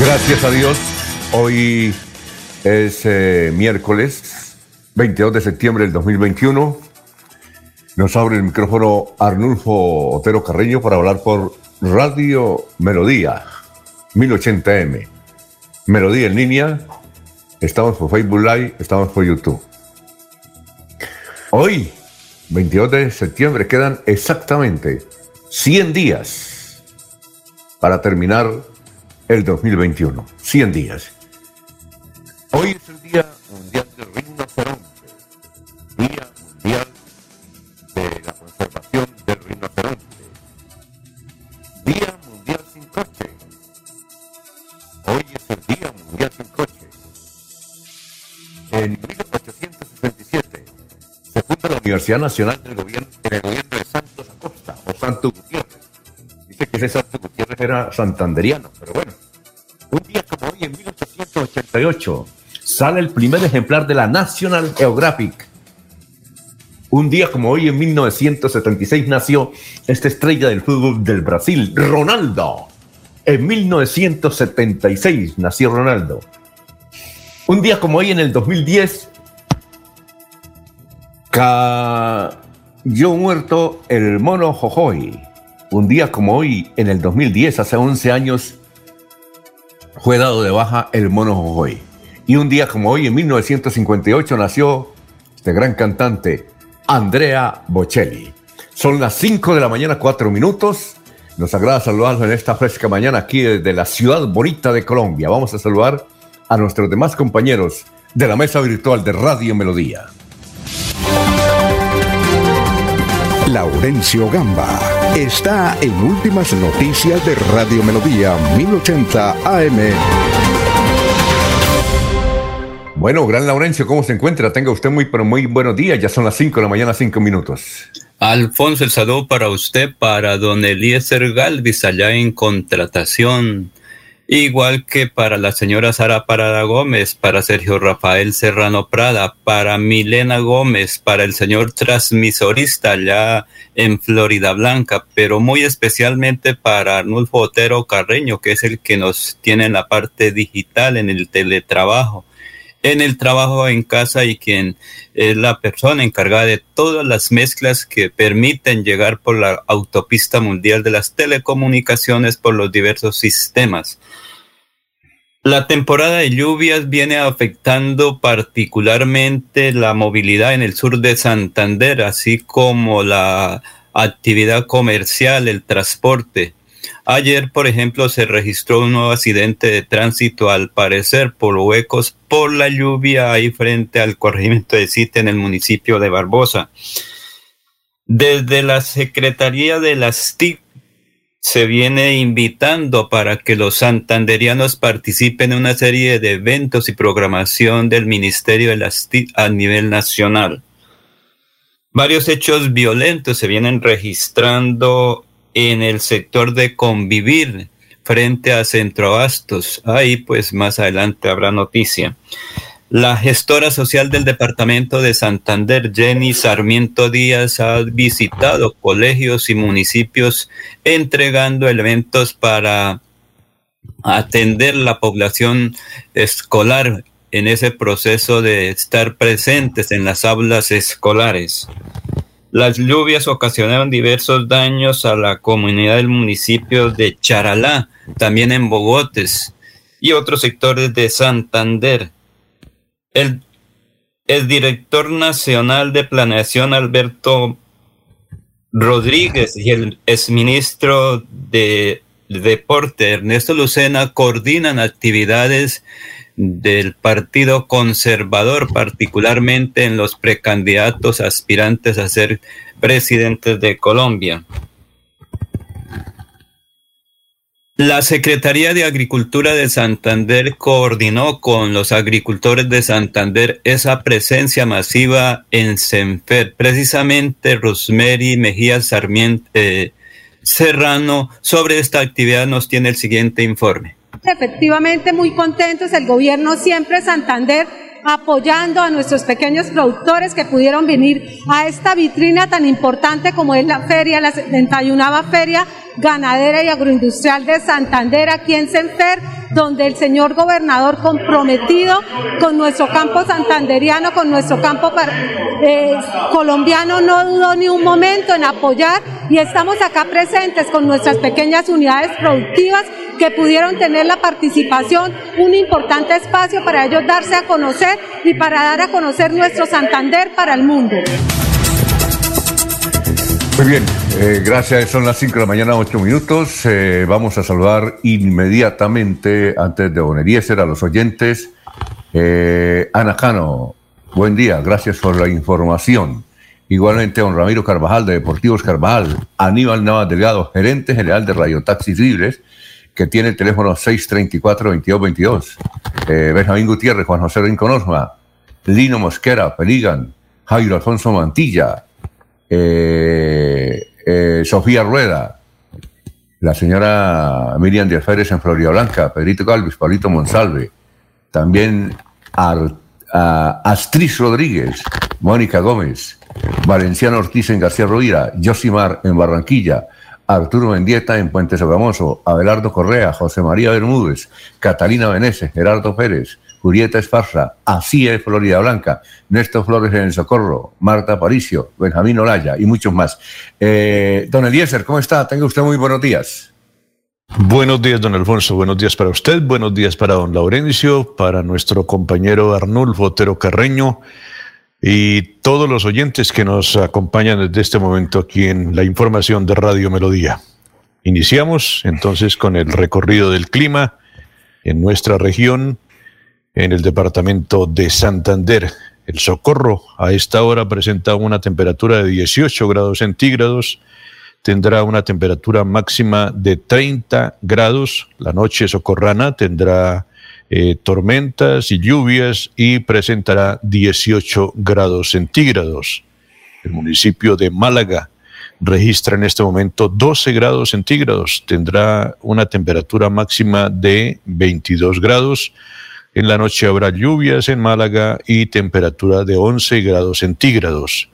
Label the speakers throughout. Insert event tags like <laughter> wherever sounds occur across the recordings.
Speaker 1: Gracias a Dios. Hoy es eh, miércoles 22 de septiembre del 2021. Nos abre el micrófono Arnulfo Otero Carreño para hablar por Radio Melodía 1080M. Melodía en línea. Estamos por Facebook Live, estamos por YouTube. Hoy, 22 de septiembre, quedan exactamente 100 días para terminar el 2021. 100 días. Hoy es el Día Mundial del Rinoceronte. Día Mundial de la Conservación del Rinoceronte. Día Mundial sin coche. Hoy es el Día Mundial sin coche. En 1867 se funda la Universidad Nacional del Gobierno, en el gobierno de Santos Acosta o Santo Gutiérrez. Dice que ese Santo Gutiérrez era santanderiano, pero bueno. 1888, sale el primer ejemplar de la National Geographic. Un día como hoy, en 1976, nació esta estrella del fútbol del Brasil, Ronaldo. En 1976 nació Ronaldo. Un día como hoy, en el 2010, cayó muerto el mono Jojoy. Un día como hoy, en el 2010, hace 11 años, fue dado de baja el mono Jojoy. Y un día como hoy, en 1958, nació este gran cantante, Andrea Bocelli. Son las 5 de la mañana, 4 minutos. Nos agrada saludarlos en esta fresca mañana aquí desde la ciudad bonita de Colombia. Vamos a saludar a nuestros demás compañeros de la mesa virtual de Radio Melodía.
Speaker 2: Laurencio Gamba está en Últimas Noticias de Radio Melodía 1080 AM.
Speaker 1: Bueno, gran Laurencio, ¿cómo se encuentra? Tenga usted muy, pero muy buenos días. Ya son las 5 de la mañana, 5 minutos.
Speaker 3: Alfonso, el saludo para usted, para don Eliezer Galvis, allá en contratación. Igual que para la señora Sara Parada Gómez, para Sergio Rafael Serrano Prada, para Milena Gómez, para el señor transmisorista allá en Florida Blanca, pero muy especialmente para Arnulfo Otero Carreño, que es el que nos tiene en la parte digital, en el teletrabajo en el trabajo en casa y quien es la persona encargada de todas las mezclas que permiten llegar por la autopista mundial de las telecomunicaciones por los diversos sistemas. La temporada de lluvias viene afectando particularmente la movilidad en el sur de Santander, así como la actividad comercial, el transporte. Ayer, por ejemplo, se registró un nuevo accidente de tránsito, al parecer por huecos por la lluvia ahí frente al corregimiento de Cite en el municipio de Barbosa. Desde la Secretaría de las TIC se viene invitando para que los santanderianos participen en una serie de eventos y programación del Ministerio de las TIC a nivel nacional. Varios hechos violentos se vienen registrando en el sector de convivir frente a Centroabastos. Ahí pues más adelante habrá noticia. La gestora social del departamento de Santander, Jenny Sarmiento Díaz, ha visitado colegios y municipios entregando elementos para atender la población escolar en ese proceso de estar presentes en las aulas escolares. Las lluvias ocasionaron diversos daños a la comunidad del municipio de Charalá, también en Bogotes y otros sectores de Santander. El el director nacional de planeación Alberto Rodríguez y el exministro de Deporte Ernesto Lucena coordinan actividades del Partido Conservador, particularmente en los precandidatos aspirantes a ser presidentes de Colombia. La Secretaría de Agricultura de Santander coordinó con los agricultores de Santander esa presencia masiva en Senfer. Precisamente Rosemary Mejía eh, Serrano sobre esta actividad nos tiene el siguiente informe.
Speaker 4: Efectivamente, muy contentos. El gobierno siempre Santander apoyando a nuestros pequeños productores que pudieron venir a esta vitrina tan importante como es la feria, la 71 Feria Ganadera y Agroindustrial de Santander, aquí en Senfer, donde el señor gobernador comprometido con nuestro campo santanderiano, con nuestro campo eh, colombiano, no dudó ni un momento en apoyar. Y estamos acá presentes con nuestras pequeñas unidades productivas que pudieron tener la participación, un importante espacio para ellos darse a conocer y para dar a conocer nuestro Santander para el mundo.
Speaker 1: Muy bien, eh, gracias. Son las 5 de la mañana, 8 minutos. Eh, vamos a saludar inmediatamente, antes de Don a los oyentes. Eh, Ana Cano, buen día, gracias por la información. Igualmente, don Ramiro Carvajal, de Deportivos Carvajal. Aníbal Navas Delgado, gerente general de Radio Taxis Libres que tiene el teléfono 634-2222. Eh, Benjamín Gutiérrez, Juan José Rincón Lino Mosquera, Peligan, Jairo Alfonso Mantilla, eh, eh, Sofía Rueda, la señora Miriam de Férez en Florida Blanca, Pedrito Galvis, Paulito Monsalve, también Astriz Rodríguez, Mónica Gómez, Valenciano Ortiz en García Rovira, Josimar en Barranquilla, Arturo Mendieta en Puente Sogamoso, Abelardo Correa, José María Bermúdez, Catalina Veneces, Gerardo Pérez, Julieta Esparza, Así es Florida Blanca, Néstor Flores en el Socorro, Marta Paricio, Benjamín Olaya y muchos más. Eh, don Eliezer, ¿cómo está? Tenga usted muy buenos días.
Speaker 5: Buenos días, don Alfonso. Buenos días para usted. Buenos días para don Laurencio, para nuestro compañero Arnulfo Otero Carreño y todos los oyentes que nos acompañan desde este momento aquí en la información de Radio Melodía. Iniciamos entonces con el recorrido del clima en nuestra región, en el departamento de Santander. El Socorro a esta hora presenta una temperatura de 18 grados centígrados, tendrá una temperatura máxima de 30 grados, la noche socorrana tendrá eh, tormentas y lluvias y presentará 18 grados centígrados. El municipio de Málaga registra en este momento 12 grados centígrados. Tendrá una temperatura máxima de 22 grados. En la noche habrá lluvias en Málaga y temperatura de 11 grados centígrados.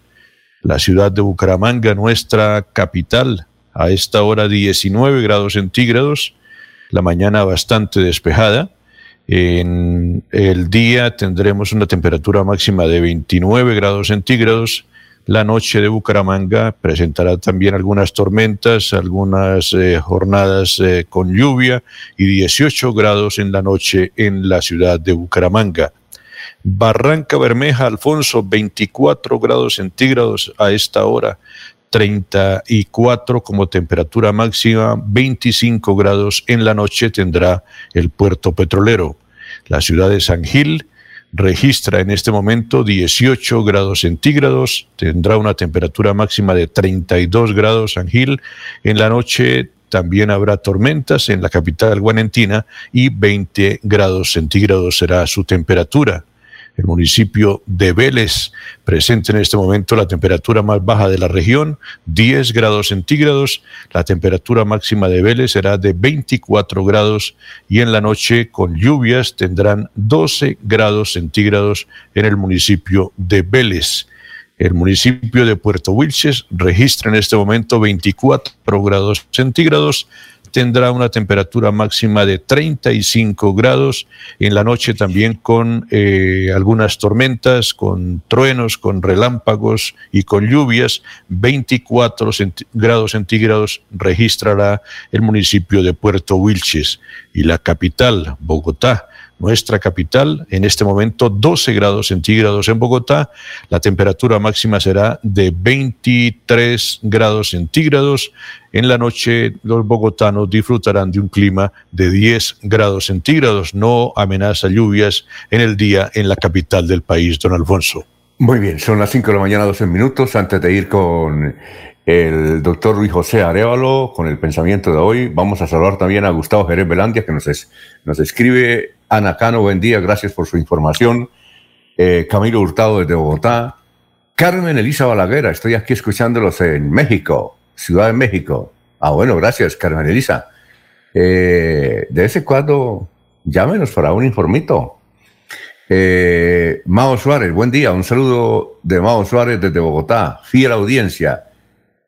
Speaker 5: La ciudad de Bucaramanga, nuestra capital, a esta hora 19 grados centígrados. La mañana bastante despejada en el día tendremos una temperatura máxima de 29 grados centígrados. La noche de Bucaramanga presentará también algunas tormentas, algunas eh, jornadas eh, con lluvia y 18 grados en la noche en la ciudad de Bucaramanga. Barranca Bermeja, Alfonso, 24 grados centígrados a esta hora. 34 como temperatura máxima, 25 grados en la noche tendrá el puerto petrolero. La ciudad de San Gil registra en este momento 18 grados centígrados, tendrá una temperatura máxima de 32 grados San Gil. En la noche también habrá tormentas en la capital guanentina y 20 grados centígrados será su temperatura el municipio de Vélez presenta en este momento la temperatura más baja de la región, 10 grados centígrados. La temperatura máxima de Vélez será de 24 grados y en la noche con lluvias tendrán 12 grados centígrados en el municipio de Vélez. El municipio de Puerto Wilches registra en este momento 24 grados centígrados tendrá una temperatura máxima de 35 grados, en la noche también con eh, algunas tormentas, con truenos, con relámpagos y con lluvias, 24 grados centígrados registrará el municipio de Puerto Wilches y la capital, Bogotá, nuestra capital. En este momento 12 grados centígrados en Bogotá. La temperatura máxima será de 23 grados centígrados. En la noche los bogotanos disfrutarán de un clima de 10 grados centígrados. No amenaza lluvias en el día en la capital del país, don Alfonso.
Speaker 1: Muy bien, son las 5 de la mañana, 12 minutos. Antes de ir con el doctor Luis José Arevalo con el pensamiento de hoy. Vamos a saludar también a Gustavo Jerez Belandia, que nos, nos escribe. Ana Cano, buen día, gracias por su información. Eh, Camilo Hurtado desde Bogotá. Carmen Elisa Balaguera, estoy aquí escuchándolos en México, Ciudad de México. Ah, bueno, gracias, Carmen Elisa. Eh, de ese cuadro, llámenos para un informito. Eh, Mao Suárez, buen día, un saludo de Mao Suárez desde Bogotá, fiel audiencia.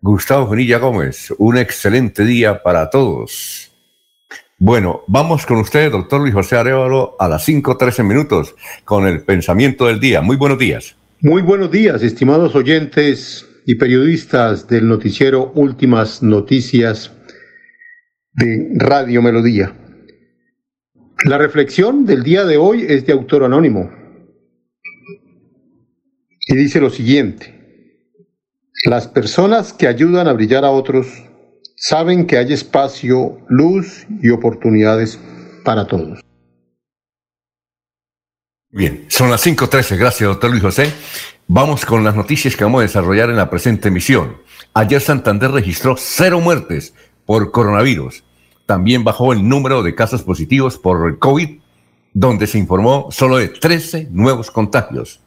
Speaker 1: Gustavo Benilla Gómez, un excelente día para todos. Bueno, vamos con usted, doctor Luis José Arevalo, a las 5.13 minutos con el pensamiento del día. Muy buenos días.
Speaker 6: Muy buenos días, estimados oyentes y periodistas del noticiero Últimas Noticias de Radio Melodía. La reflexión del día de hoy es de autor anónimo y dice lo siguiente. Las personas que ayudan a brillar a otros saben que hay espacio, luz y oportunidades para todos.
Speaker 1: Bien, son las 5.13. Gracias, doctor Luis José. Vamos con las noticias que vamos a desarrollar en la presente emisión. Ayer Santander registró cero muertes por coronavirus. También bajó el número de casos positivos por el COVID, donde se informó solo de 13 nuevos contagios.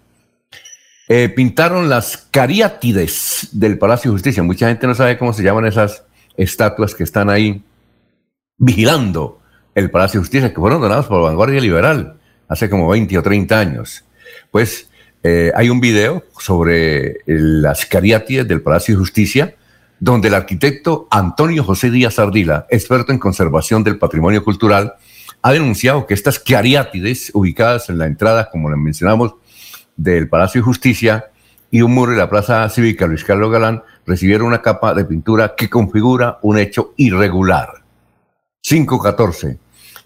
Speaker 1: Eh, pintaron las cariátides del Palacio de Justicia. Mucha gente no sabe cómo se llaman esas estatuas que están ahí vigilando el Palacio de Justicia, que fueron donadas por Vanguardia Liberal hace como 20 o 30 años. Pues eh, hay un video sobre las cariátides del Palacio de Justicia, donde el arquitecto Antonio José Díaz Ardila, experto en conservación del patrimonio cultural, ha denunciado que estas cariátides, ubicadas en la entrada, como les mencionamos, del Palacio de Justicia y un muro de la Plaza Cívica Luis Carlos Galán recibieron una capa de pintura que configura un hecho irregular. 514.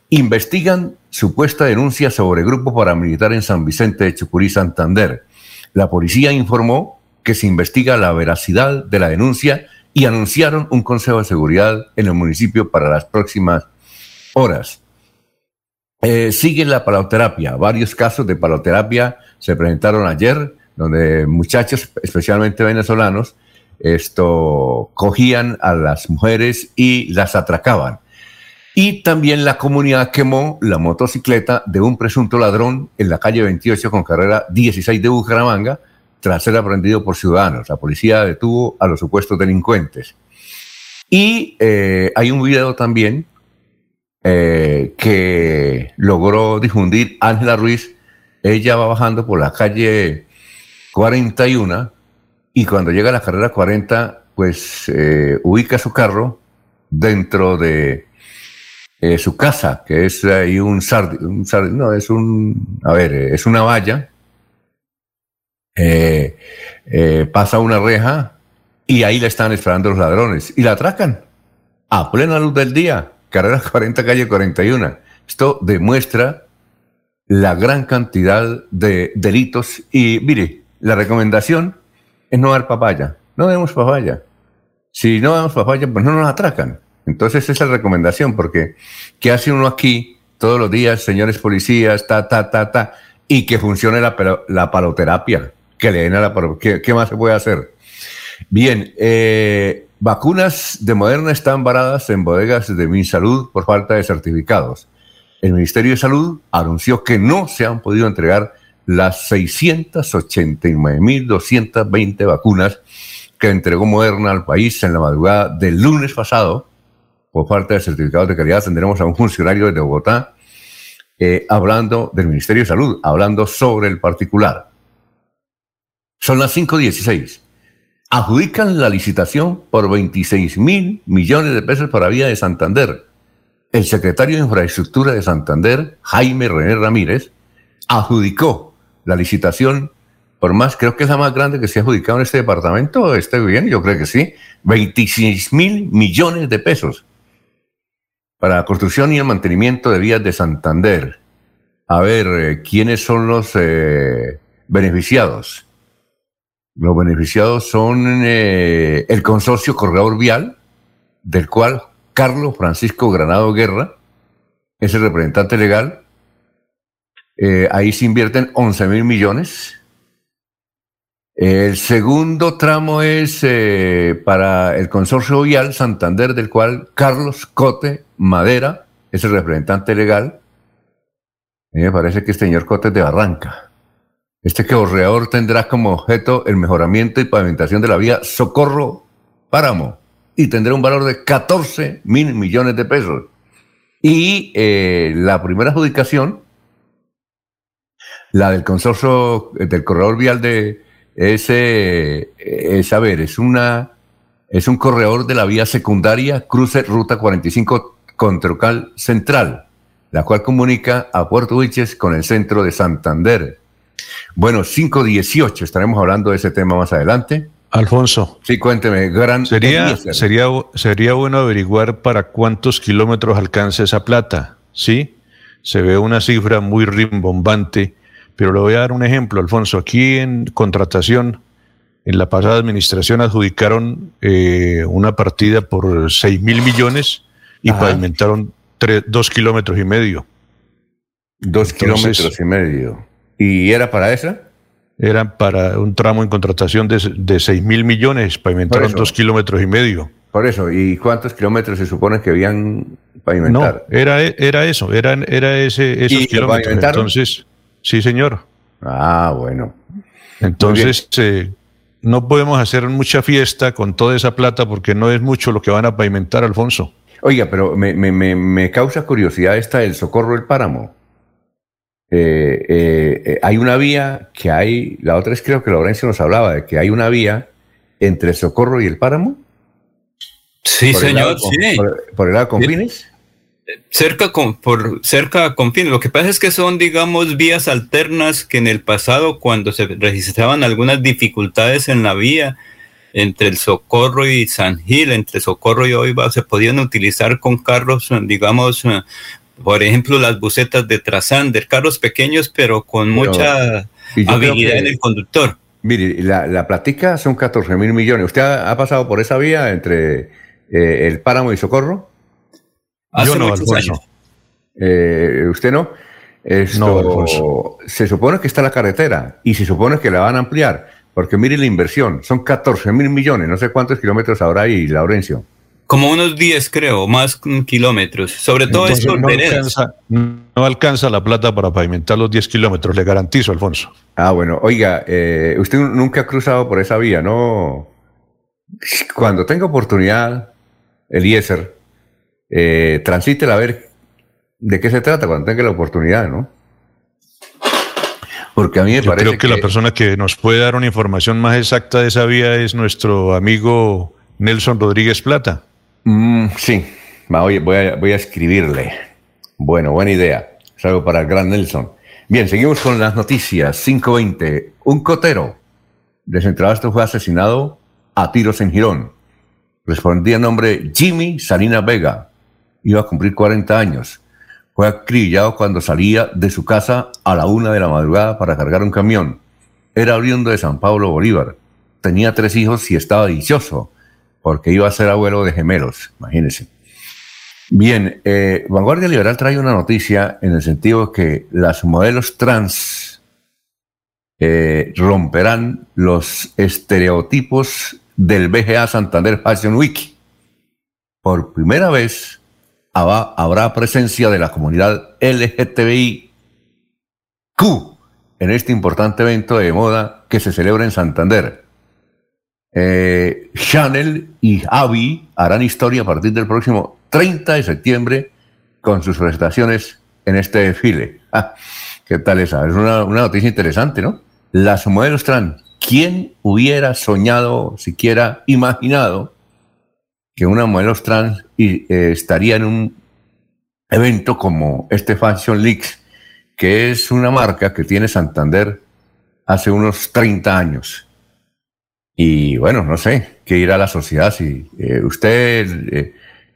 Speaker 1: Investigan supuesta denuncia sobre grupo paramilitar en San Vicente de Chucurí, Santander. La policía informó que se investiga la veracidad de la denuncia y anunciaron un consejo de seguridad en el municipio para las próximas horas. Eh, sigue la paloterapia. Varios casos de paloterapia se presentaron ayer, donde muchachos, especialmente venezolanos, esto cogían a las mujeres y las atracaban. Y también la comunidad quemó la motocicleta de un presunto ladrón en la calle 28 con carrera 16 de Bucaramanga tras ser aprendido por ciudadanos. La policía detuvo a los supuestos delincuentes. Y eh, hay un video también eh, que logró difundir Ángela Ruiz. Ella va bajando por la calle 41 y cuando llega a la carrera 40, pues eh, ubica su carro dentro de eh, su casa, que es ahí un sard, no, es un, a ver, es una valla, pasa una reja y ahí le están esperando los ladrones y la atracan a plena luz del día carrera <laughs> 40, calle 41. Esto demuestra la gran cantidad de delitos y mire, la recomendación es no dar papaya. No demos papaya. Si no damos papaya, pues no nos atracan. Entonces esa es la recomendación, porque ¿qué hace uno aquí todos los días, señores policías, ta, ta, ta, ta, y que funcione la, la paloterapia? Que le den a la ¿Qué, ¿Qué más se puede hacer? Bien, eh, Vacunas de Moderna están varadas en bodegas de MinSalud por falta de certificados. El Ministerio de Salud anunció que no se han podido entregar las 689.220 vacunas que entregó Moderna al país en la madrugada del lunes pasado por falta de certificados de calidad. Tendremos a un funcionario de Bogotá eh, hablando del Ministerio de Salud, hablando sobre el particular. Son las 5.16 adjudican la licitación por 26 mil millones de pesos para Vía de Santander. El secretario de Infraestructura de Santander, Jaime René Ramírez, adjudicó la licitación por más, creo que es la más grande que se ha adjudicado en este departamento, este bien, yo creo que sí, 26 mil millones de pesos para la construcción y el mantenimiento de vías de Santander. a ver, eh, ¿quiénes son los eh, beneficiados? Los beneficiados son eh, el consorcio Corredor Vial, del cual Carlos Francisco Granado Guerra es el representante legal. Ahí se invierten 11 mil millones. El segundo tramo es para el consorcio vial Santander, del cual Carlos Cote Madera es el representante legal me parece que este señor Cotes de Barranca. Este corredor tendrá como objeto el mejoramiento y pavimentación de la vía Socorro Páramo y tendrá un valor de 14 mil millones de pesos. Y eh, la primera adjudicación, la del consorcio del corredor vial de ese, es, a ver, es una, es un corredor de la vía secundaria cruce ruta 45 Controcal Central la cual comunica a Puerto Wilches con el centro de Santander. Bueno, 518, estaremos hablando de ese tema más adelante.
Speaker 5: Alfonso.
Speaker 1: Sí, cuénteme, gran.
Speaker 5: Sería, sería, sería bueno averiguar para cuántos kilómetros alcanza esa plata, ¿sí? Se ve una cifra muy rimbombante, pero le voy a dar un ejemplo, Alfonso. Aquí en contratación, en la pasada administración adjudicaron eh, una partida por 6 mil millones y pavimentaron dos kilómetros y medio.
Speaker 1: Dos kilómetros y medio. ¿Y era para esa?
Speaker 5: Era para un tramo en contratación de, de 6 mil millones, pavimentaron dos kilómetros y medio.
Speaker 1: Por eso, ¿y cuántos kilómetros se supone que habían pavimentar?
Speaker 5: No, era, era eso, era, era ese, esos kilómetros. Entonces, sí, señor.
Speaker 1: Ah, bueno.
Speaker 5: Entonces, eh, no podemos hacer mucha fiesta con toda esa plata porque no es mucho lo que van a pavimentar, Alfonso.
Speaker 1: Oiga, pero me, me, me, causa curiosidad esta del Socorro del Páramo. Eh, eh, eh, hay una vía que hay, la otra es creo que Laurencio nos hablaba de que hay una vía entre Socorro y el Páramo.
Speaker 3: Sí, señor, sí.
Speaker 1: Por, el lado con fines.
Speaker 3: Cerca con, por cerca con fines. Lo que pasa es que son, digamos, vías alternas que en el pasado, cuando se registraban algunas dificultades en la vía, entre el Socorro y San Gil, entre Socorro y Oiva, se podían utilizar con carros, digamos, eh, por ejemplo, las bucetas de Trasander, carros pequeños, pero con mucha habilidad en el conductor.
Speaker 1: Mire, la, la platica son 14 mil millones. ¿Usted ha, pasado por esa vía entre eh, el Páramo y Socorro?
Speaker 3: Hace no, muchos años.
Speaker 1: Eh, ¿Usted no? Esto, se supone que está la carretera y se supone que la van a ampliar. Porque mire la inversión, son 14 mil millones, no sé cuántos kilómetros habrá ahí, Laurencio.
Speaker 3: Como unos 10, creo, más kilómetros. Sobre todo esto
Speaker 5: no alcanza, no alcanza la plata para pavimentar los 10 kilómetros, le garantizo, Alfonso.
Speaker 1: Ah, bueno, oiga, eh, usted nunca ha cruzado por esa vía, ¿no? Cuando tenga oportunidad, Eliezer, eh, transítela a ver de qué se trata cuando tenga la oportunidad, ¿no?
Speaker 5: Porque a mí me Yo parece creo que, la persona que nos puede dar una información más exacta de esa vía es nuestro amigo Nelson Rodríguez Plata.
Speaker 1: Mm, sí, voy, voy, a, voy a escribirle. Bueno, buena idea. Es algo para el gran Nelson. Bien, seguimos con las noticias. 520. Un cotero de Centrabasto fue asesinado a tiros en Girón. Respondía el nombre Jimmy Salina Vega. Iba a cumplir 40 años fue acribillado cuando salía de su casa a la una de la madrugada para cargar un camión. Era oriundo de San Pablo Bolívar. Tenía tres hijos y estaba dichoso porque iba a ser abuelo de gemelos, imagínense. Bien, eh, Vanguardia Liberal trae una noticia en el sentido que las modelos trans eh, romperán los estereotipos del BGA Santander Fashion Week. Por primera vez, habrá presencia de la comunidad LGTBIQ en este importante evento de moda que se celebra en Santander. Eh, Chanel y Avi harán historia a partir del próximo 30 de septiembre con sus presentaciones en este desfile. <laughs> Ah, ¿Qué tal esa? Es una, noticia interesante, ¿no? Las modelos trans. ¿Quién hubiera soñado, siquiera imaginado, que una modelo trans y, eh, estaría en un evento como este Fashion Leaks, que es una marca que tiene Santander hace unos 30 años. Y bueno, no sé, qué irá la sociedad. Si eh, usted,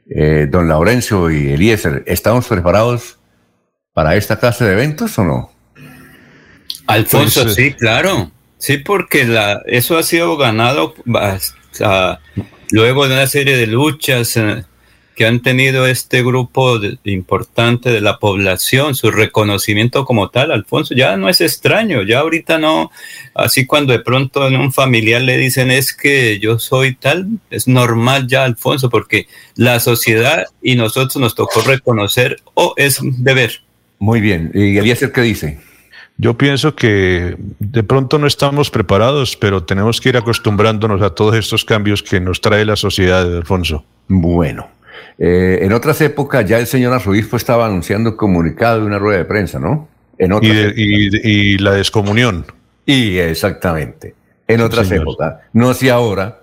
Speaker 1: eh, don Laurencio y Eliezer, estamos preparados para esta clase de eventos o no?
Speaker 3: Alfonso, pues, sí, claro. Sí, porque la, eso ha sido ganado luego de una serie de luchas eh, que han tenido este grupo importante de la población, su reconocimiento como tal, Alfonso, ya no es extraño, ya ahorita no, así cuando de pronto en un familiar le dicen es que yo soy tal, es normal ya, Alfonso, porque la sociedad y nosotros nos tocó reconocer o es deber.
Speaker 1: Muy bien, ¿y Eliezer qué dice?
Speaker 5: Yo pienso que de pronto no estamos preparados, pero tenemos que ir acostumbrándonos a todos estos cambios que nos trae la sociedad, Alfonso.
Speaker 1: Bueno, eh, en otras épocas ya el señor arzobispo estaba anunciando comunicado de una rueda de prensa, ¿no?
Speaker 5: En y, la descomunión.
Speaker 1: Y exactamente. En otras épocas. No sé ahora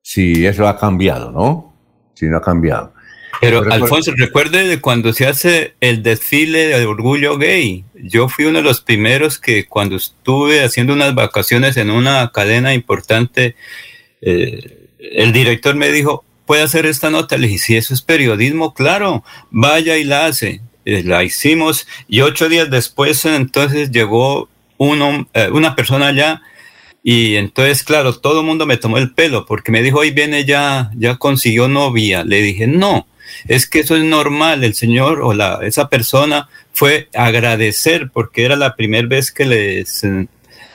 Speaker 1: si eso ha cambiado, ¿no? Si no ha cambiado.
Speaker 3: Pero, Alfonso, recuerde de cuando se hace el desfile de orgullo gay. Yo fui uno de los primeros que cuando estuve haciendo unas vacaciones en una cadena importante, eh, el director me dijo, puede hacer esta nota. Le dije, si eso es periodismo, claro, vaya y la hace. Eh, la hicimos y ocho días después entonces llegó uno, eh, una persona allá y entonces, claro, todo el mundo me tomó el pelo porque me dijo, hoy viene ya, ya consiguió novia. Le dije, no, es que eso es normal. El señor o la, esa persona fue agradecer porque era la primera vez que les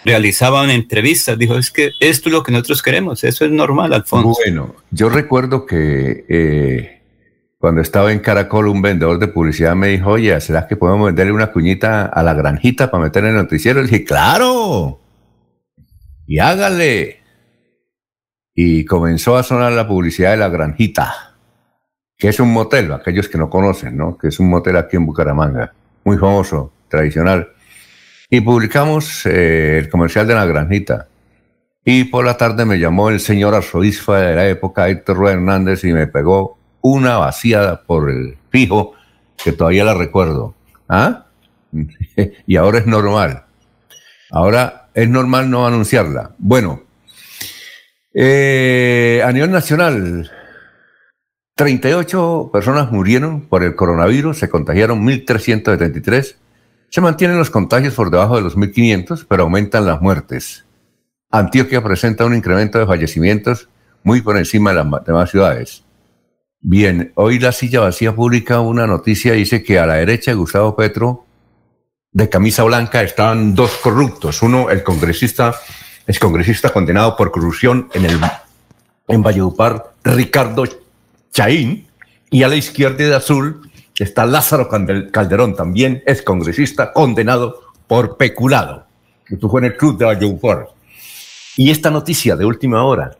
Speaker 3: realizaban entrevistas. Dijo, es que esto es lo que nosotros queremos, eso es normal, Alfonso.
Speaker 1: Bueno, yo recuerdo que eh, cuando estaba en Caracol, un vendedor de publicidad me dijo, oye, ¿será que podemos venderle una cuñita a la granjita para meter en el noticiero? Le dije, claro, y hágale. Y comenzó a sonar la publicidad de la granjita, que es un motel, aquellos que no conocen, ¿no? Que es un motel aquí en Bucaramanga, muy famoso, tradicional y publicamos eh, el comercial de la granjita. Y por la tarde me llamó el señor arzobispo de la época, Héctor Rueda Hernández, y me pegó una vaciada por el fijo, que todavía la recuerdo. ¿Ah? <laughs> y ahora es normal. Ahora es normal no anunciarla. Bueno, eh, a nivel nacional, 38 personas murieron por el coronavirus, se contagiaron 1.373 se mantienen los contagios por debajo de los 1.500, pero aumentan las muertes. Antioquia presenta un incremento de fallecimientos muy por encima de las demás ciudades. Bien, hoy la silla vacía publica una noticia, dice que a la derecha de Gustavo Petro, de camisa blanca, están dos corruptos. Uno, el congresista, es congresista condenado por corrupción en, el, en Valledupar, Ricardo Chaín, y a la izquierda de azul, está Lázaro Calderón, también es congresista condenado por peculado, que estuvo en el club de Valledupar. Y esta noticia de última hora.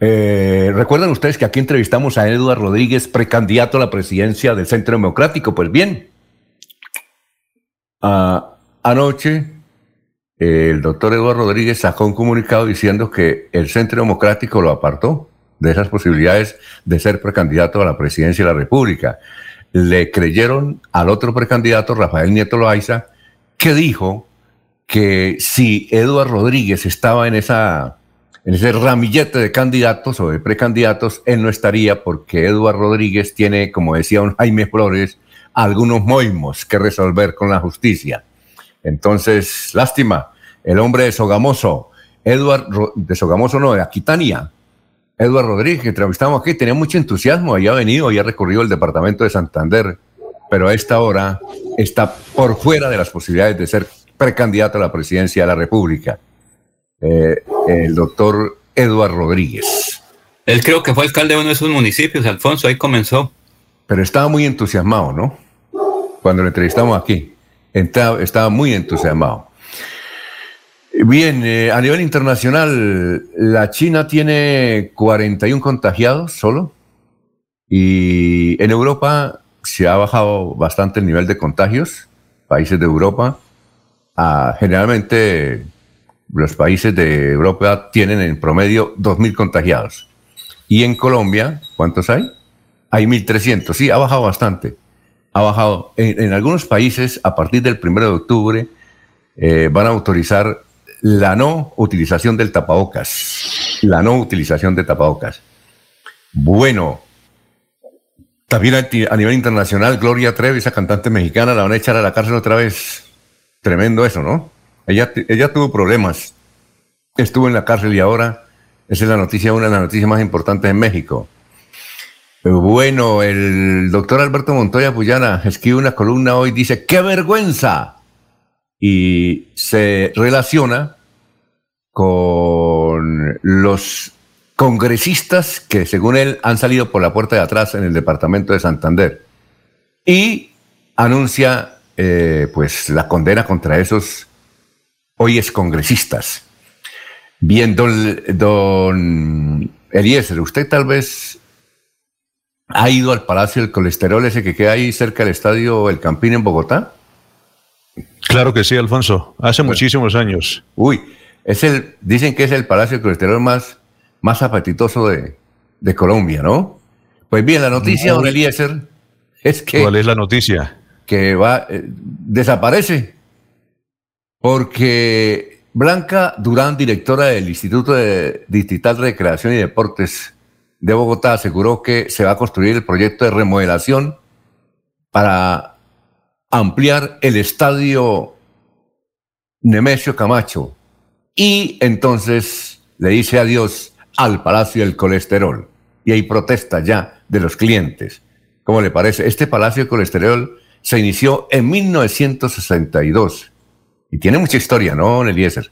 Speaker 1: Eh, ¿Recuerdan ustedes que aquí entrevistamos a Eduardo Rodríguez, precandidato a la presidencia del Centro Democrático? Pues bien, anoche el doctor Eduardo Rodríguez sacó un comunicado diciendo que el Centro Democrático lo apartó de esas posibilidades de ser precandidato a la presidencia de la República. Le creyeron al otro precandidato, Rafael Nieto Loaiza, que dijo que si Eduardo Rodríguez estaba en, esa, en ese ramillete de candidatos o de precandidatos, él no estaría porque Eduardo Rodríguez tiene, como decía un Jaime Flores, algunos moimos que resolver con la justicia. Entonces, lástima, el hombre de Sogamoso, Eduardo de Sogamoso no, de Aquitania, Eduardo Rodríguez, que entrevistamos aquí, tenía mucho entusiasmo, había venido, había recorrido el departamento de Santander, pero a esta hora está por fuera de las posibilidades de ser precandidato a la presidencia de la República. Eh, el doctor Eduardo Rodríguez.
Speaker 3: Él creo que fue alcalde de uno de sus municipios, Alfonso, ahí comenzó.
Speaker 1: Pero estaba muy entusiasmado, ¿no? Cuando lo entrevistamos aquí, estaba muy entusiasmado. Bien, eh, a nivel internacional, la China tiene 41 contagiados solo y en Europa se ha bajado bastante el nivel de contagios, países de Europa. Ah, generalmente los países de Europa tienen en promedio 2.000 contagiados. Y en Colombia, ¿cuántos hay? Hay 1.300. Sí, ha bajado bastante. Ha bajado. En, algunos países, a partir del 1 de octubre, eh, van a autorizar la no utilización del tapabocas. La no utilización de tapabocas. Bueno, También a, nivel internacional, Gloria Trevi, esa cantante mexicana, la van a echar a la cárcel otra vez. Tremendo eso, ¿no? Ella, ella tuvo problemas, estuvo en la cárcel y ahora esa es la noticia, una de las noticias más importantes en México. Bueno, el doctor Alberto Montoya Puyana escribe una columna hoy, dice, ¡qué vergüenza! Y se relaciona con los congresistas que, según él, han salido por la puerta de atrás en el departamento de Santander. Y anuncia, eh, pues, la condena contra esos hoy es congresistas. Bien, don, don Eliezer, usted tal vez ha ido al Palacio del Colesterol, ese que queda ahí cerca del Estadio El Campín en Bogotá.
Speaker 5: Claro que sí, Alfonso, hace muchísimos años.
Speaker 1: Uy, es el, dicen que es el Palacio Colesterol más, más apetitoso de, Colombia, ¿no? Pues bien, la noticia, don Eliezer, es que...
Speaker 5: ¿Cuál es la noticia?
Speaker 1: Que va, eh, desaparece, porque Blanca Durán, directora del Instituto de Distrital de Recreación y Deportes de Bogotá, aseguró que se va a construir el proyecto de remodelación para ampliar el estadio Nemesio Camacho y entonces le dice adiós al Palacio del Colesterol. Y hay protesta ya de los clientes. ¿Cómo le parece? Este Palacio del Colesterol se inició en 1962 y tiene mucha historia, ¿no, Eliezer?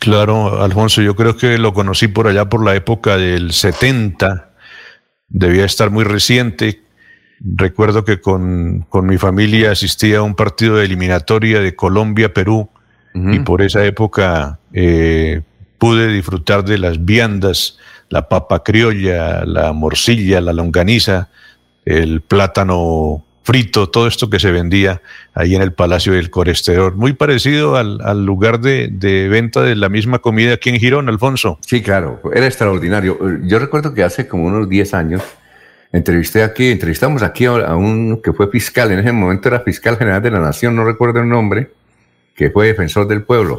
Speaker 5: Claro, Alfonso, yo creo que lo conocí por allá por la época del 70, debía estar muy reciente. Recuerdo que con, mi familia asistía a un partido de eliminatoria de Colombia-Perú y por esa época eh, pude disfrutar de las viandas, la papa criolla, la morcilla, la longaniza, el plátano frito, todo esto que se vendía ahí en el Palacio del Colesterol. Muy parecido al, lugar de, venta de la misma comida aquí en Girón, Alfonso.
Speaker 1: Sí, claro, era extraordinario. Yo recuerdo que hace como unos 10 años entrevisté aquí, entrevistamos aquí a un que fue fiscal, en ese momento era fiscal general de la Nación, no recuerdo el nombre, que fue defensor del pueblo.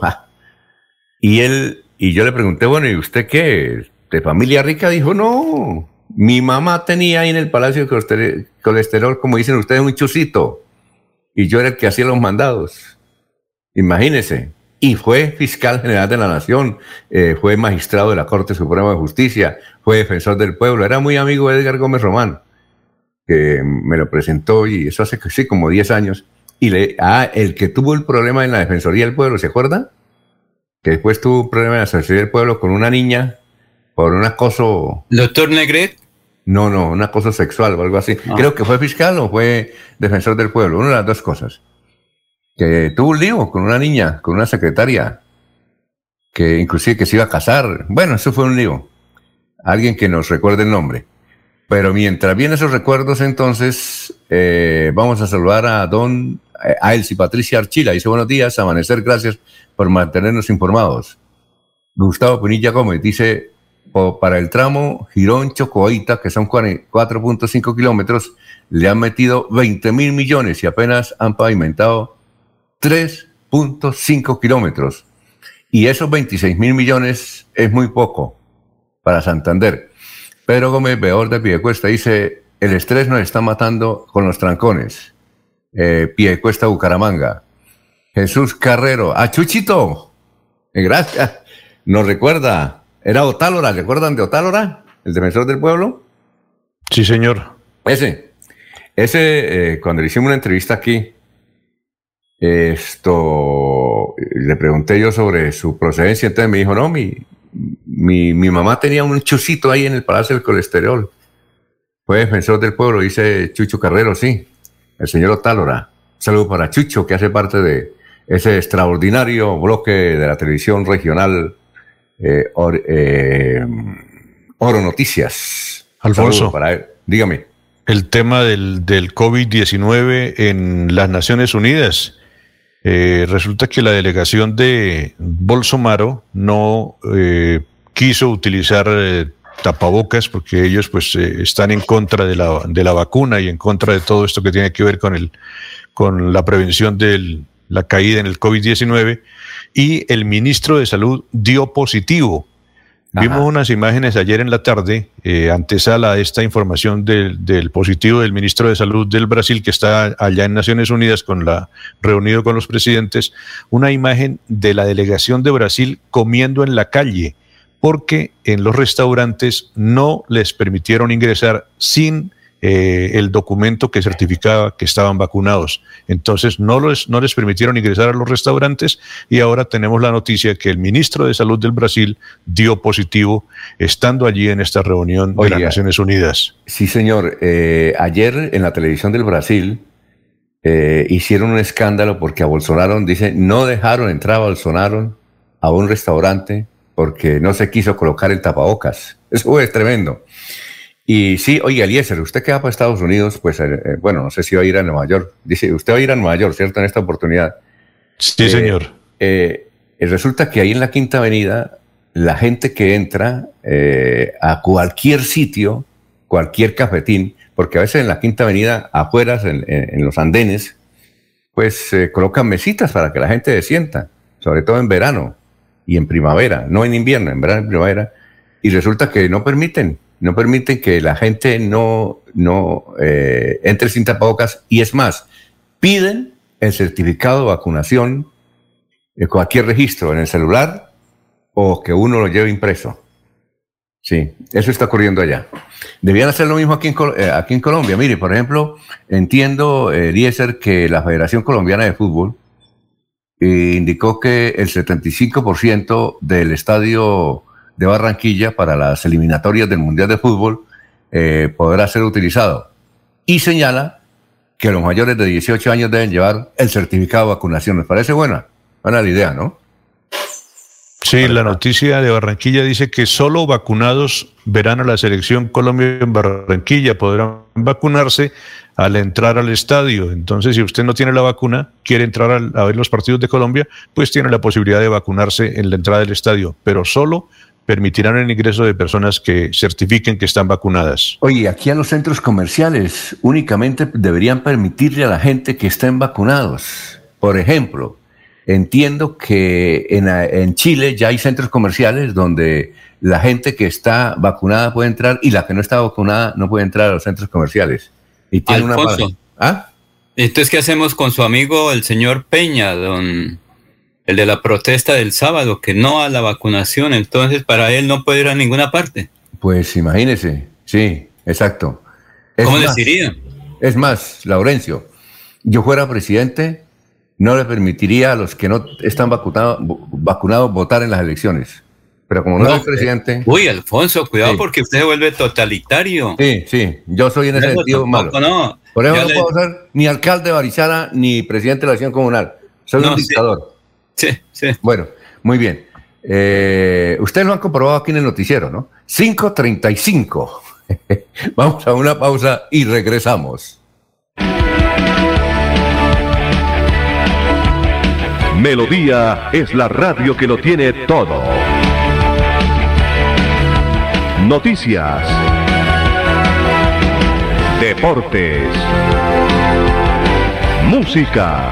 Speaker 1: Y él, y yo le pregunté, bueno, ¿y usted qué? ¿De familia rica? Dijo, no, mi mamá tenía ahí en el Palacio de Colesterol, como dicen ustedes, un chusito. Y yo era el que hacía los mandados. Imagínense. Y fue fiscal general de la Nación, eh, fue magistrado de la Corte Suprema de Justicia, fue defensor del pueblo. Era muy amigo de Edgar Gómez Román, que me lo presentó y eso hace sí, como 10 años. Y le, ah, el que tuvo el problema en la Defensoría del Pueblo, ¿se acuerda? Que después tuvo un problema en la Defensoría del Pueblo con una niña por un acoso.
Speaker 3: ¿Doctor Negret?
Speaker 1: No, no, un acoso sexual o algo así. Ah. Creo que fue fiscal o fue defensor del pueblo, una de las dos cosas. Que tuvo un lío con una niña, con una secretaria, que inclusive que se iba a casar. Bueno, eso fue un lío. Alguien que nos recuerde el nombre. Pero mientras vienen esos recuerdos, entonces eh, vamos a saludar a don eh, a Elsie Patricia Archila. Dice buenos días, amanecer, gracias por mantenernos informados. Gustavo Pinilla Gómez dice para el tramo Girón-Chocoita, que son 4.5 kilómetros, le han metido 20 mil millones y apenas han pavimentado 3.5 kilómetros. Y esos 26 mil millones es muy poco para Santander. Pedro Gómez Peor de Piedecuesta dice, el estrés nos está matando con los trancones. Eh, Piedecuesta Bucaramanga. Jesús Carrero. A Chuchito. Eh, gracias. Nos recuerda era Otálora, ¿recuerdan de Otálora? El defensor del pueblo.
Speaker 5: Sí, señor.
Speaker 1: Ese. Ese, eh, cuando le hicimos una entrevista aquí, esto, le pregunté yo sobre su procedencia, entonces me dijo, no, mi, mi, mi mamá tenía un chucito ahí en el Palacio del Colesterol. Fue defensor del pueblo, dice Chucho Carrero, sí, el señor Otálora. Un saludo para Chucho, que hace parte de ese extraordinario bloque de la televisión regional eh, eh, Oro Noticias.
Speaker 5: Alfonso,
Speaker 1: para dígame.
Speaker 5: El tema del, del COVID-19 en las Naciones Unidas. Eh, resulta que la delegación de Bolsonaro no quiso utilizar tapabocas porque ellos pues están en contra de la, de la vacuna y en contra de todo esto que tiene que ver con, el, con la prevención de la caída en el COVID-19 y el ministro de Salud dio positivo Vimos unas imágenes ayer en la tarde, eh, antesala a esta información del, del, positivo del ministro de Salud del Brasil, que está allá en Naciones Unidas con la, reunido con los presidentes, una imagen de la delegación de Brasil comiendo en la calle, porque en los restaurantes no les permitieron ingresar sin eh, el documento que certificaba que estaban vacunados. Entonces no les, no les permitieron ingresar a los restaurantes y ahora tenemos la noticia que el ministro de Salud del Brasil dio positivo estando allí en esta reunión de las Naciones Unidas.
Speaker 1: Sí, señor. Eh, ayer en la televisión del Brasil eh, hicieron un escándalo porque a Bolsonaro, dice, no dejaron entrar a Bolsonaro a un restaurante porque no se quiso colocar el tapabocas. Eso es tremendo. Y sí, oye, Eliezer, usted que va para Estados Unidos, pues, eh, eh, bueno, no sé si va a ir a Nueva York. Dice, usted va a ir a Nueva York, ¿cierto? En esta oportunidad.
Speaker 5: Sí, eh, señor.
Speaker 1: resulta que ahí en la Quinta Avenida, la gente que entra a cualquier sitio, cualquier cafetín, porque a veces en la Quinta Avenida, afuera, en, los andenes, pues colocan mesitas para que la gente se sienta, sobre todo en verano y en primavera, no en invierno, en verano y primavera, y resulta que no permiten no permiten que la gente no, no eh, entre sin tapabocas y es más, piden el certificado de vacunación, de cualquier registro en el celular o que uno lo lleve impreso. Sí, eso está ocurriendo allá. Debían hacer lo mismo aquí en, eh, aquí en Colombia. Mire, por ejemplo, entiendo, eh, que la Federación Colombiana de Fútbol eh, indicó que el 75% del estadio de Barranquilla para las eliminatorias del Mundial de Fútbol eh, podrá ser utilizado. Y señala que los mayores de 18 años deben llevar el certificado de vacunación. ¿Les parece buena? Buena la idea, ¿no?
Speaker 5: Sí, la noticia de Barranquilla dice que solo vacunados verán a la selección Colombia en Barranquilla, podrán vacunarse al entrar al estadio. Entonces, si usted no tiene la vacuna, quiere entrar a ver los partidos de Colombia, pues tiene la posibilidad de vacunarse en la entrada del estadio, pero solo permitirán el ingreso de personas que certifiquen que están vacunadas.
Speaker 1: Oye, aquí a los centros comerciales únicamente deberían permitirle a la gente que estén vacunados. Por ejemplo, entiendo que en, Chile ya hay centros comerciales donde la gente que está vacunada puede entrar y la que no está vacunada no puede entrar a los centros comerciales. Y tiene
Speaker 3: Alfonso, una... ¿Ah? Entonces, ¿qué hacemos con su amigo el señor Peña, don el de la protesta del sábado, que no a la vacunación, entonces para él no puede ir a ninguna parte.
Speaker 1: Pues imagínese, sí, exacto.
Speaker 3: ¿Cómo les diría?
Speaker 1: Es más, Laurencio, yo fuera presidente, no le permitiría a los que no están vacunados, vacunados votar en las elecciones. Pero como no, soy presidente.
Speaker 3: Uy, Alfonso, cuidado porque usted se vuelve totalitario.
Speaker 1: Sí, sí, yo soy en ese sentido malo. Por eso no puedo ser ni alcalde de Barichara ni presidente de la acción comunal. Soy un dictador.
Speaker 3: Sí, sí.
Speaker 1: Bueno, muy bien. Eh, ustedes lo han comprobado aquí en el noticiero, ¿no? 5.35. <laughs> Vamos a una pausa y regresamos.
Speaker 2: Melodía es la radio que lo tiene todo. Noticias. Deportes. Música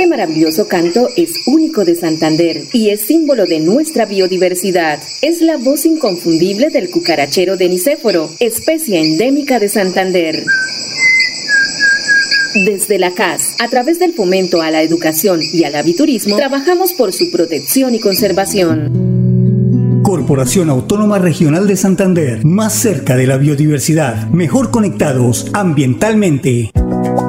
Speaker 7: Este maravilloso canto es único de Santander y es símbolo de nuestra biodiversidad. Es la voz inconfundible del cucarachero de Nicéforo, especie endémica de Santander. Desde la CAS, a través del fomento a la educación y al aviturismo, trabajamos por su protección y conservación.
Speaker 8: Corporación Autónoma Regional de Santander, más cerca de la biodiversidad, mejor conectados ambientalmente.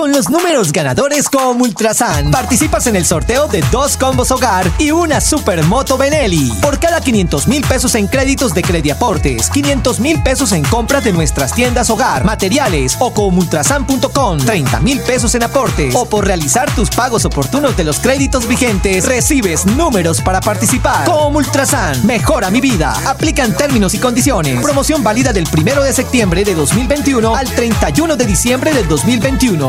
Speaker 9: Con los números ganadores con Ultrasan. Participas en el sorteo de dos combos hogar y una supermoto Benelli. Por cada 500 mil pesos en créditos de Crediaportes, 500 mil pesos en compras de nuestras tiendas hogar, materiales o comultrasan.com, 30 mil pesos en aportes o por realizar tus pagos oportunos de los créditos vigentes, recibes números para participar. Comultrasan, mejora mi vida. Aplican términos y condiciones. Promoción válida del 1 de septiembre de 2021 al 31 de diciembre del 2021.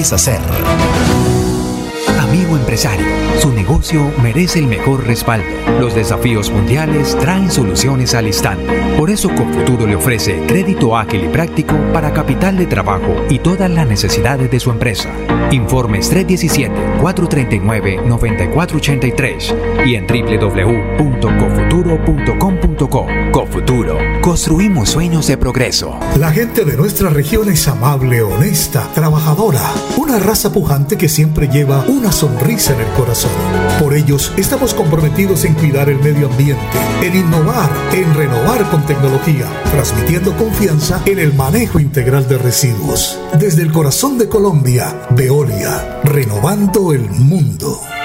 Speaker 10: hacer.
Speaker 11: Amigo empresario, su negocio merece el mejor respaldo. Los desafíos mundiales traen soluciones al instante. Por eso Confuturo le ofrece crédito ágil y práctico para capital de trabajo y todas las necesidades de su empresa. Informes 317-439-9483 y en www.cofuturo.com.co. Cofuturo, construimos sueños de progreso.
Speaker 12: La gente de nuestra región es amable, honesta, trabajadora, una raza pujante que siempre lleva una sonrisa en el corazón. Por ellos estamos comprometidos en cuidar el medio ambiente, en innovar, en renovar con tecnología, transmitiendo confianza en el manejo integral de residuos. Desde el corazón de Colombia, Veolia, renovando el mundo.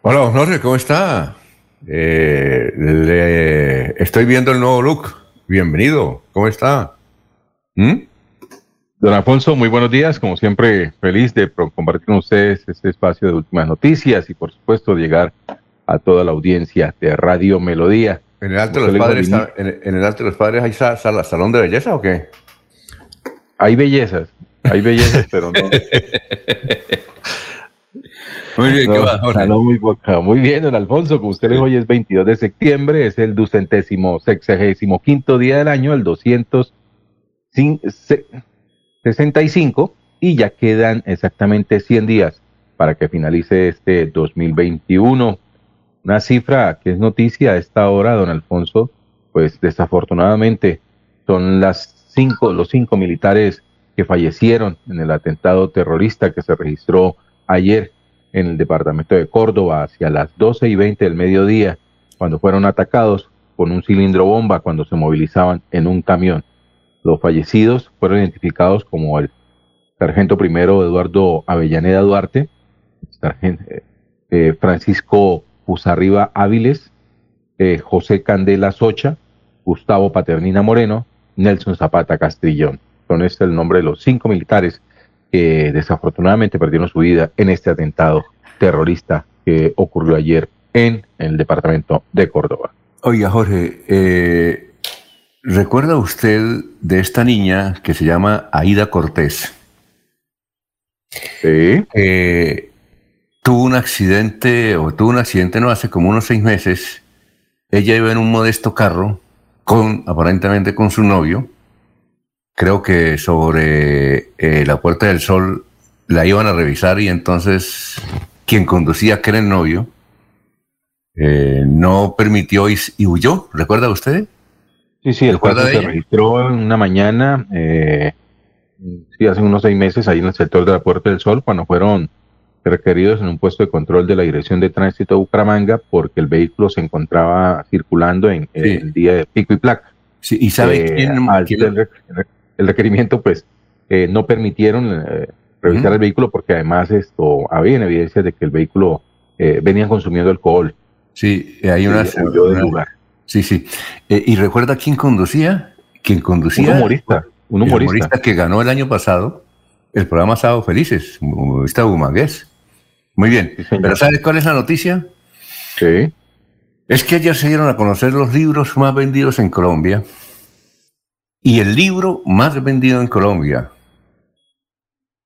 Speaker 1: Hola, don Jorge, ¿cómo está? Eh, le estoy viendo el nuevo look. Bienvenido, ¿cómo está?
Speaker 13: ¿Mm? Don Alfonso, muy buenos días. Como siempre, feliz de compartir con ustedes este espacio de últimas noticias y, por supuesto, llegar a toda la audiencia de Radio Melodía.
Speaker 1: ¿En el Alto, de los, padres, en, el Alto de los Padres hay salón de belleza o qué?
Speaker 13: Hay bellezas, hay bellezas, pero no. <laughs> Muy bien, ¿qué va, muy, muy, bien, don Alfonso, como usted le hoy es 22 de septiembre, es el ducentésimo, sexagésimo quinto día del año, el 265, y ya quedan exactamente 100 días para que finalice este 2021. Una cifra que es noticia a esta hora, don Alfonso, pues desafortunadamente son las cinco, los cinco militares que fallecieron en el atentado terrorista que se registró ayer en el departamento de Córdoba hacia las 12 y 20 del mediodía, cuando fueron atacados con un cilindro bomba cuando se movilizaban en un camión. Los fallecidos fueron identificados como el sargento primero Eduardo Avellaneda Duarte, sargento, eh, Francisco Puzarriba Áviles, eh, José Candela Socha, Gustavo Paternina Moreno, Nelson Zapata Castrillón. Son este el nombre de los cinco militares que desafortunadamente perdieron su vida en este atentado terrorista que ocurrió ayer en el departamento de Córdoba.
Speaker 1: Oiga, Jorge, eh, ¿Recuerda usted de esta niña que se llama Aida Cortés?
Speaker 13: Sí.
Speaker 1: Eh, tuvo un accidente, o tuvo un accidente no hace como unos seis meses. Ella iba en un modesto carro, con, aparentemente con su novio. Creo que sobre eh, la Puerta del Sol la iban a revisar y entonces quien conducía, que era el novio, eh, no permitió y, y huyó. ¿Recuerda usted?
Speaker 13: Sí, sí, el cuadro se registró en una mañana, eh, sí, hace unos seis meses, ahí en el sector de la Puerta del Sol, cuando fueron requeridos en un puesto de control de la Dirección de Tránsito de Bucaramanga, porque el vehículo se encontraba circulando en, el día de pico y placa.
Speaker 1: Sí, ¿Y sabe
Speaker 13: Eh,
Speaker 1: quién?
Speaker 13: El, requerimiento, pues, eh, no permitieron eh, revisar el vehículo porque además esto había evidencias de que el vehículo eh, venía consumiendo alcohol.
Speaker 1: Sí, hay una...
Speaker 13: Sí, huyó del lugar.
Speaker 1: Sí, sí. Eh, ¿Y recuerda quién conducía? ¿Quién conducía?
Speaker 13: Un humorista, un humorista.
Speaker 1: que ganó el año pasado el programa Sábado Felices, humorista Bumagués. Muy bien. Pero ¿sabes cuál es la noticia?
Speaker 13: Sí.
Speaker 1: Es que ayer se dieron a conocer los libros más vendidos en Colombia. Y el libro más vendido en Colombia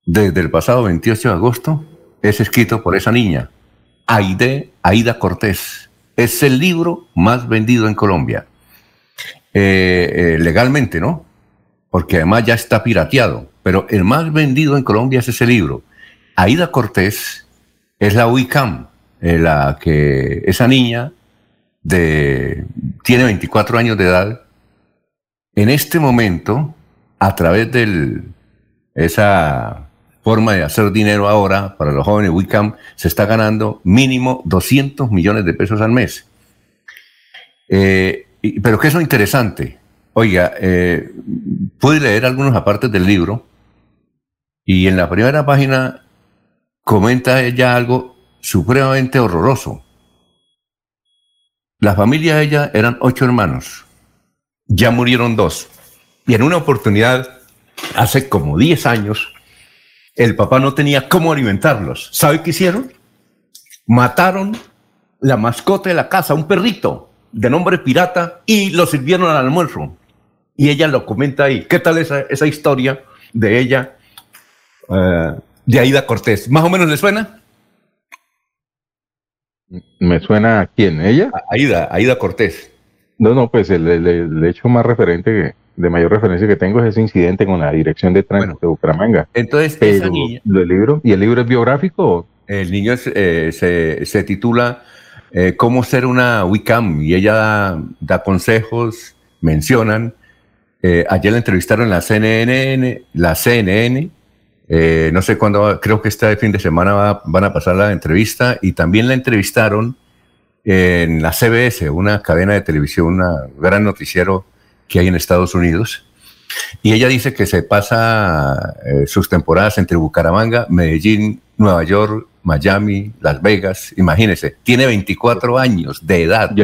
Speaker 1: desde el pasado 28 de agosto es escrito por esa niña, Aide, Aida Cortés. Es el libro más vendido en Colombia. Eh, eh, legalmente, ¿no? Porque además ya está pirateado. Pero el más vendido en Colombia es ese libro. Aida Cortés es la UICAM, eh, la que esa niña de, tiene 24 años de edad. En este momento, a través de esa forma de hacer dinero ahora para los jóvenes Wicam, se está ganando mínimo 200 millones de pesos al mes. Eh, pero ¿qué es lo interesante? Oiga, eh, pude leer algunos apartes del libro y en la primera página comenta ella algo supremamente horroroso. La familia de ella eran ocho hermanos. Ya murieron dos. Y en una oportunidad, hace como 10 años, el papá no tenía cómo alimentarlos. ¿Sabe qué hicieron? Mataron la mascota de la casa, un perrito de nombre pirata, y lo sirvieron al almuerzo. Y ella lo comenta ahí. ¿Qué tal esa, esa historia de ella, eh, de Aida Cortés? ¿Más o menos le suena?
Speaker 13: ¿Me suena a quién? ¿Ella?
Speaker 1: Aida, Aida Cortés.
Speaker 13: No, no, pues el, el- el hecho más referente, que- de mayor referencia que tengo es ese incidente con la Dirección de Tránsito de Bucaramanga.
Speaker 1: Entonces,
Speaker 13: Pero,
Speaker 1: niña-
Speaker 13: ¿el libro? ¿Y el libro es biográfico?
Speaker 1: El niño es, eh, se, se titula eh, Cómo ser una Wicam y ella da, da consejos, mencionan. eh, ayer la entrevistaron en la CNN, la CNN. eh, no sé cuándo, creo que este fin de semana va- van a pasar la entrevista y también la entrevistaron en la CBS, una cadena de televisión, un gran noticiero que hay en Estados Unidos. Y ella dice que se pasa eh, sus temporadas entre Bucaramanga, Medellín, Nueva York, Miami, Las Vegas. Imagínese, tiene 24 años de edad.
Speaker 13: Y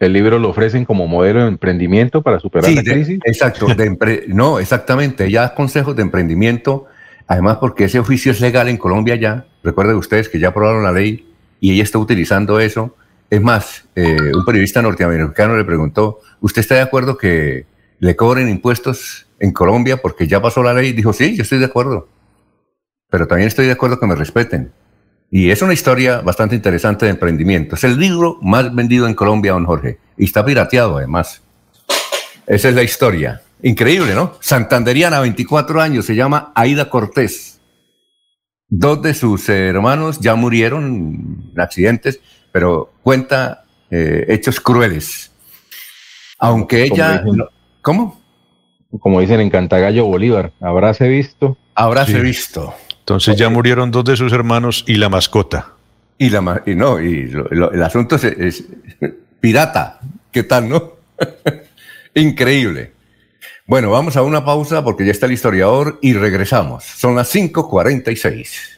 Speaker 13: el, libro lo ofrecen como modelo de emprendimiento para superar
Speaker 1: Sí,
Speaker 13: la
Speaker 1: de-
Speaker 13: crisis.
Speaker 1: exacto. de no, exactamente. Ella da consejos de emprendimiento, además porque ese oficio es legal en Colombia ya. Recuerden ustedes que ya aprobaron la ley y ella está utilizando eso. Es más, eh, un periodista norteamericano le preguntó, ¿usted está de acuerdo que le cobren impuestos en Colombia porque ya pasó la ley? Dijo, sí, yo estoy de acuerdo. Pero también estoy de acuerdo que me respeten. Y es una historia bastante interesante de emprendimiento. Es el libro más vendido en Colombia, don Jorge. Y está pirateado además. Esa es la historia. Increíble, ¿no? Santanderiana, 24 años, se llama Aida Cortés. Dos de sus hermanos ya murieron en accidentes, pero cuenta eh, hechos crueles. Aunque ella...
Speaker 13: Como dicen-
Speaker 1: no- ¿Cómo?
Speaker 13: Como dicen en Cantagallo Bolívar, habráse visto.
Speaker 1: Habráse
Speaker 5: Sí.
Speaker 1: visto.
Speaker 5: Entonces ya murieron dos de sus hermanos y la mascota.
Speaker 1: Y, la, ma- y no, y lo- lo- el asunto es, es pirata. ¿Qué tal, no? <laughs> Increíble. Bueno, vamos a una pausa porque ya está el historiador y regresamos. Son las 5:46.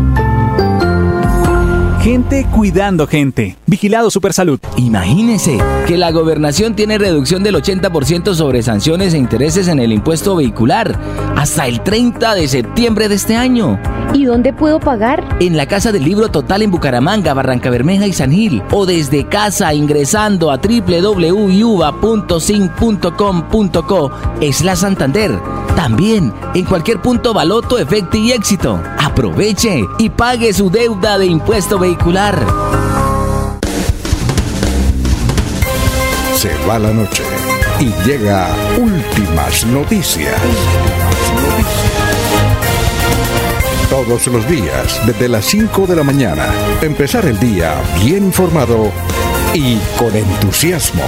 Speaker 14: Gente cuidando gente. Vigilado Supersalud.
Speaker 15: Imagínese que la gobernación tiene reducción del 80% sobre sanciones e intereses en el impuesto vehicular hasta el 30 de septiembre de este año.
Speaker 7: ¿Y dónde puedo pagar?
Speaker 15: En la Casa del Libro Total en Bucaramanga, Barranca Bermeja y San Gil. O desde casa ingresando a www.yuba.sin.com.co es la Santander. También en cualquier punto Baloto, Efecto y Éxito. Aproveche y pague su deuda de impuesto vehicular.
Speaker 2: Se va la noche y llega últimas noticias. Todos los días, desde las 5 de la mañana, empezar el día bien informado y con entusiasmo.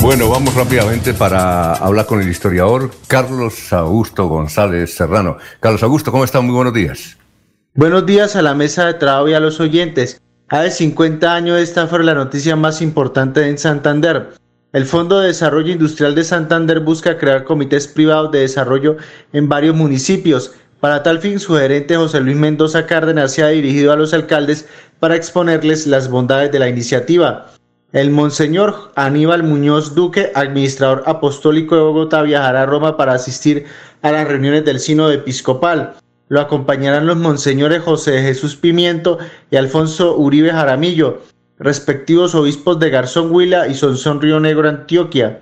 Speaker 1: Bueno, vamos rápidamente para hablar con el historiador Carlos Augusto González Serrano. Carlos Augusto, ¿cómo está? Muy buenos días.
Speaker 16: Buenos días a la mesa de trabajo y a los oyentes. Hace 50 años esta fue la noticia más importante en Santander. El Fondo de Desarrollo Industrial de Santander busca crear comités privados de desarrollo en varios municipios. Para tal fin, su gerente José Luis Mendoza Cárdenas se ha dirigido a los alcaldes para exponerles las bondades de la iniciativa. El Monseñor Aníbal Muñoz Duque, administrador apostólico de Bogotá, viajará a Roma para asistir a las reuniones del Sínodo Episcopal. Lo acompañarán los monseñores José Jesús Pimiento y Alfonso Uribe Jaramillo, respectivos obispos de Garzón Huila y Sonsón Río Negro, Antioquia.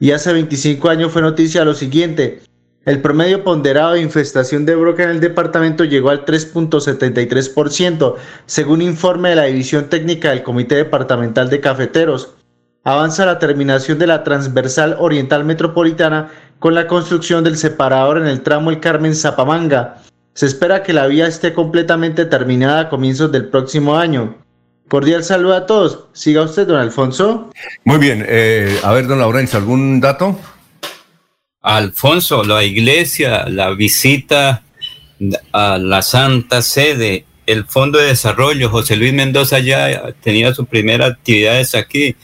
Speaker 16: Y hace 25 años fue noticia lo siguiente. El promedio ponderado de infestación de broca en el departamento llegó al 3.73%, según informe de la División Técnica del Comité Departamental de Cafeteros. Avanza la terminación de la transversal oriental metropolitana con la construcción del separador en el tramo El Carmen Zapamanga. Se espera que la vía esté completamente terminada a comienzos del próximo año. Cordial saludo a todos. Siga usted, don Alfonso.
Speaker 1: Muy bien. Eh, a ver, don Laurencio, ¿algún dato?
Speaker 3: Alfonso, la iglesia, la visita a la Santa Sede, el Fondo de Desarrollo, José Luis Mendoza ya tenía sus primeras actividades aquí.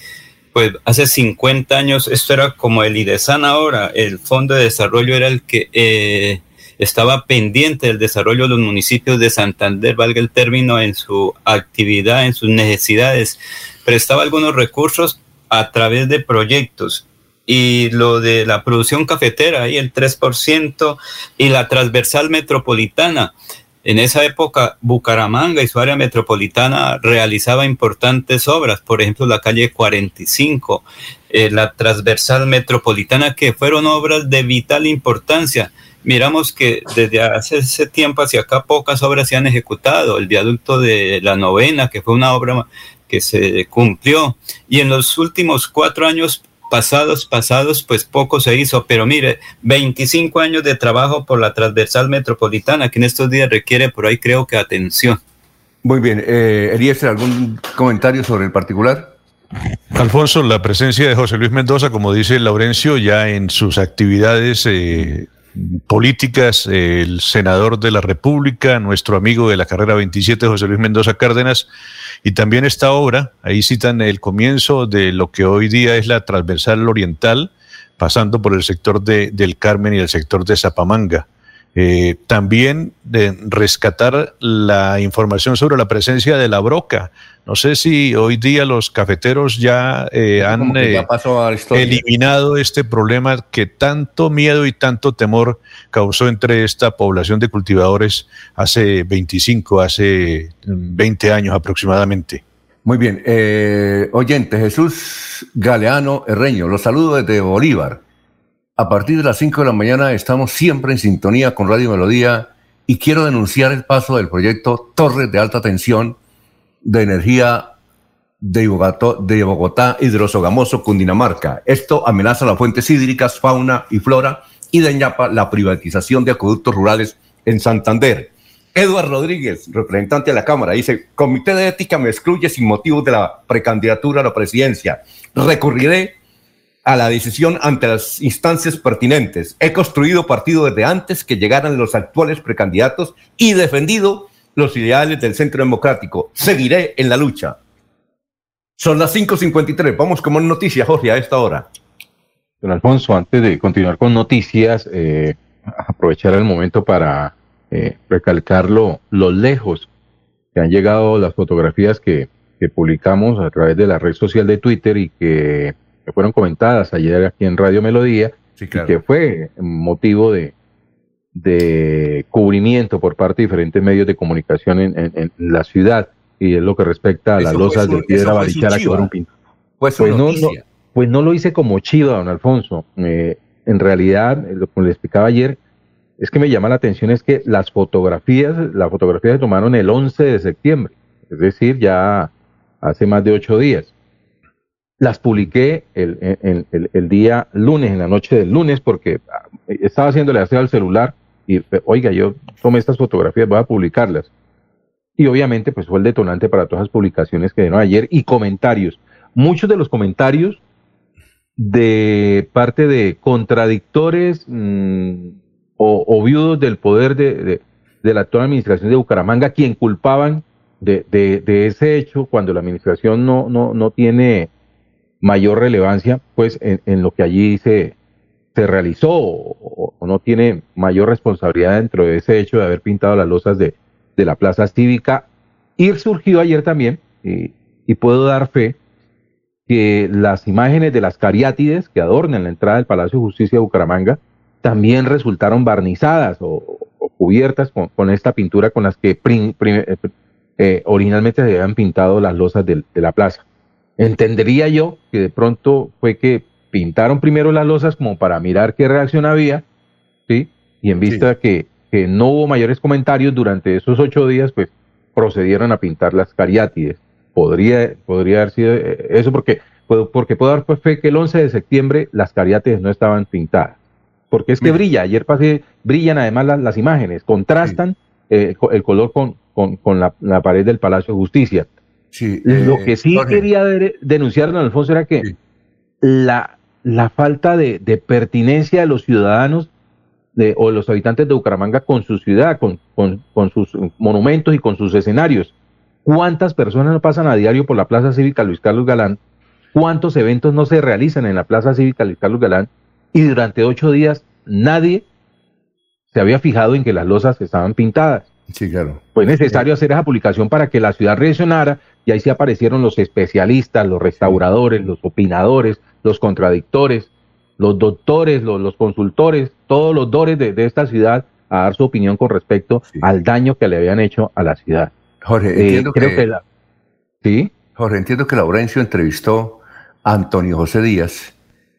Speaker 3: Pues hace 50 años esto era como el IDESAN ahora, el Fondo de Desarrollo era el que eh, estaba pendiente del desarrollo de los municipios de Santander, valga el término, en su actividad, en sus necesidades. Prestaba algunos recursos a través de proyectos y lo de la producción cafetera, ahí el 3%, y la transversal metropolitana. En esa época, Bucaramanga y su área metropolitana realizaba importantes obras, por ejemplo, la calle 45, eh, la transversal metropolitana, que fueron obras de vital importancia. Miramos que desde hace ese tiempo hacia acá pocas obras se han ejecutado. El viaducto de la novena, que fue una obra que se cumplió, y en los últimos cuatro años pasados, pasados, pues poco se hizo, pero mire, 25 años de trabajo por la transversal metropolitana, que en estos días requiere por ahí creo que atención.
Speaker 1: Muy bien, eh, Eliezer, ¿algún comentario sobre el particular?
Speaker 5: Alfonso, la presencia de José Luis Mendoza, como dice Laurencio, ya en sus actividades eh, políticas, el senador de la República, nuestro amigo de la carrera 27, José Luis Mendoza Cárdenas, y también esta obra, ahí citan el comienzo de lo que hoy día es la transversal oriental, pasando por el sector de, del Carmen y el sector de Zapamanga. Eh, también de rescatar la información sobre la presencia de la broca. No sé si hoy día los cafeteros ya eh, han eh, eliminado este problema que tanto miedo y tanto temor causó entre esta población de cultivadores hace 25, hace 20 años aproximadamente.
Speaker 1: Muy bien. oyente, Jesús Galeano Herreño, los saludo desde Bolívar. A partir de las 5 de la mañana estamos siempre en sintonía con Radio Melodía y quiero denunciar el paso del proyecto Torres de Alta Tensión de Energía de Bogotá, de Bogotá Hidrosogamoso, Cundinamarca. Esto amenaza las fuentes hídricas, fauna y flora y daña la privatización de acueductos rurales en Santander. Eduardo Rodríguez, representante de la Cámara, dice, Comité de Ética me excluye sin motivo de la precandidatura a la presidencia. Recurriré a la decisión ante las instancias pertinentes. He construido partido desde antes que llegaran los actuales precandidatos y defendido los ideales del centro democrático. Seguiré en la lucha. Son las 5.53. Vamos con noticias, Jorge, a esta hora.
Speaker 13: Don Alfonso, antes de continuar con noticias, eh, aprovechar el momento para eh, recalcarlo, lo lejos que han llegado las fotografías que publicamos a través de la red social de Twitter y que fueron comentadas ayer aquí en Radio Melodía y que fue motivo de, de cubrimiento por parte de diferentes medios de comunicación en, la ciudad y es lo que respecta a las losas de piedra barichara que fueron pintadas. Pues, no, pues no lo hice como chiva, don Alfonso. Eh, en realidad, lo que le explicaba ayer, es que me llama la atención es que las fotografías, las fotografías se tomaron el 11 de septiembre, es decir, ya hace más de ocho días. Las publiqué el, el, día lunes, en la noche del lunes, porque ah, estaba haciéndole aseo al celular y, oiga, yo tomé estas fotografías, voy a publicarlas. Y obviamente, pues fue el detonante para todas las publicaciones que dieron ayer y comentarios. Muchos de los comentarios de parte de contradictores mm, o, viudos del poder de, de, la actual administración de Bucaramanga, quien culpaban de, de, ese hecho cuando la administración no, no, no tiene mayor relevancia pues en, lo que allí se, se realizó o, no tiene mayor responsabilidad dentro de ese hecho de haber pintado las losas de, de la plaza cívica. Y surgió ayer también, y, puedo dar fe, que las imágenes de las cariátides que adornan la entrada del Palacio de Justicia de Bucaramanga también resultaron barnizadas o, cubiertas con, esta pintura con las que eh, eh, originalmente se habían pintado las losas de la plaza. Entendería yo que de pronto fue que pintaron primero las losas como para mirar qué reacción había, ¿sí? Y en vista que, que, no hubo mayores comentarios durante esos ocho días, pues procedieron a pintar las cariátides. Podría, podría haber sido eh, eso porque, porque puedo dar fe que el 11 de septiembre las cariátides no estaban pintadas. Porque es que brilla, ayer pasé, brillan además las, imágenes, contrastan eh, el color con, con, con la, la pared del Palacio de Justicia. Lo eh, que sí quería denunciar, don Alfonso, era que la, la falta de, pertinencia de los ciudadanos de, o los habitantes de Bucaramanga con su ciudad, con, con, sus monumentos y con sus escenarios. ¿Cuántas personas no pasan a diario por la Plaza Cívica Luis Carlos Galán? ¿Cuántos eventos no se realizan en la Plaza Cívica Luis Carlos Galán? Y durante ocho días nadie se había fijado en que las losas estaban pintadas.
Speaker 1: Sí, claro.
Speaker 13: Fue necesario hacer esa publicación para que la ciudad reaccionara y ahí sí aparecieron los especialistas, los restauradores, los opinadores, los contradictores, los doctores, los, los consultores, todos los dores de, de, esta ciudad a dar su opinión con respecto sí. al daño que le habían hecho a la ciudad.
Speaker 1: Jorge, eh, entiendo creo que, que la,
Speaker 13: ¿sí?
Speaker 1: Jorge, entiendo que Laurencio entrevistó a Antonio José Díaz,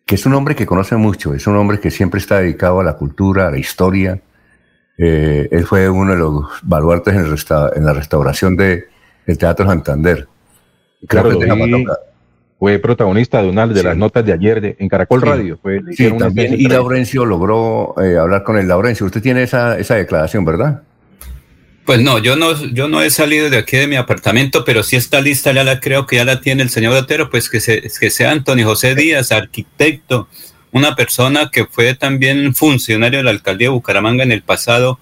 Speaker 1: que es un hombre que conoce mucho, es un hombre que siempre está dedicado a la cultura, a la historia. Eh, él fue uno de los baluartes en, resta en la restauración de, del Teatro Santander.
Speaker 13: Creo claro, vi, fue protagonista de una de sí. las notas de ayer de, en Caracol
Speaker 1: sí.
Speaker 13: Radio. Fue,
Speaker 1: sí, también, y Laurencio logró eh, hablar con el Laurencio. Usted tiene esa, esa declaración, ¿verdad?
Speaker 3: Pues no, yo no, yo no he salido de aquí de mi apartamento, pero sí está lista, ya la creo que ya la tiene el señor Otero, pues que, se, que sea Antonio José Díaz, arquitecto, una persona que fue también funcionario de la alcaldía de Bucaramanga en el pasado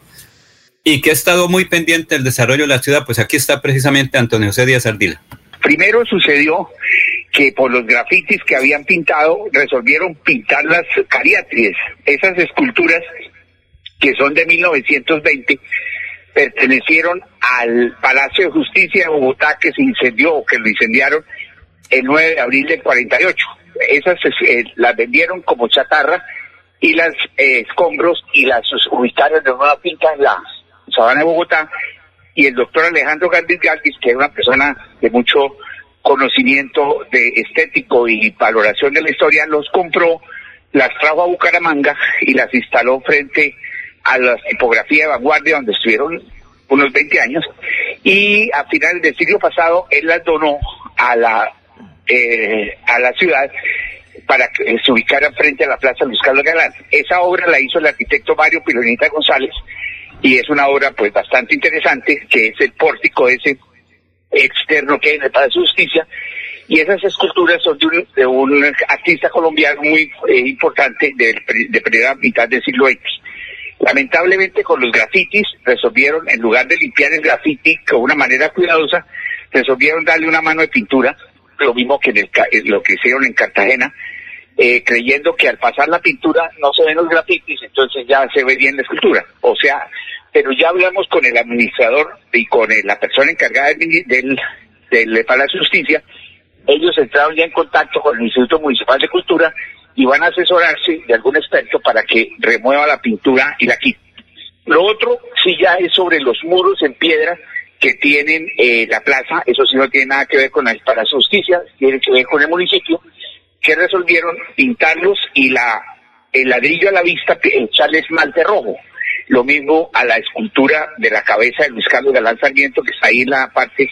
Speaker 3: y que ha estado muy pendiente del desarrollo de la ciudad, pues aquí está precisamente Antonio José Díaz Ardila.
Speaker 17: Primero sucedió que por los grafitis que habían pintado resolvieron pintar las cariátrides, esas esculturas que son de 1920 pertenecieron al Palacio de Justicia de Bogotá que se incendió que lo incendiaron el 9 de abril del 48. Esas eh, las vendieron como chatarra y las eh, escombros y las ubicaron de nueva pinta en la sabana de Bogotá y el doctor Alejandro Galdis Galdis, que es una persona de mucho conocimiento de estético y valoración de la historia, los compró, las trajo a Bucaramanga y las instaló frente a la tipografía de vanguardia donde estuvieron unos 20 años y a finales del siglo pasado él las donó a la eh, a la ciudad para que se ubicara frente a la Plaza Luis Carlos Galán. Esa obra la hizo el arquitecto Mario Pilonita González y es una obra pues bastante interesante que es el pórtico ese externo que hay en el Palacio de Justicia y esas esculturas son de un, de un artista colombiano muy eh, importante de, de primera mitad del siglo XX. Lamentablemente con los grafitis resolvieron, en lugar de limpiar el grafiti con una manera cuidadosa, resolvieron darle una mano de pintura, lo mismo que en el, lo que hicieron en Cartagena, eh, creyendo que al pasar la pintura no se ven los grafitis, entonces ya se ve bien la escultura. O sea, pero ya hablamos con el administrador y con el, la persona encargada del, del, del Palacio de Justicia, ellos entraron ya en contacto con el Instituto Municipal de Cultura y van a asesorarse de algún experto para que remueva la pintura y la quite. Lo otro sí ya es sobre los muros en piedra que tienen eh, la plaza, eso sí no tiene nada que ver con la para justicia, tiene que ver con el municipio, que resolvieron pintarlos y la el ladrillo a la vista echarle esmalte rojo. Lo mismo a la escultura de la cabeza de Luis Carlos Galán Sarmiento, que está ahí en la parte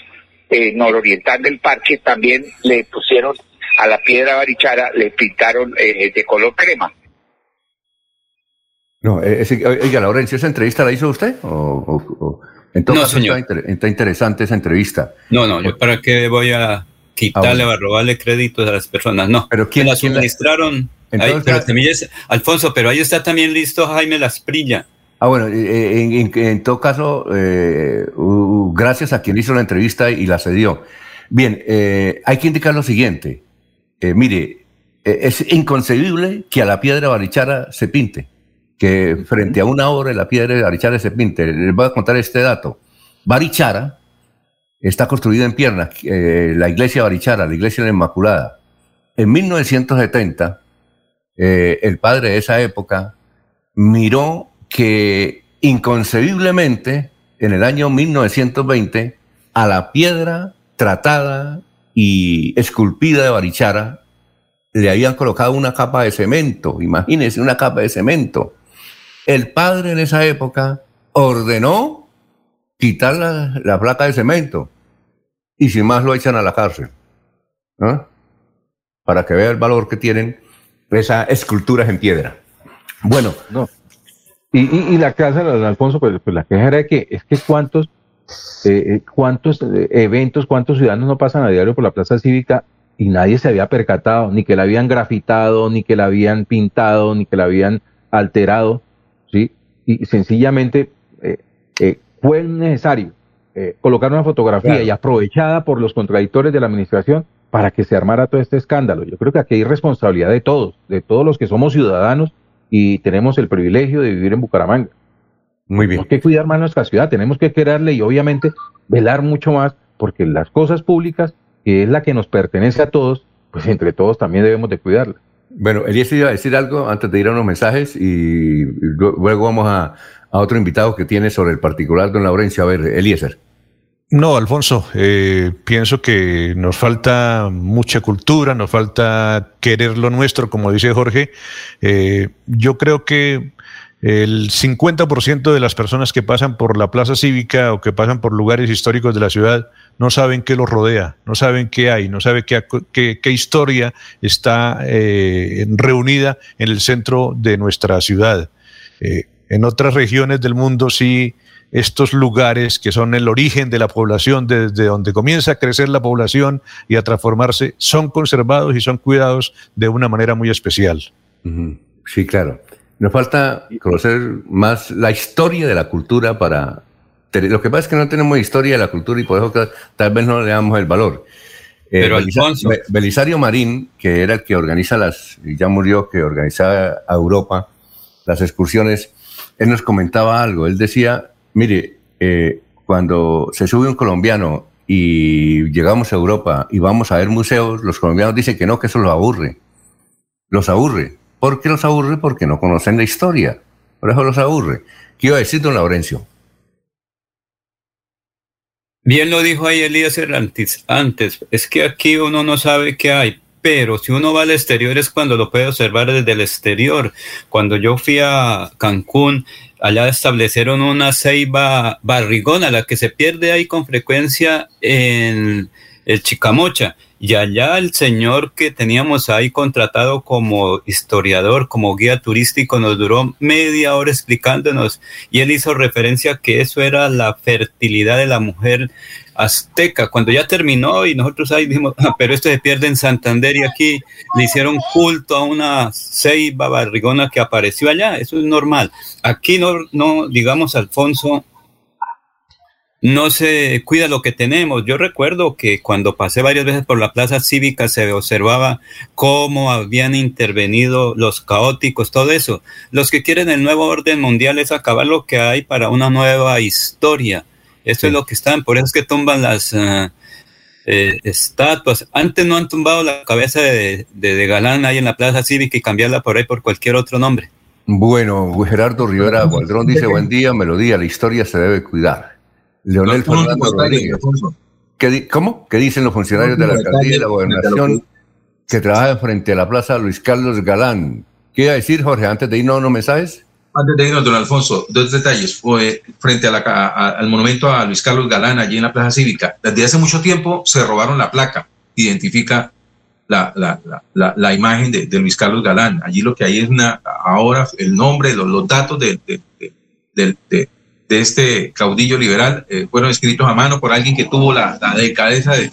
Speaker 17: eh, nororiental del parque, también le pusieron a la piedra barichara le pintaron eh, de color crema.
Speaker 1: No, eh, ese, oiga, Laurencio, ¿esa entrevista la hizo usted? ¿O, o, o en todo
Speaker 3: no, señor.
Speaker 1: Está, inter, está, interesante esa entrevista.
Speaker 3: No, no, yo para qué voy a quitarle, ah, a robarle créditos a las personas. No,
Speaker 1: pero ¿quién
Speaker 3: la
Speaker 1: ¿quién
Speaker 3: suministraron? Ahí, pero semillas, Alfonso, pero ahí está también listo Jaime Lasprilla.
Speaker 1: Ah, bueno, eh, en, en, en todo caso, eh, uh, gracias a quien hizo la entrevista y la cedió. Bien, eh, hay que indicar lo siguiente. Eh, mire, eh, es inconcebible que a la piedra barichara se pinte, que frente a una obra de la piedra barichara se pinte. Les voy a contar este dato. Barichara está construida en piernas, eh, la iglesia Barichara, la iglesia de la Inmaculada. En 1970, eh, el padre de esa época miró que inconcebiblemente, en el año 1920, a la piedra tratada y esculpida de Barichara, le habían colocado una capa de cemento, imagínense una capa de cemento. El padre en esa época ordenó quitar la, la placa de cemento y sin más lo echan a la cárcel. ¿no? Para que vea el valor que tienen esas esculturas en piedra. Bueno.
Speaker 13: No. Y, y, y la casa, don Alfonso, pues, pues, la queja era que es que cuántos eh, cuántos eh, eventos, cuántos ciudadanos no pasan a diario por la plaza cívica y nadie se había percatado, ni que la habían grafitado, ni que la habían pintado, ni que la habían alterado, ¿sí? Y sencillamente eh, eh, fue necesario colocar una fotografía claro. y aprovechada por los contradictores de la administración para que se armara todo este escándalo. Yo creo que aquí hay responsabilidad de todos, de todos los que somos ciudadanos y tenemos el privilegio de vivir en Bucaramanga.
Speaker 1: Muy bien.
Speaker 13: Tenemos que cuidar más nuestra ciudad, tenemos que quererle y obviamente velar mucho más porque las cosas públicas, que es la que nos pertenece a todos, pues entre todos también debemos de cuidarla.
Speaker 1: Bueno, Eliezer iba a decir algo antes de ir a unos mensajes y luego vamos a, a otro invitado que tiene sobre el particular, don Laurencio. A ver, Eliezer.
Speaker 5: No, Alfonso, eh, pienso que nos falta mucha cultura, nos falta querer lo nuestro, como dice Jorge. Eh, yo creo que el 50% de las personas que pasan por la plaza cívica o que pasan por lugares históricos de la ciudad no saben qué los rodea, no saben qué hay, no saben qué, qué, historia está eh, reunida en el centro de nuestra ciudad. En otras regiones del mundo sí estos lugares que son el origen de la población, desde donde comienza a crecer la población y a transformarse, son conservados y son cuidados de una manera muy especial.
Speaker 1: Sí, claro. Nos falta conocer más la historia de la cultura para... Lo que pasa es que no tenemos historia de la cultura y por eso tal vez no le damos el valor.
Speaker 3: Eh, Pero Alfonso...
Speaker 1: Belisario Marín, que era el que organiza las, ya murió, que organizaba a Europa las excursiones, él nos comentaba algo. Él decía Mire, eh, cuando se sube un colombiano y llegamos a Europa y vamos a ver museos, los colombianos dicen que no, que eso los aburre. Los aburre. ¿Por qué los aburre? Porque no conocen la historia. Por eso los aburre. ¿Qué iba a decir don Laurencio?
Speaker 3: Bien lo dijo ahí Elías antes, antes. Es que aquí uno no sabe qué hay, pero si uno va al exterior es cuando lo puede observar desde el exterior. Cuando yo fui a Cancún, allá establecieron una ceiba barrigona, la que se pierde ahí con frecuencia en el Chicamocha. Y allá el señor que teníamos ahí contratado como historiador, como guía turístico, nos duró media hora explicándonos y él hizo referencia que eso era la fertilidad de la mujer azteca. Cuando ya terminó y nosotros ahí dijimos, ah, pero esto se pierde en Santander y aquí le hicieron culto a una ceiba barrigona que apareció allá. Eso es normal. Aquí no, no digamos, Alfonso, no se cuida lo que tenemos. Yo recuerdo que cuando pasé varias veces por la plaza cívica se observaba cómo habían intervenido los caóticos, todo eso. Los que quieren el nuevo orden mundial es acabar lo que hay para una nueva historia. Eso es lo que están, por eso es que tumban las eh, eh, estatuas. Antes no han tumbado la cabeza de, de, Galán ahí en la plaza cívica y cambiarla por ahí por cualquier otro nombre.
Speaker 1: Bueno, Gerardo Rivera Gualdrón dice, buen día, melodía, la historia se debe cuidar. Leonel Fernando Rodríguez. ¿Cómo? ¿Qué dicen los funcionarios de la alcaldía y la gobernación que trabajan frente a la plaza Luis Carlos Galán? ¿Qué iba a decir, Jorge, antes de irnos a unos mensajes?
Speaker 18: Antes de irnos, don Alfonso, dos detalles. Fue frente a la, al monumento a Luis Carlos Galán, allí en la Plaza Cívica. Desde hace mucho tiempo se robaron la placa, identifica la, la, la, la imagen de, de, Luis Carlos Galán. Allí lo que hay es una, ahora el nombre, los, los datos de, de, de, de este caudillo liberal eh, fueron escritos a mano por alguien que tuvo la, la delicadeza de,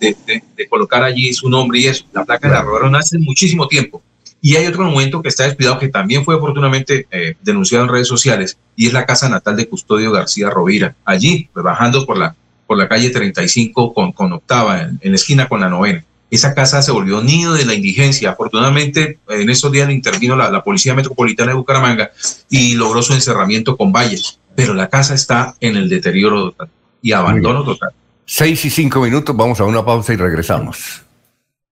Speaker 18: de, colocar allí su nombre y eso. La placa la robaron hace muchísimo tiempo. Y hay otro momento que está descuidado que también fue oportunamente eh, denunciado en redes sociales y es la casa natal de Custodio García Rovira. Allí, pues, bajando por la, por la calle 35 con, con octava, en, en la esquina con la novena esa casa se volvió nido de la indigencia. Afortunadamente, en esos días intervino la, la, Policía Metropolitana de Bucaramanga y logró su encerramiento con valles pero la casa está en el deterioro total y abandono total.
Speaker 1: Seis y cinco minutos, vamos a una pausa y regresamos.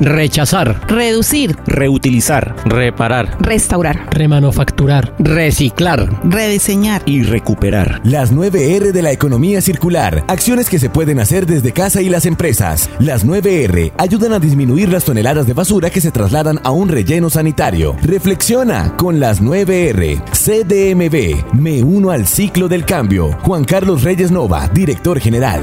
Speaker 19: Rechazar.
Speaker 20: Reducir.
Speaker 19: Reutilizar. Reparar.
Speaker 20: Restaurar.
Speaker 19: Remanufacturar. Reciclar.
Speaker 20: Rediseñar.
Speaker 19: Y recuperar.
Speaker 10: Las 9R de la economía circular. Acciones que se pueden hacer desde casa y las empresas. Las 9R ayudan a disminuir las toneladas de basura que se trasladan a un relleno sanitario. Reflexiona con las 9R. CDMB. Me uno al ciclo del cambio. Juan Carlos Reyes Nova, director general.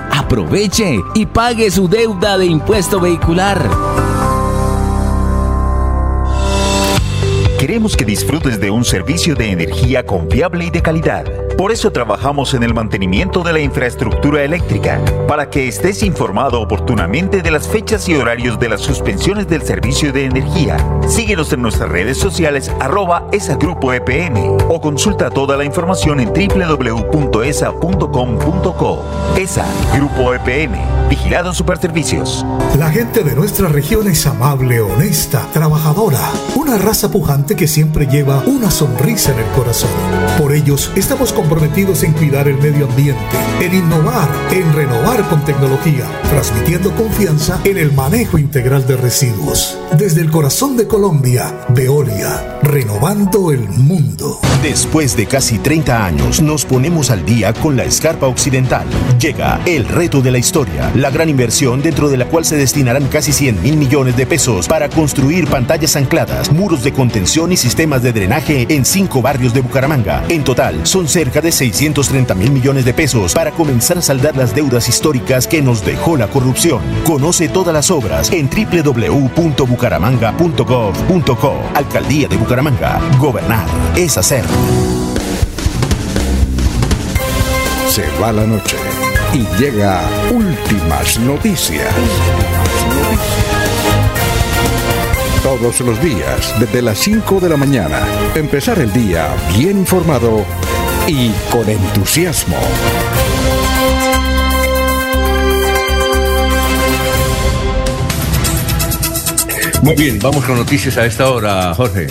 Speaker 15: Aproveche y pague su deuda de impuesto vehicular.
Speaker 21: Queremos que disfrutes de un servicio de energía confiable y de calidad. Por eso trabajamos en el mantenimiento de la infraestructura eléctrica, para que estés informado oportunamente de las fechas y horarios de las suspensiones del servicio de energía. Síguenos en nuestras redes sociales arroba esagrupo EPM o consulta toda la información en www.esa.com.co. ESA, Grupo EPM, Vigilado Superservicios.
Speaker 12: La gente de nuestra región es amable, honesta, trabajadora, una raza pujante que siempre lleva una sonrisa en el corazón. Por ellos estamos comprometidos en cuidar el medio ambiente, en innovar, en renovar con tecnología, transmitiendo confianza en el manejo integral de residuos. Desde el corazón de Colombia, Veolia, renovando el mundo.
Speaker 10: Después de casi 30 años, nos ponemos al día con la escarpa occidental. Llega el reto de la historia, la gran inversión dentro de la cual se destinarán casi 100 mil millones de pesos para construir pantallas ancladas, muros de contención y sistemas de drenaje en cinco barrios de Bucaramanga. En total, son cerca de 630 mil millones de pesos para comenzar a saldar las deudas históricas que nos dejó la corrupción. Conoce todas las obras en www.bucaramanga.gov.co. Alcaldía de Bucaramanga. Gobernar es hacer.
Speaker 2: Se va la noche y llega últimas noticias. Todos los días, desde las 5 de la mañana, empezar el día bien informado y con entusiasmo.
Speaker 1: Muy bien, vamos con noticias a esta hora, Jorge.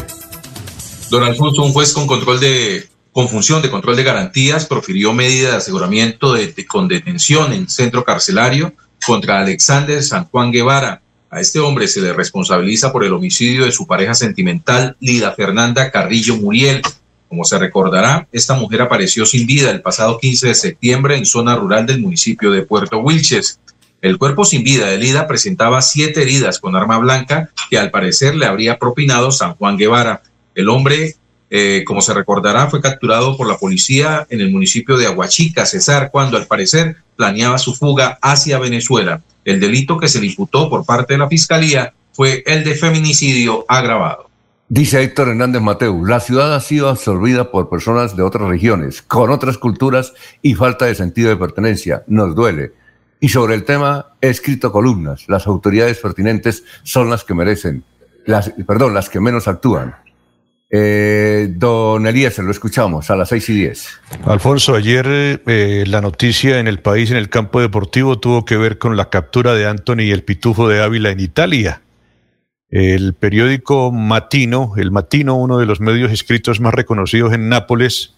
Speaker 18: Don Alfonso, un juez con control de con función de control de garantías profirió medida de aseguramiento de, de- con detención en centro carcelario contra Alexander San Juan Guevara. A este hombre se le responsabiliza por el homicidio de su pareja sentimental, Lida Fernanda Carrillo Muriel. Como se recordará, esta mujer apareció sin vida el pasado 15 de septiembre en zona rural del municipio de Puerto Wilches. El cuerpo sin vida de Lida presentaba siete heridas con arma blanca que al parecer le habría propinado San Juan Guevara. El hombre, eh, como se recordará, fue capturado por la policía en el municipio de Aguachica, Cesar, cuando al parecer planeaba su fuga hacia Venezuela. El delito que se le imputó por parte de la fiscalía fue el de feminicidio agravado.
Speaker 1: Dice Héctor Hernández Mateu, la ciudad ha sido absorbida por personas de otras regiones, con otras culturas y falta de sentido de pertenencia. Nos duele. Y sobre el tema he escrito columnas. Las autoridades pertinentes son las que merecen, las, perdón, las que menos actúan. Eh, don Elías, lo escuchamos a las seis y diez.
Speaker 5: Alfonso, ayer eh, la noticia en el país, en el campo deportivo, tuvo que ver con la captura de Anthony y el Pitufo de Ávila en Italia. El periódico Matino, el Matino, uno de los medios escritos más reconocidos en Nápoles,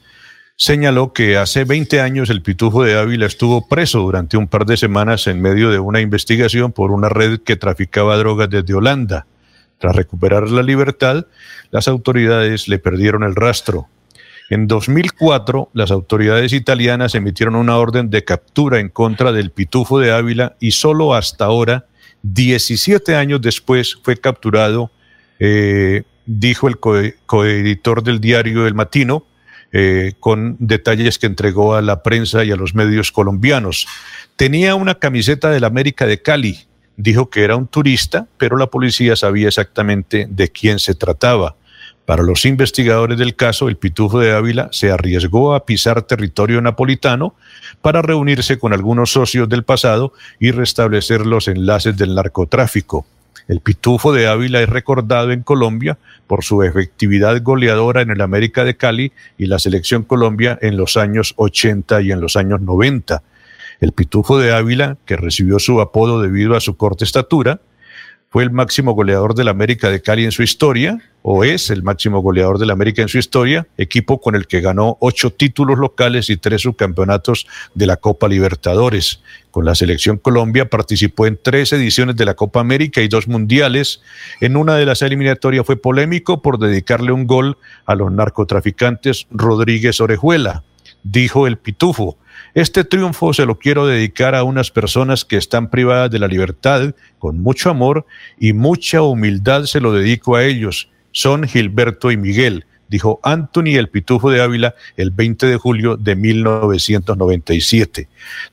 Speaker 5: señaló que hace 20 años el Pitufo de Ávila estuvo preso durante un par de semanas en medio de una investigación por una red que traficaba drogas desde Holanda. Tras recuperar la libertad, las autoridades le perdieron el rastro. En 2004, las autoridades italianas emitieron una orden de captura en contra del Pitufo de Ávila y solo hasta ahora, 17 años después, fue capturado, eh, dijo el coeditor del diario El Matino, eh, con detalles que entregó a la prensa y a los medios colombianos. Tenía una camiseta del América de Cali. Dijo que era un turista, pero la policía sabía exactamente de quién se trataba. Para los investigadores del caso, el Pitufo de Ávila se arriesgó a pisar territorio napolitano para reunirse con algunos socios del pasado y restablecer los enlaces del narcotráfico. El Pitufo de Ávila es recordado en Colombia por su efectividad goleadora en el América de Cali y la selección Colombia en los años 80 y en los años 90. El Pitufo de Ávila, que recibió su apodo debido a su corta estatura, fue el máximo goleador del América de Cali en su historia, o es el máximo goleador del América en su historia, equipo con el que ganó ocho títulos locales y tres subcampeonatos de la Copa Libertadores. Con la selección Colombia participó en tres ediciones de la Copa América y dos mundiales. En una de las eliminatorias fue polémico por dedicarle un gol a los narcotraficantes Rodríguez Orejuela. Dijo el Pitufo, este triunfo se lo quiero dedicar a unas personas que están privadas de la libertad con mucho amor y mucha humildad se lo dedico a ellos. Son Gilberto y Miguel, dijo Anthony el Pitufo de Ávila el 20 de julio de 1997.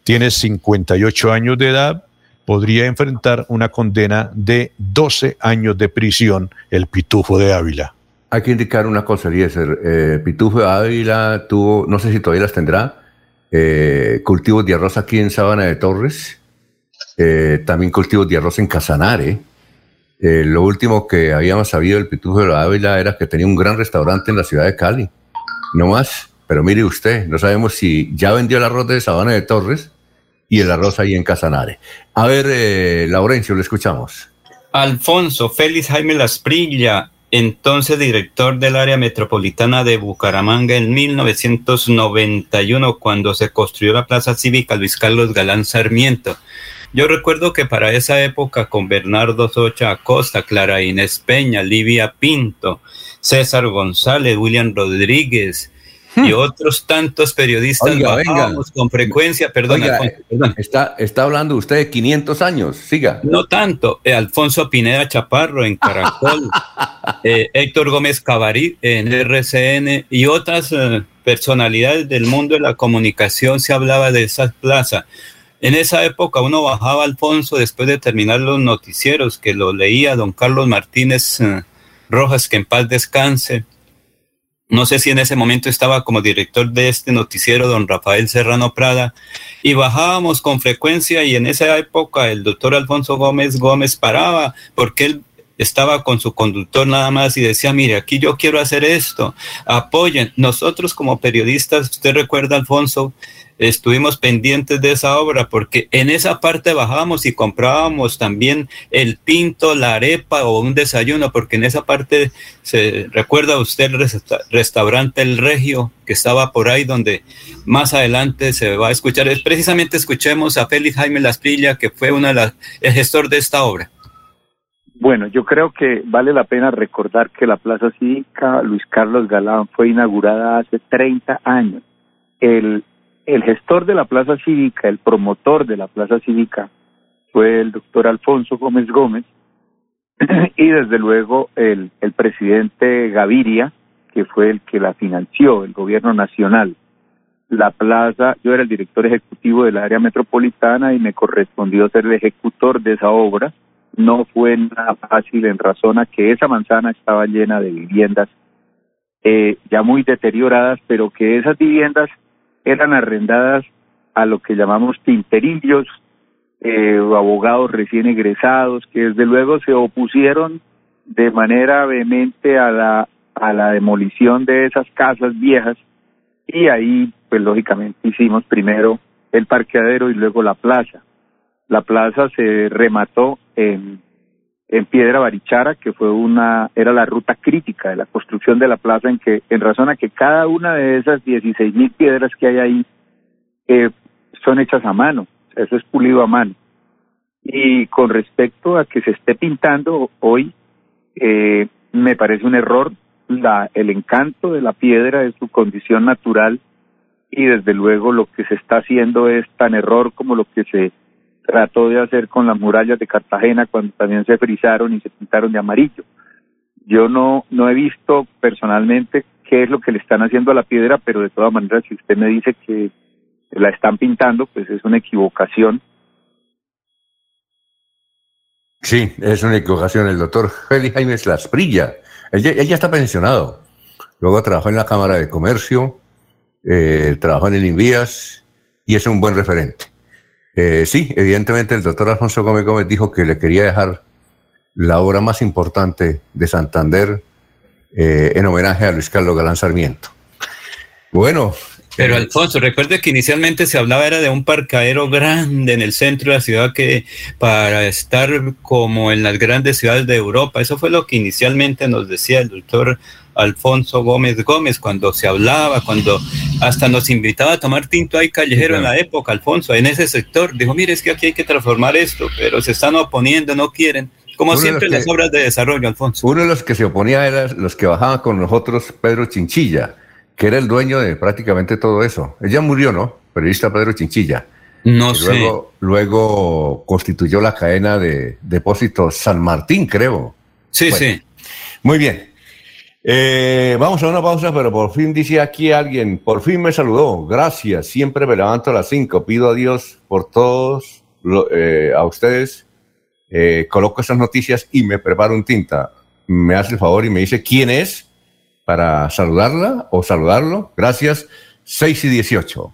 Speaker 5: Tiene 58 años de edad, podría enfrentar una condena de 12 años de prisión el Pitufo de Ávila.
Speaker 1: Hay que indicar una cosa, Eliezer. Eh, Pitufo de Ávila tuvo, no sé si todavía las tendrá, eh, cultivos de arroz aquí en Sabana de Torres, eh, también cultivos de arroz en Casanare. Eh, lo último que habíamos sabido del Pitufo de la Ávila era que tenía un gran restaurante en la ciudad de Cali. No más, pero mire usted, no sabemos si ya vendió el arroz de Sabana de Torres y el arroz ahí en Casanare. A ver, Laurencio, le escuchamos.
Speaker 3: Alfonso, Félix Jaime Lasprilla, entonces director del área metropolitana de Bucaramanga en 1991 cuando se construyó la Plaza Cívica Luis Carlos Galán Sarmiento. Yo recuerdo que para esa época con Bernardo Socha Acosta, Clara Inés Peña, Livia Pinto, César González, William Rodríguez, y otros tantos periodistas
Speaker 1: Oiga,
Speaker 3: con frecuencia, perdón,
Speaker 1: Está, está hablando usted de 500 años, siga.
Speaker 3: No tanto, eh, Alfonso Pineda Chaparro en Caracol, <laughs> eh, Héctor Gómez Cavarí en RCN y otras eh, personalidades del mundo de la comunicación. Se hablaba de esa plaza. En esa época uno bajaba Alfonso después de terminar los noticieros que lo leía don Carlos Martínez Rojas, que en paz descanse no sé si en ese momento estaba como director de este noticiero don Rafael Serrano Prada y bajábamos con frecuencia y en esa época el doctor Alfonso Gómez Gómez paraba porque él estaba con su conductor nada más y decía, mire, aquí yo quiero hacer esto, apoyen. Nosotros como periodistas, usted recuerda, Alfonso, estuvimos pendientes de esa obra porque en esa parte bajábamos y comprábamos también el pinto, la arepa o un desayuno, porque en esa parte se recuerda usted el restaurante El Regio que estaba por ahí donde más adelante se va a escuchar. Es precisamente escuchemos a Félix Jaime Lasprilla, que fue una de las, el gestor de esta obra.
Speaker 22: Bueno, yo creo que vale la pena recordar que la Plaza Cívica Luis Carlos Galán fue inaugurada hace 30 años. El, gestor de la Plaza Cívica, el promotor de la Plaza Cívica, fue el doctor Alfonso Gómez Gómez <clears throat> y desde luego el, el presidente Gaviria, que fue el que la financió, el gobierno nacional. La plaza, yo era el director ejecutivo del área metropolitana y me correspondió ser el ejecutor de esa obra no fue nada fácil en razón a que esa manzana estaba llena de viviendas eh, ya muy deterioradas, pero que esas viviendas eran arrendadas a lo que llamamos tinterillos, eh, abogados recién egresados, que desde luego se opusieron de manera vehemente a la, a la demolición de esas casas viejas y ahí pues lógicamente hicimos primero el parqueadero y luego la plaza. La plaza se remató en, Piedra Barichara, que fue una, era la ruta crítica de la construcción de la plaza, en que, en razón a que cada una de esas 16 mil piedras que hay ahí eh, son hechas a mano, eso es pulido a mano. Y con respecto a que se esté pintando hoy, Eh, me parece un error la, el encanto de la piedra es su condición natural y desde luego lo que se está haciendo es tan error como lo que se trató de hacer con las murallas de Cartagena cuando también se frizaron y se pintaron de amarillo. Yo no, no he visto personalmente qué es lo que le están haciendo a la piedra, pero de todas maneras, si usted me dice que la están pintando, pues es una equivocación.
Speaker 1: Sí, es una equivocación. El doctor Félix Jaime Lasprilla, ella, ella está pensionado. Luego trabajó en la Cámara de Comercio, eh, trabajó en el Invías y es un buen referente. Eh, sí, evidentemente el doctor Alfonso Gómez Gómez dijo que le quería dejar la obra más importante de Santander eh, en homenaje a Luis Carlos Galán Sarmiento. Bueno.
Speaker 3: Pero Alfonso, recuerde que inicialmente se hablaba era de un parcadero grande en el centro de la ciudad que para estar como en las grandes ciudades de Europa. Eso fue lo que inicialmente nos decía el doctor Alfonso Gómez Gómez cuando se hablaba, cuando hasta nos invitaba a tomar tinto ahí callejero en la época, Alfonso, en ese sector. Dijo, mire, es que aquí hay que transformar esto, pero se están oponiendo, no quieren. Como siempre las obras de desarrollo, Alfonso.
Speaker 1: Uno de los que se oponía era los que bajaban con nosotros, Pedro Chinchilla, que era el dueño de prácticamente todo eso. Ella murió, ¿no? Periodista Pedro Chinchilla.
Speaker 3: No sé.
Speaker 1: Luego, luego constituyó la cadena de depósitos San Martín, creo.
Speaker 3: Sí, sí.
Speaker 1: Muy bien. Eh, vamos a una pausa, pero por fin dice aquí alguien, por fin me saludó, gracias, siempre me levanto a las 5, pido a Dios por todos, eh, a ustedes, eh, coloco esas noticias y me preparo un tinta. Me hace el favor y me dice quién es para saludarla o saludarlo. Gracias, 6 y 18.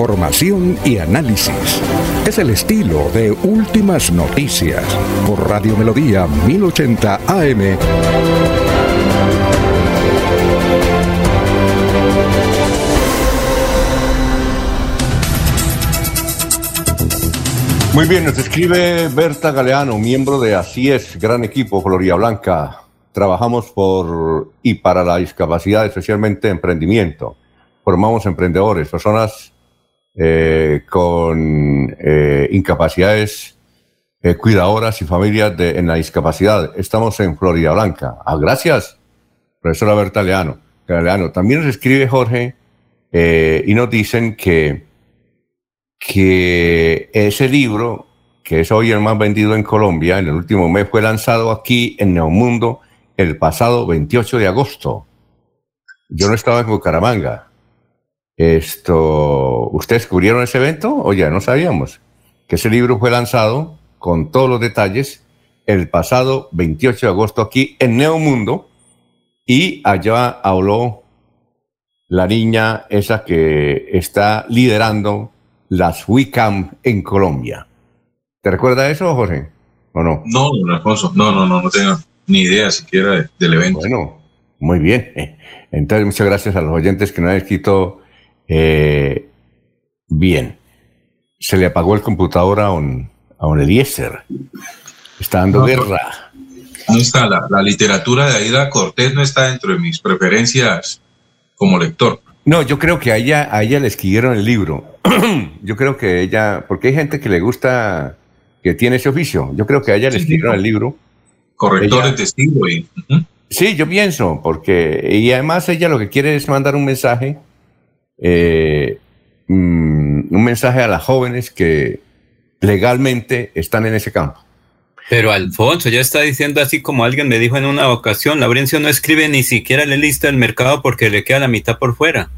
Speaker 2: Información y análisis. Es el estilo de Últimas Noticias por Radio Melodía 1080 AM.
Speaker 1: Muy bien, nos escribe Berta Galeano, miembro de Así es, gran equipo Floria Blanca. Trabajamos por y para la discapacidad, especialmente emprendimiento. Formamos emprendedores, personas eh, con eh, incapacidades, eh, cuidadoras y familias de, en la discapacidad. Estamos en Florida Blanca. Ah, gracias, profesora Berta. Galeano. También nos escribe Jorge y nos dicen que que ese libro, que es hoy el más vendido en Colombia, en el último mes fue lanzado aquí en Neomundo el pasado 28 de agosto. Yo no estaba en Bucaramanga. Esto, ¿ustedes cubrieron ese evento o ya no sabíamos? Que ese libro fue lanzado con todos los detalles el pasado 28 de agosto aquí en Neomundo y allá habló la niña esa que está liderando las WICAM en Colombia. ¿Te recuerda eso, Jorge? ¿O no?
Speaker 18: No, Alfonso, no, no, no, no tengo ni idea siquiera del evento.
Speaker 1: Bueno, muy bien. <laughs> Entonces, muchas gracias a los oyentes que nos han escrito eh, bien. Se le apagó el computador a un, a un Eliezer. Está dando guerra.
Speaker 18: No está, la, la literatura de Aida Cortés no está dentro de mis preferencias como lector.
Speaker 1: No, yo creo que a ella, a ella le escribieron el libro. <clears throat> yo creo que ella, porque hay gente que le gusta, que tiene ese oficio. Yo creo que a ella le escribieron el libro.
Speaker 18: Corrector de estilo. Y,
Speaker 1: Sí, yo pienso, porque, y además ella lo que quiere es mandar un mensaje, eh, mm, un mensaje a las jóvenes que legalmente están en ese campo.
Speaker 3: Pero Alfonso ya está diciendo así como alguien me dijo en una ocasión, Laurencio no escribe ni siquiera la lista del mercado porque le queda la mitad por fuera.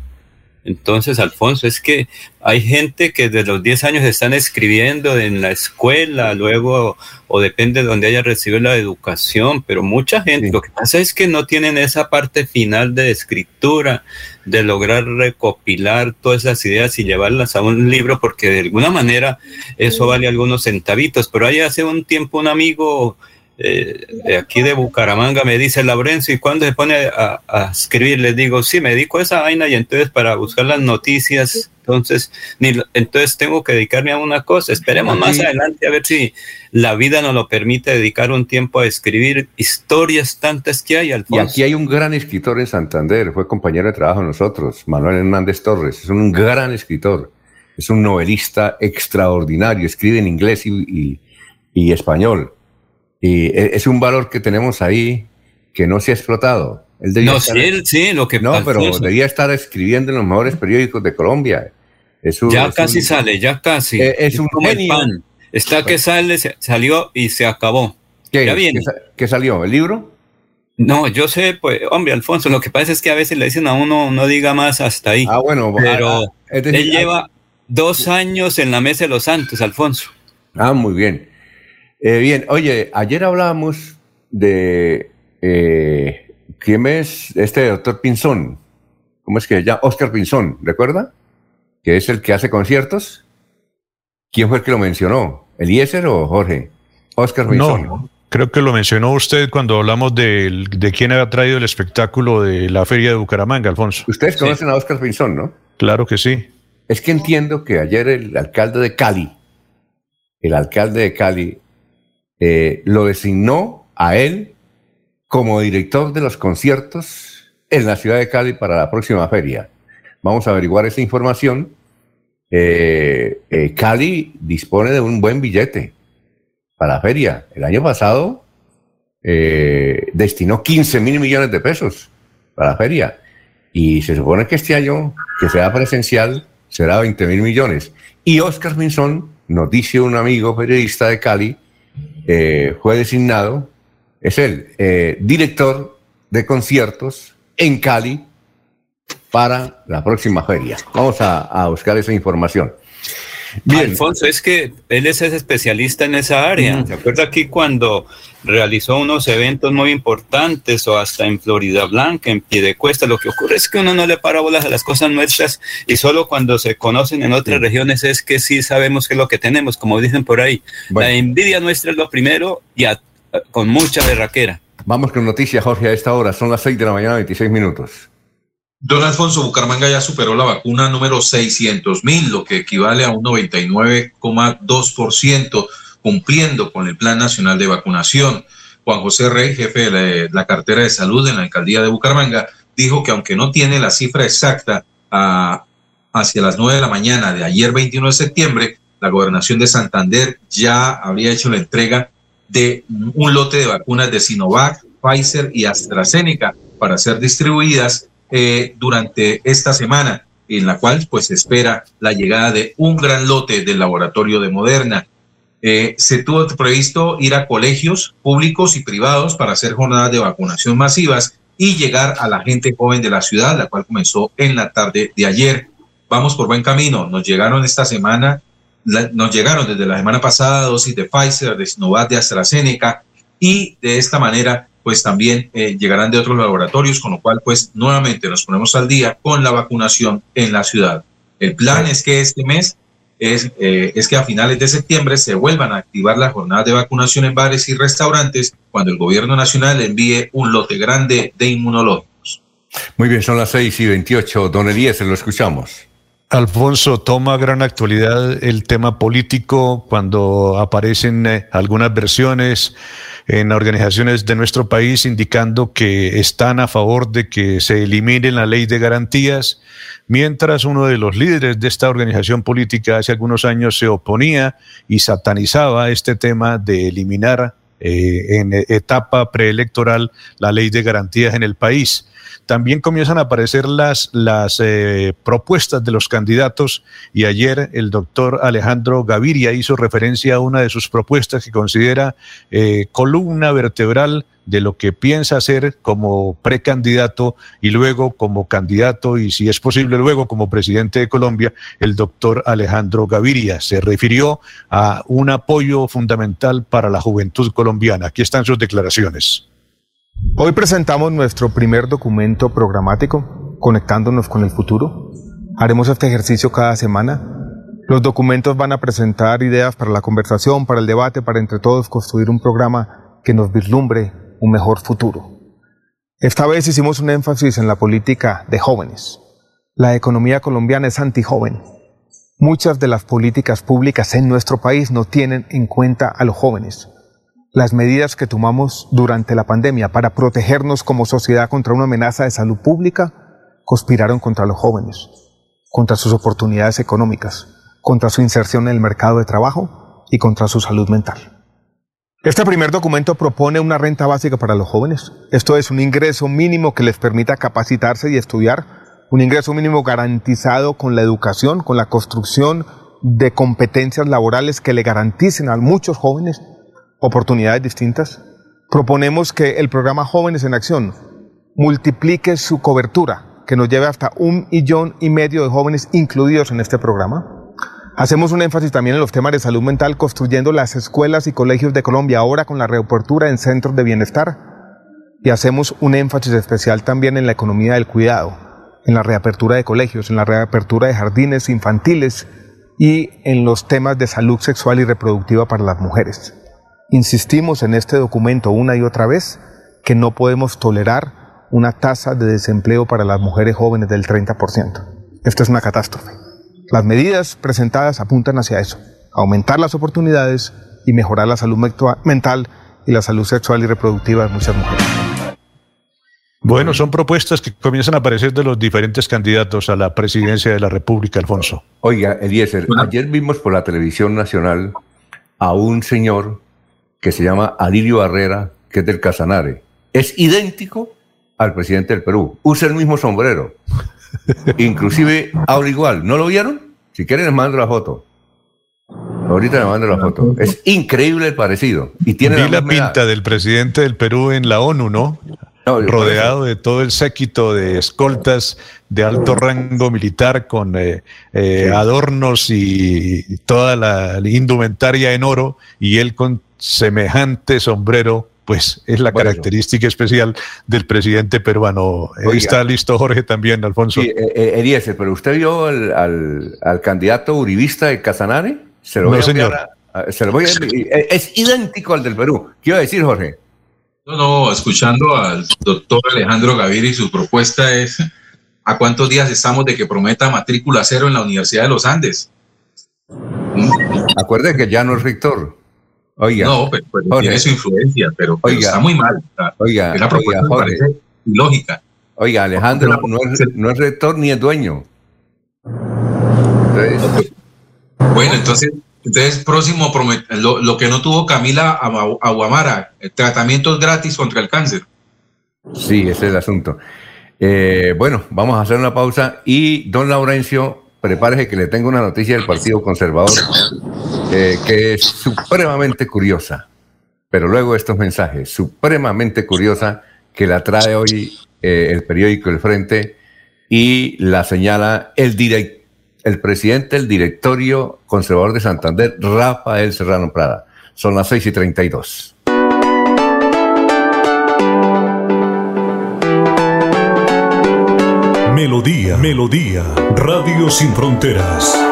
Speaker 3: Entonces, Alfonso, es que hay gente que desde los 10 años están escribiendo en la escuela, luego, o depende de donde haya recibido la educación, pero mucha gente, lo que pasa es que no tienen esa parte final de escritura, de lograr recopilar todas esas ideas y llevarlas a un libro, porque de alguna manera eso vale algunos centavitos. Pero ahí hace un tiempo un amigo eh, de aquí de Bucaramanga me dice Laurencio, ¿y cuando se pone a, escribir? Le digo, sí, me dedico a esa vaina y entonces para buscar las noticias, entonces, ni, entonces tengo que dedicarme a una cosa. Esperemos más adelante a ver si la vida nos lo permite dedicar un tiempo a escribir historias tantas que hay, Alfonso.
Speaker 1: Y aquí hay un gran escritor en Santander, fue compañero de trabajo de nosotros, Manuel Hernández Torres, es un gran escritor, es un novelista extraordinario, escribe en inglés y, y español y e, es un valor que tenemos ahí que no se ha explotado.
Speaker 3: no, sí, sí, lo que
Speaker 1: No, pero debería estar escribiendo en los mejores periódicos de Colombia.
Speaker 3: ya casi sale, ya casi.
Speaker 1: Eh, es, un genio.
Speaker 3: Está que sale, salió y se acabó.
Speaker 1: ¿Qué, ya viene. ¿Qué, salió? ¿El libro?
Speaker 3: No, yo sé, pues, hombre, Alfonso, lo que pasa es que a veces le dicen a uno, no diga más hasta ahí.
Speaker 1: Ah, bueno,
Speaker 3: pero ah, ah, él lleva dos años en la Mesa de los Santos, Alfonso.
Speaker 1: Ah, muy bien. Eh, bien, oye, ayer hablábamos de eh, quién es este doctor Pinzón. ¿Cómo es que se llama? Oscar Pinzón, ¿recuerda? Que es el que hace conciertos. ¿Quién fue el que lo mencionó? ¿Eliezer o Jorge? Oscar Pinzón.
Speaker 5: No, creo que lo mencionó usted cuando hablamos de, de quién había traído el espectáculo de la Feria de Bucaramanga, Alfonso.
Speaker 1: Ustedes conocen a Oscar Pinzón, ¿no?
Speaker 5: Claro que sí.
Speaker 1: Es que entiendo que ayer el alcalde de Cali, el alcalde de Cali, eh, lo designó a él como director de los conciertos en la ciudad de Cali para la próxima feria. Vamos a averiguar esa información. Eh, eh, Cali dispone de un buen billete para la feria. El año pasado destinó 15 mil millones de pesos para la feria. Y se supone que este año, que sea presencial, será 20 mil millones. Y Oscar Minson nos dice un amigo periodista de Cali eh, fue designado, es el eh, director de conciertos en Cali para la próxima feria. Vamos a, buscar esa información.
Speaker 3: Bien. Alfonso, es que él es especialista en esa área. ¿Se acuerda aquí cuando realizó unos eventos muy importantes o hasta en Florida Blanca, en Piedecuesta? Lo que ocurre es que uno no le para bolas a las cosas nuestras y solo cuando se conocen en otras regiones es que sí sabemos qué es lo que tenemos, como dicen por ahí. La envidia nuestra es lo primero y con mucha berraquera.
Speaker 1: Vamos con noticias, Jorge, a esta hora. Son las 6 de la mañana, 26 minutos.
Speaker 18: Don Alfonso Bucaramanga ya superó la vacuna número 600 mil, lo que equivale a un 99,2%, cumpliendo con el Plan Nacional de Vacunación. Juan José Rey, jefe de la, cartera de salud en la alcaldía de Bucaramanga, dijo que aunque no tiene la cifra exacta hacia las 9 de la mañana de ayer 21 de septiembre, la gobernación de Santander ya habría hecho la entrega de un lote de vacunas de Sinovac, Pfizer y AstraZeneca para ser distribuidas eh, durante esta semana, en la cual pues se espera la llegada de un gran lote del laboratorio de Moderna. Eh, se tuvo previsto ir a colegios públicos y privados para hacer jornadas de vacunación masivas y llegar a la gente joven de la ciudad, la cual comenzó en la tarde de ayer. Vamos por buen camino. Nos llegaron esta semana, nos llegaron desde la semana pasada dosis de Pfizer, de Sinovac, de AstraZeneca y de esta manera pues también eh, llegarán de otros laboratorios, con lo cual pues nuevamente nos ponemos al día con la vacunación en la ciudad. El plan es que este mes es, eh, es que a finales de septiembre se vuelvan a activar las jornadas de vacunación en bares y restaurantes cuando el gobierno nacional envíe un lote grande de inmunológicos.
Speaker 1: Muy bien, son las 6 y 28. Don Elías, lo escuchamos.
Speaker 5: Alfonso, toma gran actualidad el tema político cuando aparecen eh, algunas versiones en organizaciones de nuestro país indicando que están a favor de que se elimine la ley de garantías, mientras uno de los líderes de esta organización política hace algunos años se oponía y satanizaba este tema de eliminar eh, en etapa preelectoral la ley de garantías en el país también comienzan a aparecer las, las eh, propuestas de los candidatos y ayer el doctor Alejandro Gaviria hizo referencia a una de sus propuestas que considera eh, columna vertebral de lo que piensa hacer como precandidato y luego como candidato y si es posible luego como presidente de Colombia, el doctor Alejandro Gaviria. Se refirió a un apoyo fundamental para la juventud colombiana. Aquí están sus declaraciones.
Speaker 23: Hoy presentamos nuestro primer documento programático, conectándonos con el futuro. Haremos este ejercicio cada semana. Los documentos van a presentar ideas para la conversación, para el debate, para entre todos construir un programa que nos vislumbre un mejor futuro. Esta vez hicimos un énfasis en la política de jóvenes. La economía colombiana es antijoven. Muchas de las políticas públicas en nuestro país no tienen en cuenta a los jóvenes las medidas que tomamos durante la pandemia para protegernos como sociedad contra una amenaza de salud pública conspiraron contra los jóvenes, contra sus oportunidades económicas, contra su inserción en el mercado de trabajo y contra su salud mental. Este primer documento propone una renta básica para los jóvenes. Esto es un ingreso mínimo que les permita capacitarse y estudiar, un ingreso mínimo garantizado con la educación, con la construcción de competencias laborales que le garanticen a muchos jóvenes oportunidades distintas. Proponemos que el programa Jóvenes en Acción multiplique su cobertura, que nos lleve hasta un millón y medio de jóvenes incluidos en este programa. Hacemos un énfasis también en los temas de salud mental, construyendo las escuelas y colegios de Colombia ahora con la reapertura en centros de bienestar. Y hacemos un énfasis especial también en la economía del cuidado, en la reapertura de colegios, en la reapertura de jardines infantiles y en los temas de salud sexual y reproductiva para las mujeres. Insistimos en este documento una y otra vez que no podemos tolerar una tasa de desempleo para las mujeres jóvenes del 30%. Esto es una catástrofe. Las medidas presentadas apuntan hacia eso, aumentar las oportunidades y mejorar la salud mental y la salud sexual y reproductiva de muchas mujeres.
Speaker 5: Bueno, son propuestas que comienzan a aparecer de los diferentes candidatos a la presidencia de la República, Alfonso.
Speaker 1: Oiga, Eliezer, ayer vimos por la televisión nacional a un señor que se llama Alirio Barrera, que es del Casanare. Es idéntico al presidente del Perú. Usa el mismo sombrero. <laughs> Inclusive habla igual. ¿No lo vieron? Si quieren les mando la foto. Ahorita les mando la foto. Es increíble el parecido. Y tiene
Speaker 5: Vi la, pinta del presidente del Perú en la ONU, ¿no? rodeado de todo el séquito de escoltas de alto rango militar con eh, eh, adornos y toda la indumentaria en oro y él con semejante sombrero pues es la característica especial del presidente peruano. Está listo Jorge también, Alfonso.
Speaker 1: Sí, eh, pero usted vio al, candidato uribista de Casanare?
Speaker 5: Se lo no, señor.
Speaker 1: se lo voy a, es idéntico al del Perú. ¿Qué iba a decir, Jorge?
Speaker 18: No, no, escuchando al doctor Alejandro Gaviria su propuesta es ¿a cuántos días estamos de que prometa matrícula cero en la Universidad de los Andes?
Speaker 1: Acuerde que ya no es rector.
Speaker 18: Oiga. No, pero, tiene su influencia, pero, está muy mal.
Speaker 1: oiga,
Speaker 18: la propuesta
Speaker 1: oiga,
Speaker 18: ilógica.
Speaker 1: Oiga, Alejandro no es, no es rector ni es dueño.
Speaker 18: Bueno, entonces entonces, próximo, lo, lo, que no tuvo Camila Aguamara, eh, tratamientos gratis contra el cáncer.
Speaker 1: Sí, ese es el asunto. Eh, bueno, vamos a hacer una pausa y don Laurencio, prepárese que le tengo una noticia del Partido Conservador <laughs> eh, que es supremamente curiosa, pero luego estos mensajes, supremamente curiosa, que la trae hoy el periódico El Frente y la señala el director el presidente del directorio conservador de Santander, Rafael Serrano Prada. Son las 6 y 32.
Speaker 24: Melodía, Melodía, Radio Sin Fronteras.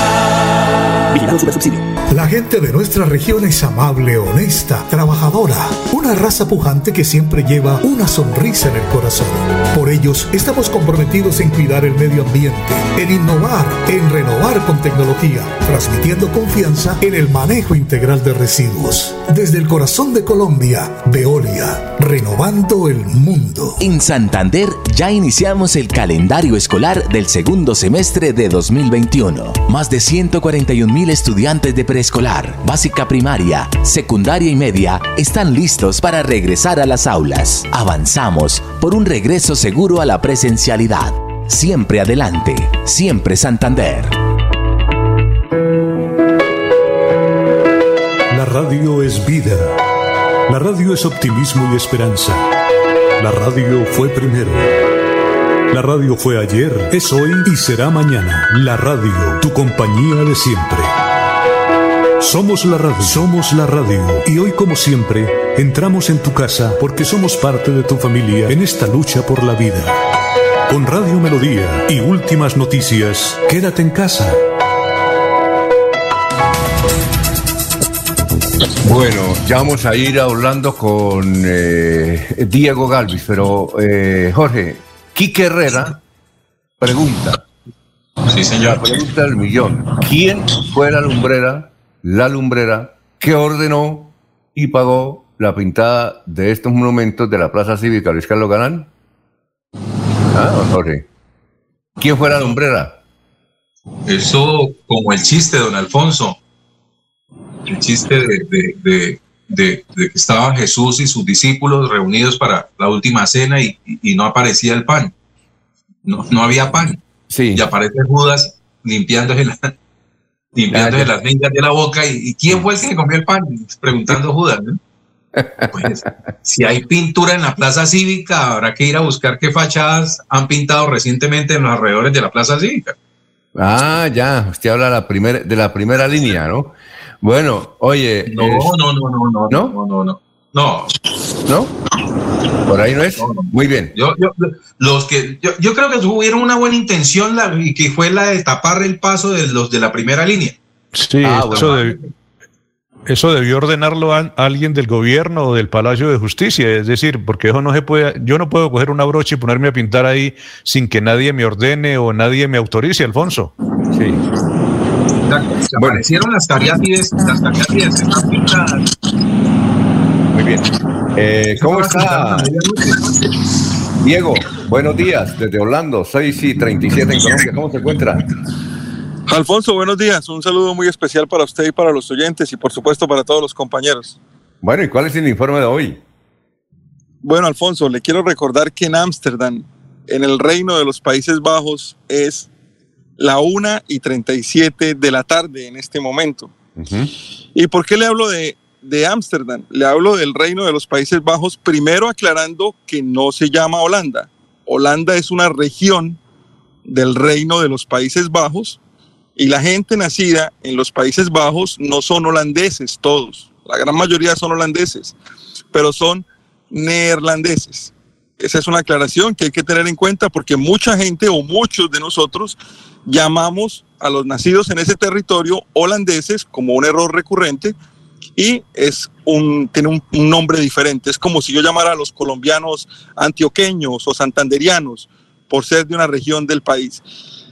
Speaker 12: Vigilado. La gente de nuestra región es amable, honesta, trabajadora, una raza pujante que siempre lleva una sonrisa en el corazón. Por ellos estamos comprometidos en cuidar el medio ambiente, en innovar, en renovar con tecnología, transmitiendo confianza en el manejo integral de residuos. Desde el corazón de Colombia, Veolia, renovando el mundo.
Speaker 25: En Santander ya iniciamos el calendario escolar del segundo semestre de 2021. Más de 141 mil estudiantes de pre escolar, básica primaria, secundaria y media están listos para regresar a las aulas. Avanzamos por un regreso seguro a la presencialidad. Siempre adelante, siempre Santander.
Speaker 24: La radio es vida. La radio es optimismo y esperanza. La radio fue primero. La radio fue ayer, es hoy y será mañana. La radio, tu compañía de siempre. Somos la radio, somos la radio. Y hoy como siempre, entramos en tu casa porque somos parte de tu familia en esta lucha por la vida. Con Radio Melodía y últimas noticias, quédate en casa.
Speaker 1: Bueno, ya vamos a ir hablando con eh, Diego Galvis, pero eh, Jorge, Quique Herrera pregunta.
Speaker 18: Sí, señor.
Speaker 1: La pregunta del millón. ¿Quién fue la lumbrera la lumbrera que ordenó y pagó la pintada de estos monumentos de la Plaza Cívica Luis Carlos Galán? Ah, Jorge. ¿Quién fue la lumbrera?
Speaker 18: Eso como el chiste, don Alfonso. El chiste de, que estaban Jesús y sus discípulos reunidos para la última cena y, no aparecía el pan. No, no había pan.
Speaker 1: Sí.
Speaker 18: Y aparece Judas limpiándose <laughs> limpiándose las mingas de la boca. ¿Y, quién fue el que le comió el pan? Preguntando Judas, ¿no? Pues, si hay pintura en la plaza cívica, habrá que ir a buscar qué fachadas han pintado recientemente en los alrededores de la plaza cívica.
Speaker 1: Ah, ya, usted habla de la, primer, de la primera línea, ¿no? Bueno, oye.
Speaker 18: No, no, no, no, no, no, no, no. No.
Speaker 1: ¿No? Por ahí no es. Muy bien.
Speaker 18: Yo, yo, los que, yo, yo, creo que tuvieron una buena intención la, y que fue la de tapar el paso de los de la primera línea.
Speaker 5: Sí, ah, eso, eso, debió ordenarlo a, alguien del gobierno o del Palacio de Justicia. Es decir, porque eso no se puede. Yo no puedo coger una brocha y ponerme a pintar ahí sin que nadie me ordene o nadie me autorice, Alfonso.
Speaker 1: Sí.
Speaker 18: Aparecieron las cariátides, las cariátides están pintadas
Speaker 1: muy bien. Eh, ¿Cómo está? Diego, buenos días desde Orlando, 6 y 37 en Colombia. ¿Cómo se encuentra?
Speaker 26: Alfonso, buenos días. Un saludo muy especial para usted y para los oyentes y por supuesto para todos los compañeros.
Speaker 1: Bueno, ¿y cuál es el informe de hoy?
Speaker 26: Bueno, Alfonso, le quiero recordar que en Ámsterdam, en el Reino de los Países Bajos, es la 1 y 37 de la tarde en este momento. ¿Y por qué le hablo de de Ámsterdam. Le hablo del Reino de los Países Bajos, primero aclarando que no se llama Holanda. Holanda es una región del Reino de los Países Bajos y la gente nacida en los Países Bajos no son holandeses todos. La gran mayoría son holandeses, pero son neerlandeses. Esa es una aclaración que hay que tener en cuenta porque mucha gente o muchos de nosotros llamamos a los nacidos en ese territorio holandeses como un error recurrente y es un, tiene un, nombre diferente. Es como si yo llamara a los colombianos antioqueños o santanderianos por ser de una región del país.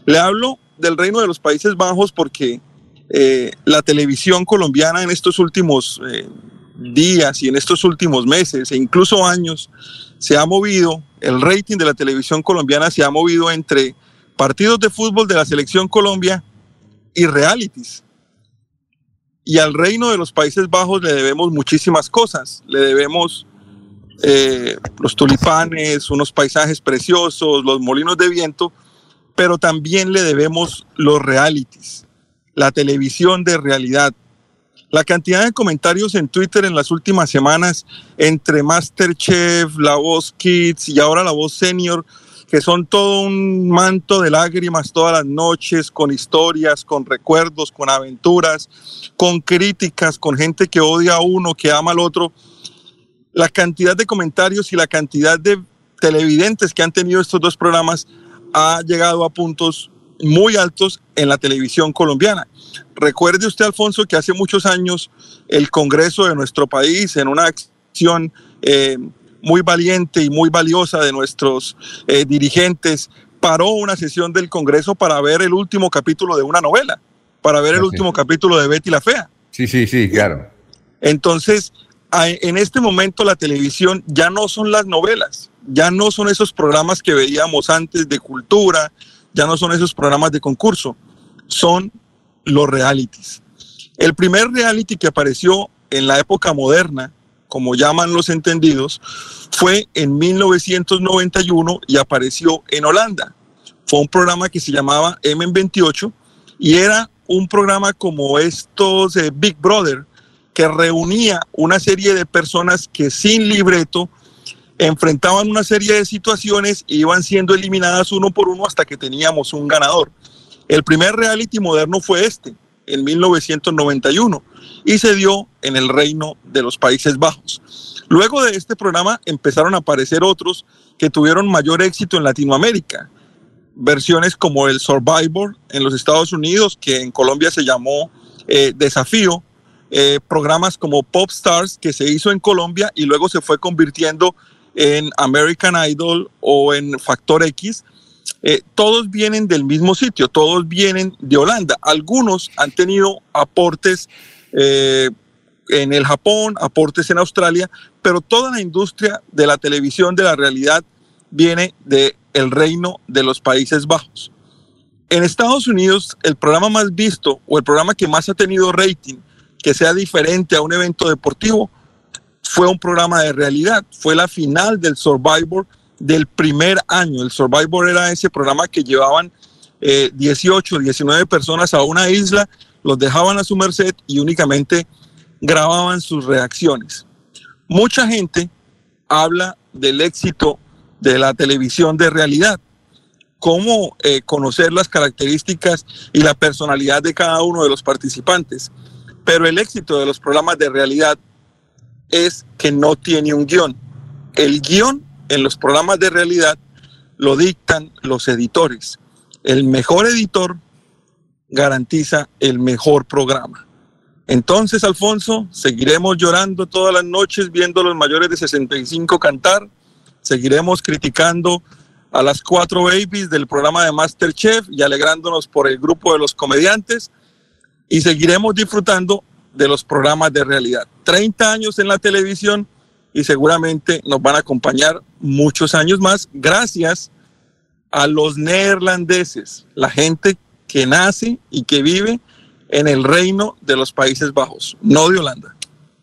Speaker 26: Le hablo del Reino de los Países Bajos porque eh, la televisión colombiana en estos últimos eh, días y en estos últimos meses e incluso años se ha movido, el rating de la televisión colombiana se ha movido entre partidos de fútbol de la selección Colombia y realities y al reino de los Países Bajos le debemos muchísimas cosas. Le debemos eh, los tulipanes, unos paisajes preciosos, los molinos de viento, pero también le debemos los realities, la televisión de realidad. La cantidad de comentarios en Twitter en las últimas semanas entre Masterchef, La Voz Kids y ahora La Voz Senior que son todo un manto de lágrimas todas las noches, con historias, con recuerdos, con aventuras, con críticas, con gente que odia a uno, que ama al otro. La cantidad de comentarios y la cantidad de televidentes que han tenido estos dos programas ha llegado a puntos muy altos en la televisión colombiana. Recuerde usted, Alfonso, que hace muchos años el Congreso de nuestro país, en una acción eh, muy valiente y muy valiosa de nuestros eh, dirigentes, paró una sesión del Congreso para ver el último capítulo de una novela, para ver el último capítulo de Betty la Fea.
Speaker 1: Sí, sí, sí, claro.
Speaker 26: Entonces, en este momento la televisión ya no son las novelas, ya no son esos programas que veíamos antes de cultura, ya no son esos programas de concurso, son los realities. El primer reality que apareció en la época moderna como llaman los entendidos, fue en 1991 y apareció en Holanda. Fue un programa que se llamaba M28 y era un programa como estos de Big Brother, que reunía una serie de personas que sin libreto enfrentaban una serie de situaciones e iban siendo eliminadas uno por uno hasta que teníamos un ganador. El primer reality moderno fue este, en 1991 y se dio en el Reino de los Países Bajos. Luego de este programa empezaron a aparecer otros que tuvieron mayor éxito en Latinoamérica. Versiones como el Survivor en los Estados Unidos, que en Colombia se llamó eh, Desafío. Eh, programas como Pop Stars, que se hizo en Colombia y luego se fue convirtiendo en American Idol o en Factor X. Eh, todos vienen del mismo sitio, todos vienen de Holanda. Algunos han tenido aportes eh, en el Japón, aportes en Australia, pero toda la industria de la televisión de la realidad viene del el reino de los Países Bajos. En Estados Unidos, el programa más visto o el programa que más ha tenido rating, que sea diferente a un evento deportivo, fue un programa de realidad. Fue la final del Survivor del primer año. El Survivor era ese programa que llevaban 18, eh, 19 personas a una isla los dejaban a su merced y únicamente grababan sus reacciones. Mucha gente habla del éxito de la televisión de realidad, cómo eh, conocer las características y la personalidad de cada uno de los participantes. Pero el éxito de los programas de realidad es que no tiene un guion. El guion en los programas de realidad lo dictan los editores. El mejor editor garantiza el mejor programa. Entonces, Alfonso, seguiremos llorando todas las noches viendo a los mayores de 65 cantar, seguiremos criticando a las cuatro babies del programa de Masterchef y alegrándonos por el grupo de los comediantes y seguiremos disfrutando de los programas de realidad. 30 años en la televisión y seguramente nos van a acompañar muchos años más gracias a los neerlandeses, la gente que nace y que vive en el reino de los Países Bajos, no de Holanda.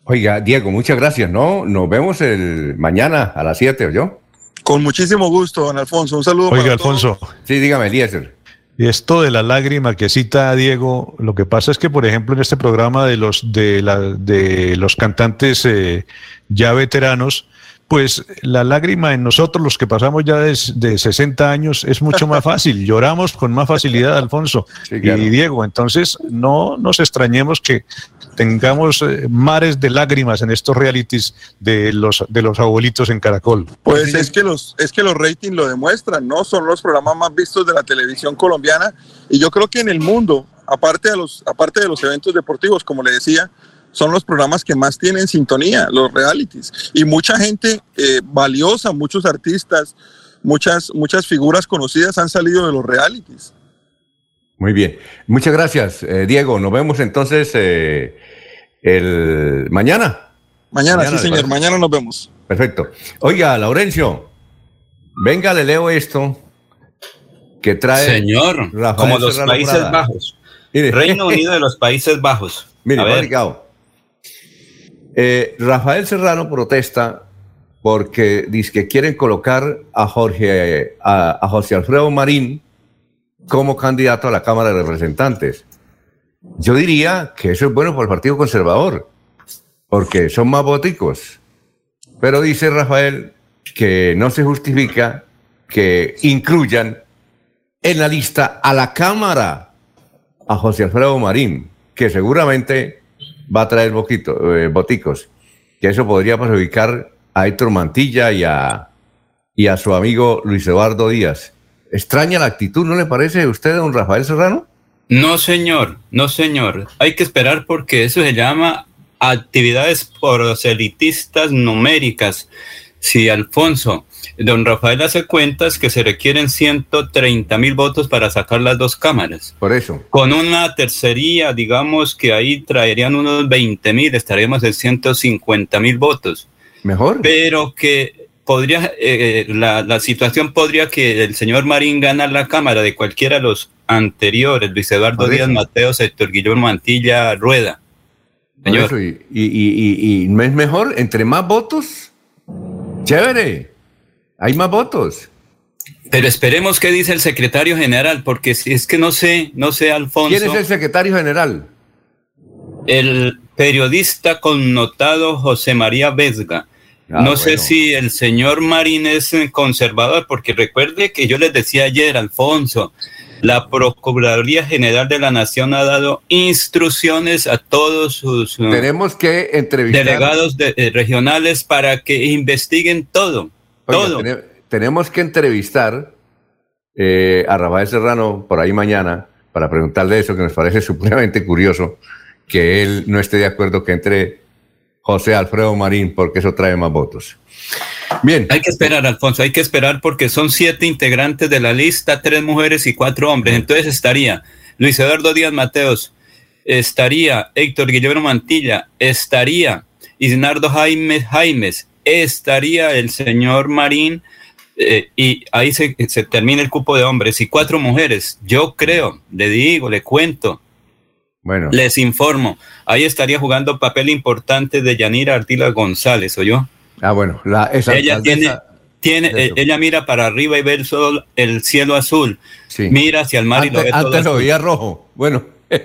Speaker 1: Oiga, Diego, muchas gracias, ¿no? Nos vemos el mañana a las 7, ¿o yo?
Speaker 26: Con muchísimo gusto, don Alfonso. Un saludo.
Speaker 5: Oiga, Alfonso.
Speaker 1: Sí, dígame, Eliezer.
Speaker 5: Y esto de la lágrima que cita Diego, lo que pasa es que, por ejemplo, en este programa de los, de la, de los cantantes eh, ya veteranos, pues la lágrima en nosotros, los que pasamos ya de, de 60 años, es mucho más <laughs> fácil. Lloramos con más facilidad, Alfonso y Diego. Entonces, no nos extrañemos que tengamos eh, mares de lágrimas en estos realities de los, de los abuelitos en Caracol.
Speaker 26: Pues es que los, es que los ratings lo demuestran, ¿no? Son los programas más vistos de la televisión colombiana y yo creo que en el mundo, aparte de los, aparte de los eventos deportivos, como le decía, son los programas que más tienen sintonía, los realities. Y mucha gente eh, valiosa, muchos artistas, muchas, muchas figuras conocidas han salido de los realities.
Speaker 1: Muy bien. Muchas gracias, eh, Diego. Nos vemos entonces eh, el mañana.
Speaker 26: Mañana, sí, señor. Mañana nos vemos.
Speaker 1: Perfecto. Oiga, Laurencio, venga, le leo esto que trae.
Speaker 3: Señor, como los Países Bajos. Reino <laughs> Unido de los Países Bajos.
Speaker 1: Mire, A eh, Rafael Serrano protesta porque dice que quieren colocar a Jorge, a, José Alfredo Marín como candidato a la Cámara de Representantes. Yo diría que eso es bueno para el Partido Conservador, porque son más boticos. Pero dice Rafael que no se justifica que incluyan en la lista a la Cámara a José Alfredo Marín, que seguramente va a traer boquito, eh, boticos, que eso podría perjudicar a Héctor Mantilla y a, y a su amigo Luis Eduardo Díaz. Extraña la actitud, ¿no le parece a usted, don Rafael Serrano?
Speaker 3: No, señor, no, señor. Hay que esperar porque eso se llama actividades proselitistas numéricas. Sí, Alfonso, Don Rafael hace cuentas que se requieren 130 mil votos para sacar las dos cámaras.
Speaker 1: Por eso.
Speaker 3: Con una tercería, digamos que ahí traerían unos 20 mil, estaríamos en 150 mil votos.
Speaker 1: Mejor.
Speaker 3: Pero que podría, eh, la, situación podría que el señor Marín gana la cámara de cualquiera de los anteriores, Luis Eduardo Díaz Mateo, Héctor Guillermo Mantilla, Rueda.
Speaker 1: Señor. y, y, y no es mejor, entre más votos, chévere. Hay más votos.
Speaker 3: Pero esperemos qué dice el secretario general, porque si es que no sé, no sé, Alfonso.
Speaker 1: ¿Quién es el secretario general?
Speaker 3: El periodista connotado José María Vesga. Ah, no sé si el señor Marín es conservador, porque recuerde que yo les decía ayer, Alfonso, la Procuraduría General de la Nación ha dado instrucciones a todos sus
Speaker 1: Tenemos que entrevistar.
Speaker 3: delegados eh, regionales para que investiguen todo
Speaker 1: tenemos que entrevistar eh, a Rafael Serrano por ahí mañana para preguntarle eso, que nos parece <laughs> supremamente curioso que él no esté de acuerdo que entre José Alfredo Marín, porque eso trae más votos. Bien.
Speaker 3: Hay que esperar, Alfonso, hay que esperar porque son siete integrantes de la lista, tres mujeres y cuatro hombres. Entonces estaría Luis Eduardo Díaz Mateos, estaría Héctor Guillermo Mantilla, estaría Isnardo Jaime Jaimes, estaría el señor Marín eh, y ahí se, termina el cupo de hombres y cuatro mujeres. Yo creo, le digo, le cuento.
Speaker 1: Bueno.
Speaker 3: Les informo. Ahí estaría jugando papel importante de Yanira Artila González, ¿o yo?
Speaker 1: Ah, bueno. La,
Speaker 3: ella tiene, tiene eh, ella mira para arriba y ve el, sol, el cielo azul. Mira hacia el mar
Speaker 1: y lo ve Antes lo veía rojo. Bueno. <laughs>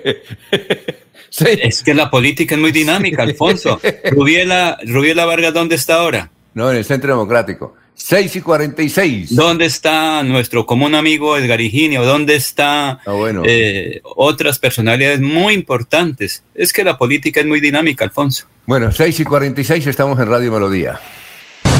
Speaker 3: Es que la política es muy dinámica, <laughs> Alfonso. Rubiela, Rubiela Vargas, ¿dónde está ahora?
Speaker 1: No, en el Centro Democrático. 6 y 46.
Speaker 3: ¿Dónde está nuestro común amigo Edgar Higinio? ¿Dónde está
Speaker 1: ah,
Speaker 3: eh, otras personalidades muy importantes? Es que la política es muy dinámica, Alfonso.
Speaker 1: Bueno, 6 y 46 estamos en Radio Melodía.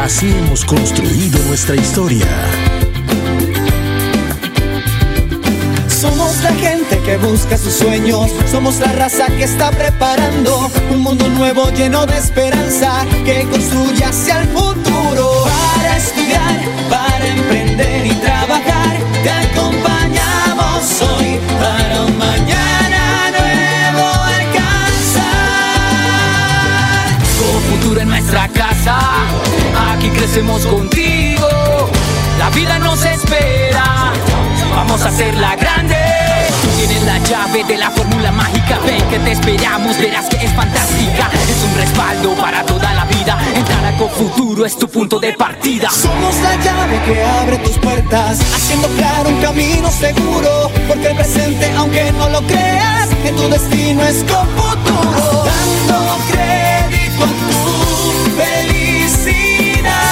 Speaker 10: Así hemos construido nuestra historia.
Speaker 27: Somos la gente que busca sus sueños, somos la raza que está preparando un mundo nuevo lleno de esperanza que construye hacia el futuro. Para estudiar, para emprender y trabajar, te acompañamos hoy para un mañana nuevo alcanzar. Con futuro en nuestra casa Aquí crecemos contigo. La vida nos espera. Vamos a hacerla grande. Tú tienes la llave de la fórmula mágica. Ven que te esperamos, verás que es fantástica. Es un respaldo para toda la vida. Entrar a Futuro es tu punto de partida. Somos la llave que abre tus puertas, haciendo claro un camino seguro. Porque el presente, aunque no lo creas, en tu destino es con futuro.
Speaker 10: China.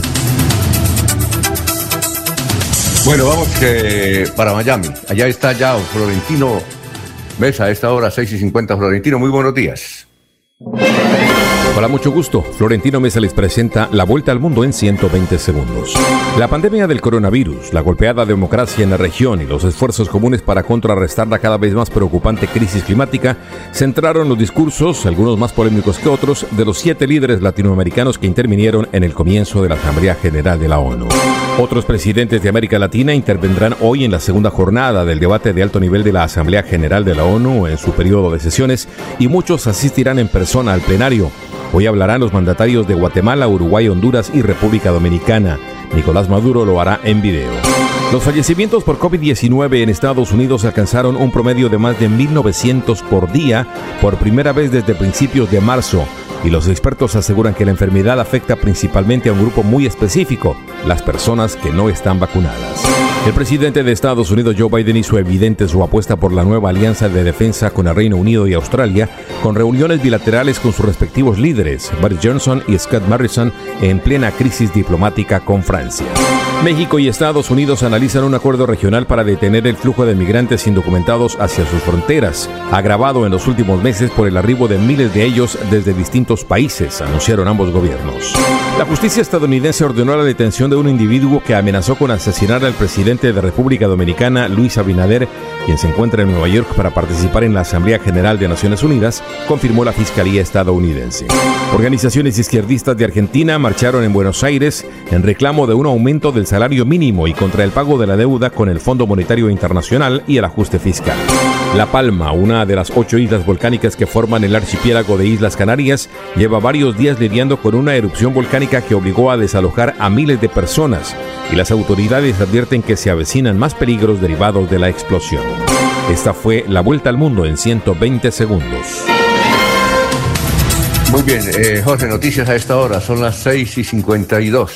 Speaker 1: Bueno, vamos que para Miami. Allá está ya Florentino Mesa a esta hora, 6 y 50. Florentino, muy buenos días.
Speaker 28: Hola, mucho gusto. Florentino Mesa les presenta la vuelta al mundo en 120 segundos. La pandemia del coronavirus, la golpeada democracia en la región y los esfuerzos comunes para contrarrestar la cada vez más preocupante crisis climática centraron los discursos, algunos más polémicos que otros, de los siete líderes latinoamericanos que intervinieron en el comienzo de la Asamblea General de la ONU. Otros presidentes de América Latina intervendrán hoy en la segunda jornada del debate de alto nivel de la Asamblea General de la ONU en su periodo de sesiones y muchos asistirán en persona al plenario. Hoy hablarán los mandatarios de Guatemala, Uruguay, Honduras y República Dominicana. Nicolás Maduro lo hará en video. Los fallecimientos por COVID-19 en Estados Unidos alcanzaron un promedio de más de 1.900 por día por primera vez desde principios de marzo y los expertos aseguran que la enfermedad afecta principalmente a un grupo muy específico, las personas que no están vacunadas. El presidente de Estados Unidos Joe Biden hizo evidente su apuesta por la nueva alianza de defensa con el Reino Unido y Australia, con reuniones bilaterales con sus respectivos líderes, Boris Johnson y Scott Morrison, en plena crisis diplomática con Francia. México y Estados Unidos analizan un acuerdo regional para detener el flujo de migrantes indocumentados hacia sus fronteras, agravado en los últimos meses por el arribo de miles de ellos desde distintos países, anunciaron ambos gobiernos. La justicia estadounidense ordenó la detención de un individuo que amenazó con asesinar al presidente de República Dominicana, Luis Abinader, quien se encuentra en Nueva York para participar en la Asamblea General de Naciones Unidas, confirmó la Fiscalía estadounidense. Organizaciones izquierdistas de Argentina marcharon en Buenos Aires en reclamo de un aumento del salario mínimo y contra el pago de la deuda con el Fondo Monetario Internacional y el ajuste fiscal. La Palma, una de las ocho islas volcánicas que forman el archipiélago de Islas Canarias, lleva varios días lidiando con una erupción volcánica que obligó a desalojar a miles de personas y las autoridades advierten que se avecinan más peligros derivados de la explosión. Esta fue la vuelta al mundo en 120 segundos.
Speaker 1: Muy bien, eh, Jorge, noticias a esta hora, son las 6 y 52.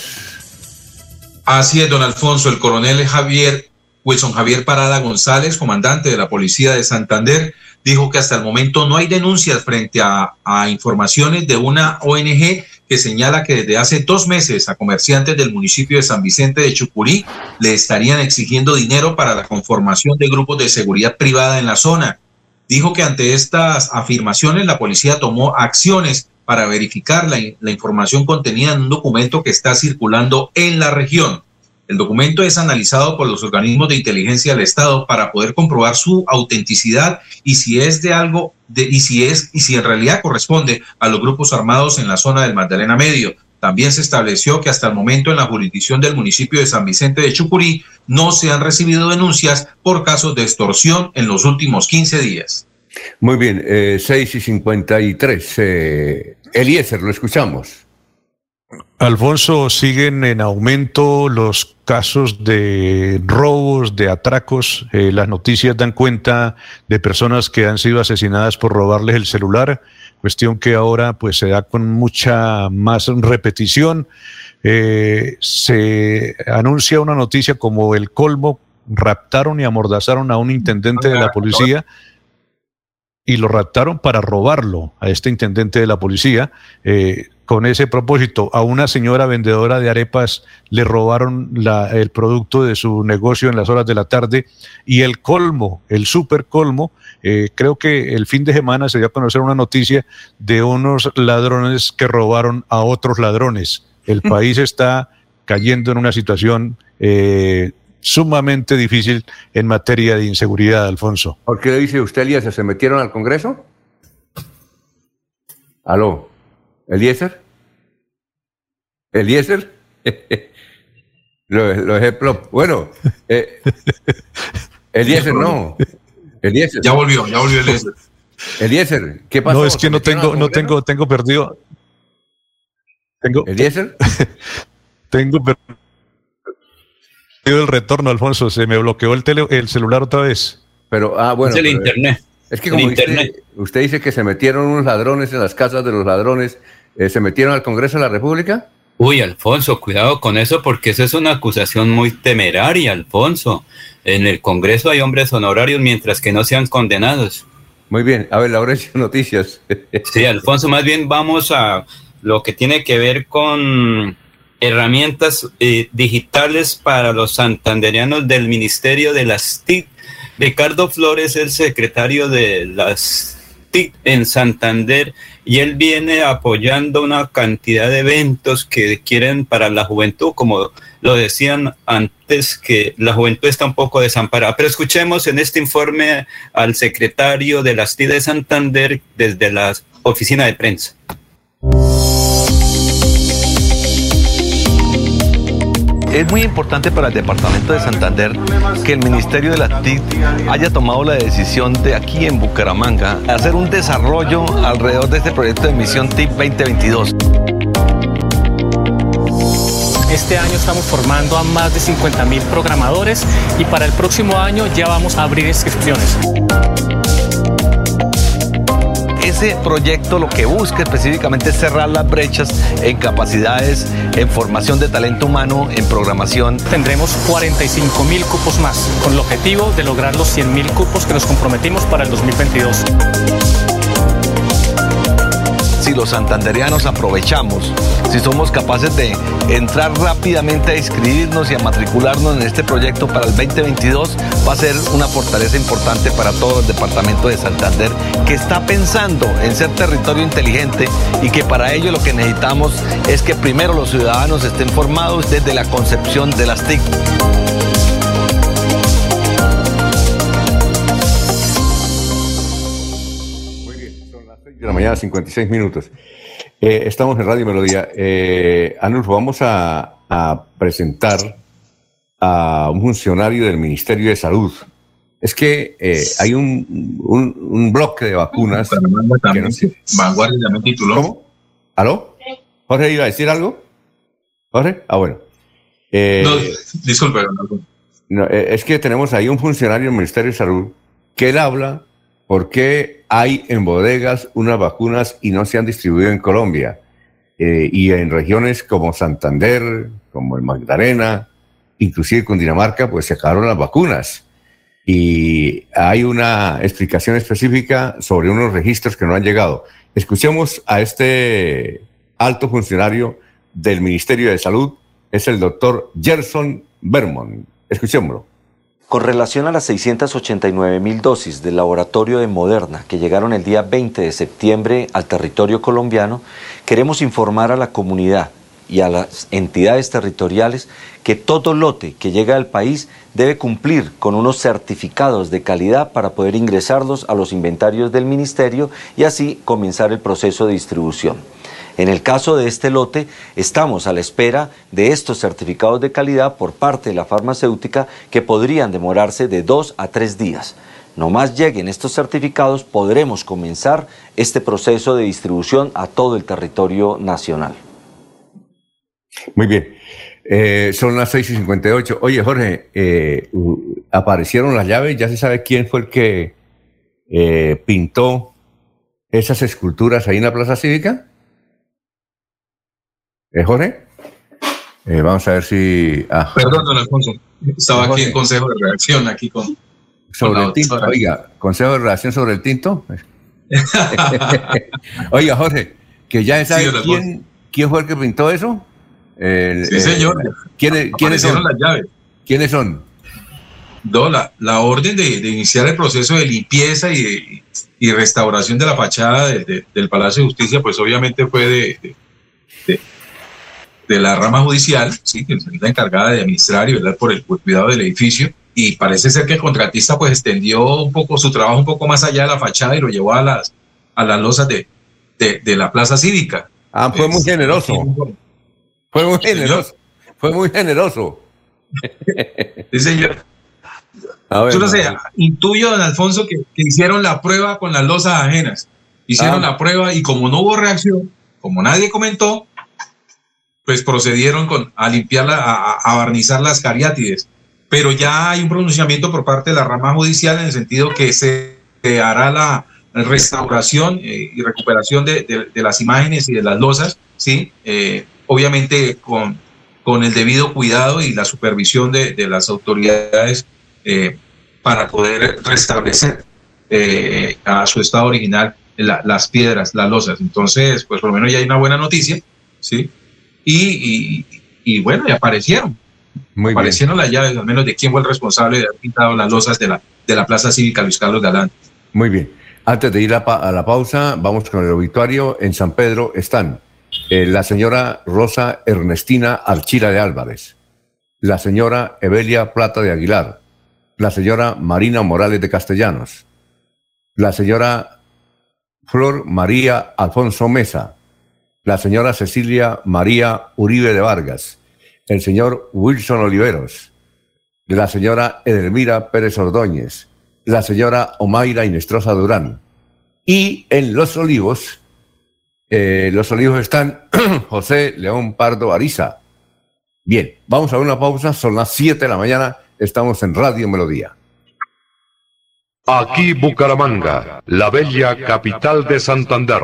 Speaker 18: Así es, don Alfonso, el coronel Javier Wilson Javier Parada González, comandante de la Policía de Santander, dijo que hasta el momento no hay denuncias frente a, a, informaciones de una ONG que señala que desde hace dos meses a comerciantes del municipio de San Vicente de Chucurí le estarían exigiendo dinero para la conformación de grupos de seguridad privada en la zona. Dijo que ante estas afirmaciones la policía tomó acciones para verificar la, la información contenida en un documento que está circulando en la región. El documento es analizado por los organismos de inteligencia del Estado para poder comprobar su autenticidad y si es de algo de, y si es y si en realidad corresponde a los grupos armados en la zona del Magdalena Medio. También se estableció que hasta el momento en la jurisdicción del municipio de San Vicente de Chucurí no se han recibido denuncias por casos de extorsión en los últimos 15 días.
Speaker 1: Muy bien, eh, 6 y 53. Eh, Eliezer, lo escuchamos.
Speaker 5: Alfonso, siguen en aumento los casos de robos, de atracos. Eh, las noticias dan cuenta de personas que han sido asesinadas por robarles el celular, cuestión que ahora pues se da con mucha más repetición. Eh, se anuncia una noticia como el colmo, raptaron y amordazaron a un intendente de la policía y lo raptaron para robarlo a este intendente de la policía. Eh, con ese propósito, a una señora vendedora de arepas le robaron la, el producto de su negocio en las horas de la tarde y el colmo, el super colmo, eh, creo que el fin de semana se dio a conocer una noticia de unos ladrones que robaron a otros ladrones. El <laughs> país está cayendo en una situación eh, sumamente difícil en materia de inseguridad, Alfonso.
Speaker 1: ¿Por qué dice usted, Eliezer? ¿Se metieron al Congreso? ¿Aló? ¿Eliezer? ¿Eliezer? <laughs> lo, lo ejemplo. Bueno, eh, Eliezer no. Eliezer.
Speaker 18: Ya volvió, ya volvió Eliezer.
Speaker 1: Eliezer, ¿qué pasó?
Speaker 5: No, es que no tengo, no tengo, tengo perdido. Tengo.
Speaker 1: ¿Eliezer? <laughs>
Speaker 5: tengo perdido el retorno, Alfonso. Se me bloqueó el, tele, el celular otra vez.
Speaker 1: Pero, ah, bueno.
Speaker 3: Es el
Speaker 1: pero,
Speaker 3: internet.
Speaker 1: Es que como usted, dice que se metieron unos ladrones en las casas de los ladrones, eh, ¿se metieron al Congreso de la República?
Speaker 3: Uy, Alfonso, cuidado con eso porque esa es una acusación muy temeraria, Alfonso. En el Congreso hay hombres honorarios mientras que no sean condenados.
Speaker 1: Muy bien, a ver, Laurencio, <laughs> noticias.
Speaker 3: sí, Alfonso, más bien vamos a lo que tiene que ver con herramientas eh, digitales para los santanderianos del Ministerio de las TIC. Ricardo Flores, el secretario de las TIC en Santander, y él viene apoyando una cantidad de eventos que quieren para la juventud, como lo decían antes, que la juventud está un poco desamparada. Pero escuchemos en este informe al secretario de las TIC de Santander desde la oficina de prensa.
Speaker 29: Es muy importante para el departamento de Santander que el Ministerio de la TIC haya tomado la decisión de aquí en Bucaramanga hacer un desarrollo alrededor de este proyecto de misión TIC 2022.
Speaker 30: Este año estamos formando a más de 50 mil programadores y para el próximo año ya vamos a abrir inscripciones.
Speaker 31: Ese proyecto lo que busca específicamente es cerrar las brechas en capacidades, en formación de talento humano, en programación.
Speaker 32: Tendremos 45 mil cupos más, con el objetivo de lograr los 100 mil cupos que nos comprometimos para el 2022
Speaker 31: si los santanderianos aprovechamos, si somos capaces de entrar rápidamente a inscribirnos y a matricularnos en este proyecto para el 2022, va a ser una fortaleza importante para todo el departamento de Santander que está pensando en ser territorio inteligente y que para ello lo que necesitamos es que primero los ciudadanos estén formados desde la concepción de las TIC.
Speaker 1: De la mañana, 56 minutos. Eh, estamos en Radio Melodía. Eh, Anulfo, vamos a, presentar a un funcionario del Ministerio de Salud. Es que eh, hay un, un, bloque de vacunas.
Speaker 18: Vanguardia también tituló.
Speaker 1: ¿Cómo? ¿Aló? ¿Jorge iba a decir algo? ¿Jorge? Ah, bueno.
Speaker 18: Eh, no, disculpe.
Speaker 1: No, es que tenemos ahí un funcionario del Ministerio de Salud que él habla ¿Por qué hay en bodegas unas vacunas y no se han distribuido en Colombia? Eh, y en regiones como Santander, como el Magdalena, inclusive con Dinamarca, pues se acabaron las vacunas. Y hay una explicación específica sobre unos registros que no han llegado. Escuchemos a este alto funcionario del Ministerio de Salud, es el doctor Gerson Bermond. Escuchémoslo.
Speaker 33: Con relación a las 689 mil dosis del laboratorio de Moderna que llegaron el día 20 de septiembre al territorio colombiano, queremos informar a la comunidad y a las entidades territoriales que todo lote que llega al país debe cumplir con unos certificados de calidad para poder ingresarlos a los inventarios del ministerio y así comenzar el proceso de distribución. En el caso de este lote, estamos a la espera de estos certificados de calidad por parte de la farmacéutica que podrían demorarse de dos a tres días. No más lleguen estos certificados, podremos comenzar este proceso de distribución a todo el territorio nacional.
Speaker 1: Muy bien. Eh, son las 6 y 58. Oye, Jorge, eh, aparecieron las llaves. ¿Ya se sabe quién fue el que eh, pintó esas esculturas ahí en la Plaza Cívica? ¿Eh, Jorge? Eh, vamos a ver si.
Speaker 18: Ah. Perdón, don Alfonso. Estaba aquí en consejo de reacción, aquí con.
Speaker 1: Sobre el tinto. Oiga, consejo de reacción sobre el tinto. <laughs> Oiga, Jorge, que ya sabe quién, quién fue el que pintó eso.
Speaker 18: sí, señor.
Speaker 1: ¿quiénes, ¿quiénes, son? las llaves. ¿Quiénes son?
Speaker 18: No, la, la orden de, de, iniciar el proceso de limpieza y, y restauración de la fachada de, del Palacio de Justicia, pues obviamente fue de, de la rama judicial, ¿sí? que es la encargada de administrar y velar por el, cuidado del edificio. Y parece ser que el contratista pues extendió un poco su trabajo un poco más allá de la fachada y lo llevó a las, a las losas de, de, la plaza cívica.
Speaker 1: Ah, fue muy generoso. Fue muy generoso. Fue muy generoso.
Speaker 18: Sí, señor. Yo no sé, intuyo, don Alfonso, que, hicieron la prueba con las losas ajenas. Hicieron ah. la prueba y como no hubo reacción, como nadie comentó, pues procedieron con, a limpiarla, a, barnizar las cariátides. Pero ya hay un pronunciamiento por parte de la rama judicial en el sentido que se, hará la restauración eh, y recuperación de, las imágenes y de las losas, ¿sí? Eh, obviamente con, con el debido cuidado y la supervisión de, las autoridades eh, para poder restablecer a su estado original las piedras, las losas. Entonces, pues por lo menos ya hay una buena noticia, ¿sí? Y, bueno, y aparecieron. aparecieron las llaves, al menos de quién fue el responsable de haber pintado las losas de la, de la Plaza Cívica Luis Carlos Galán.
Speaker 1: Muy bien. Antes de ir a, la pausa, vamos con el obituario. En San Pedro están eh, la señora Rosa Ernestina Archila de Álvarez, la señora Evelia Plata de Aguilar, la señora Marina Morales de Castellanos, la señora Flor María Alfonso Mesa, la señora Cecilia María Uribe de Vargas, el señor Wilson Oliveros, la señora Edelmira Pérez Ordóñez, la señora Omaira Inestrosa Durán. Y en Los Olivos, eh, Los Olivos están <clears throat> José León Pardo Ariza. Bien, vamos a una pausa, son las 7 de la mañana, estamos en Radio Melodía.
Speaker 34: Aquí Bucaramanga, la bella capital de Santander.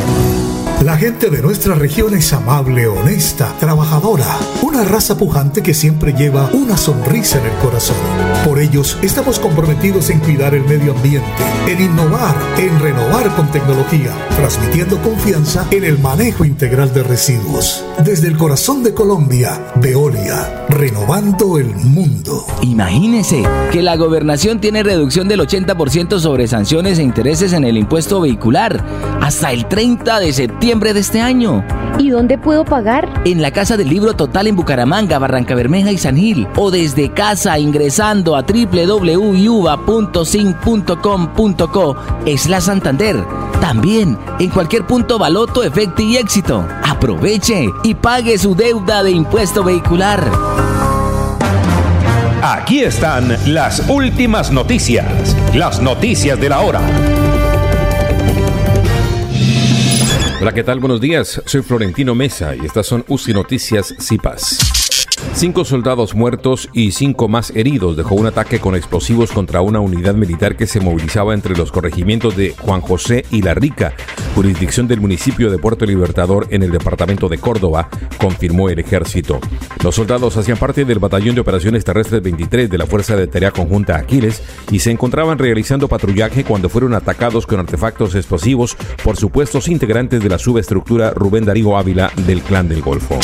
Speaker 10: day.
Speaker 12: La gente de nuestra región es amable, honesta, trabajadora, una raza pujante que siempre lleva una sonrisa en el corazón. Por ellos estamos comprometidos en cuidar el medio ambiente, en innovar, en renovar con tecnología, transmitiendo confianza en el manejo integral de residuos. Desde el corazón de Colombia, Veolia, renovando el mundo.
Speaker 15: Imagínese que la gobernación tiene reducción del 80% sobre sanciones e intereses en el impuesto vehicular hasta el 30 de septiembre de este año.
Speaker 7: ¿Y dónde puedo pagar?
Speaker 15: En la Casa del Libro Total en Bucaramanga, Barranca Bermeja y San Gil. O desde casa ingresando a www.yuba.sin.com.co es la Santander. También en cualquier punto Baloto, Efecto y Éxito. Aproveche y pague su deuda de impuesto vehicular.
Speaker 35: Aquí están las últimas noticias, las noticias de la hora.
Speaker 28: Hola, ¿qué tal? Buenos días. Soy Florentino Mesa y estas son UCI Noticias CIPAS. Cinco soldados muertos y cinco más heridos dejó un ataque con explosivos contra una unidad militar que se movilizaba entre los corregimientos de Juan José y La Rica, jurisdicción del municipio de Puerto Libertador en el departamento de Córdoba, confirmó el ejército. Los soldados hacían parte del Batallón de Operaciones Terrestres 23 de la Fuerza de Tarea Conjunta Aquiles y se encontraban realizando patrullaje cuando fueron atacados con artefactos explosivos por supuestos integrantes de la subestructura Rubén Darío Ávila del Clan del Golfo.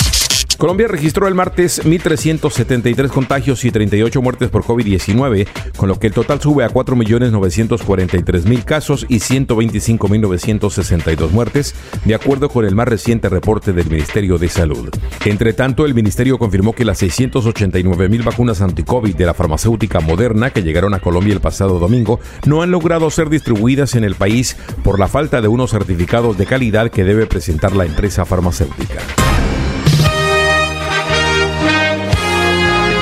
Speaker 28: Colombia registró el martes 1.373 contagios y 38 muertes por COVID-19, con lo que el total sube a 4.943.000 casos y 125.962 muertes, de acuerdo con el más reciente reporte del Ministerio de Salud. Entre tanto, el Ministerio confirmó que las 689.000 vacunas anti-COVID de la farmacéutica Moderna que llegaron a Colombia el pasado domingo no han logrado ser distribuidas en el país por la falta de unos certificados de calidad que debe presentar la empresa farmacéutica.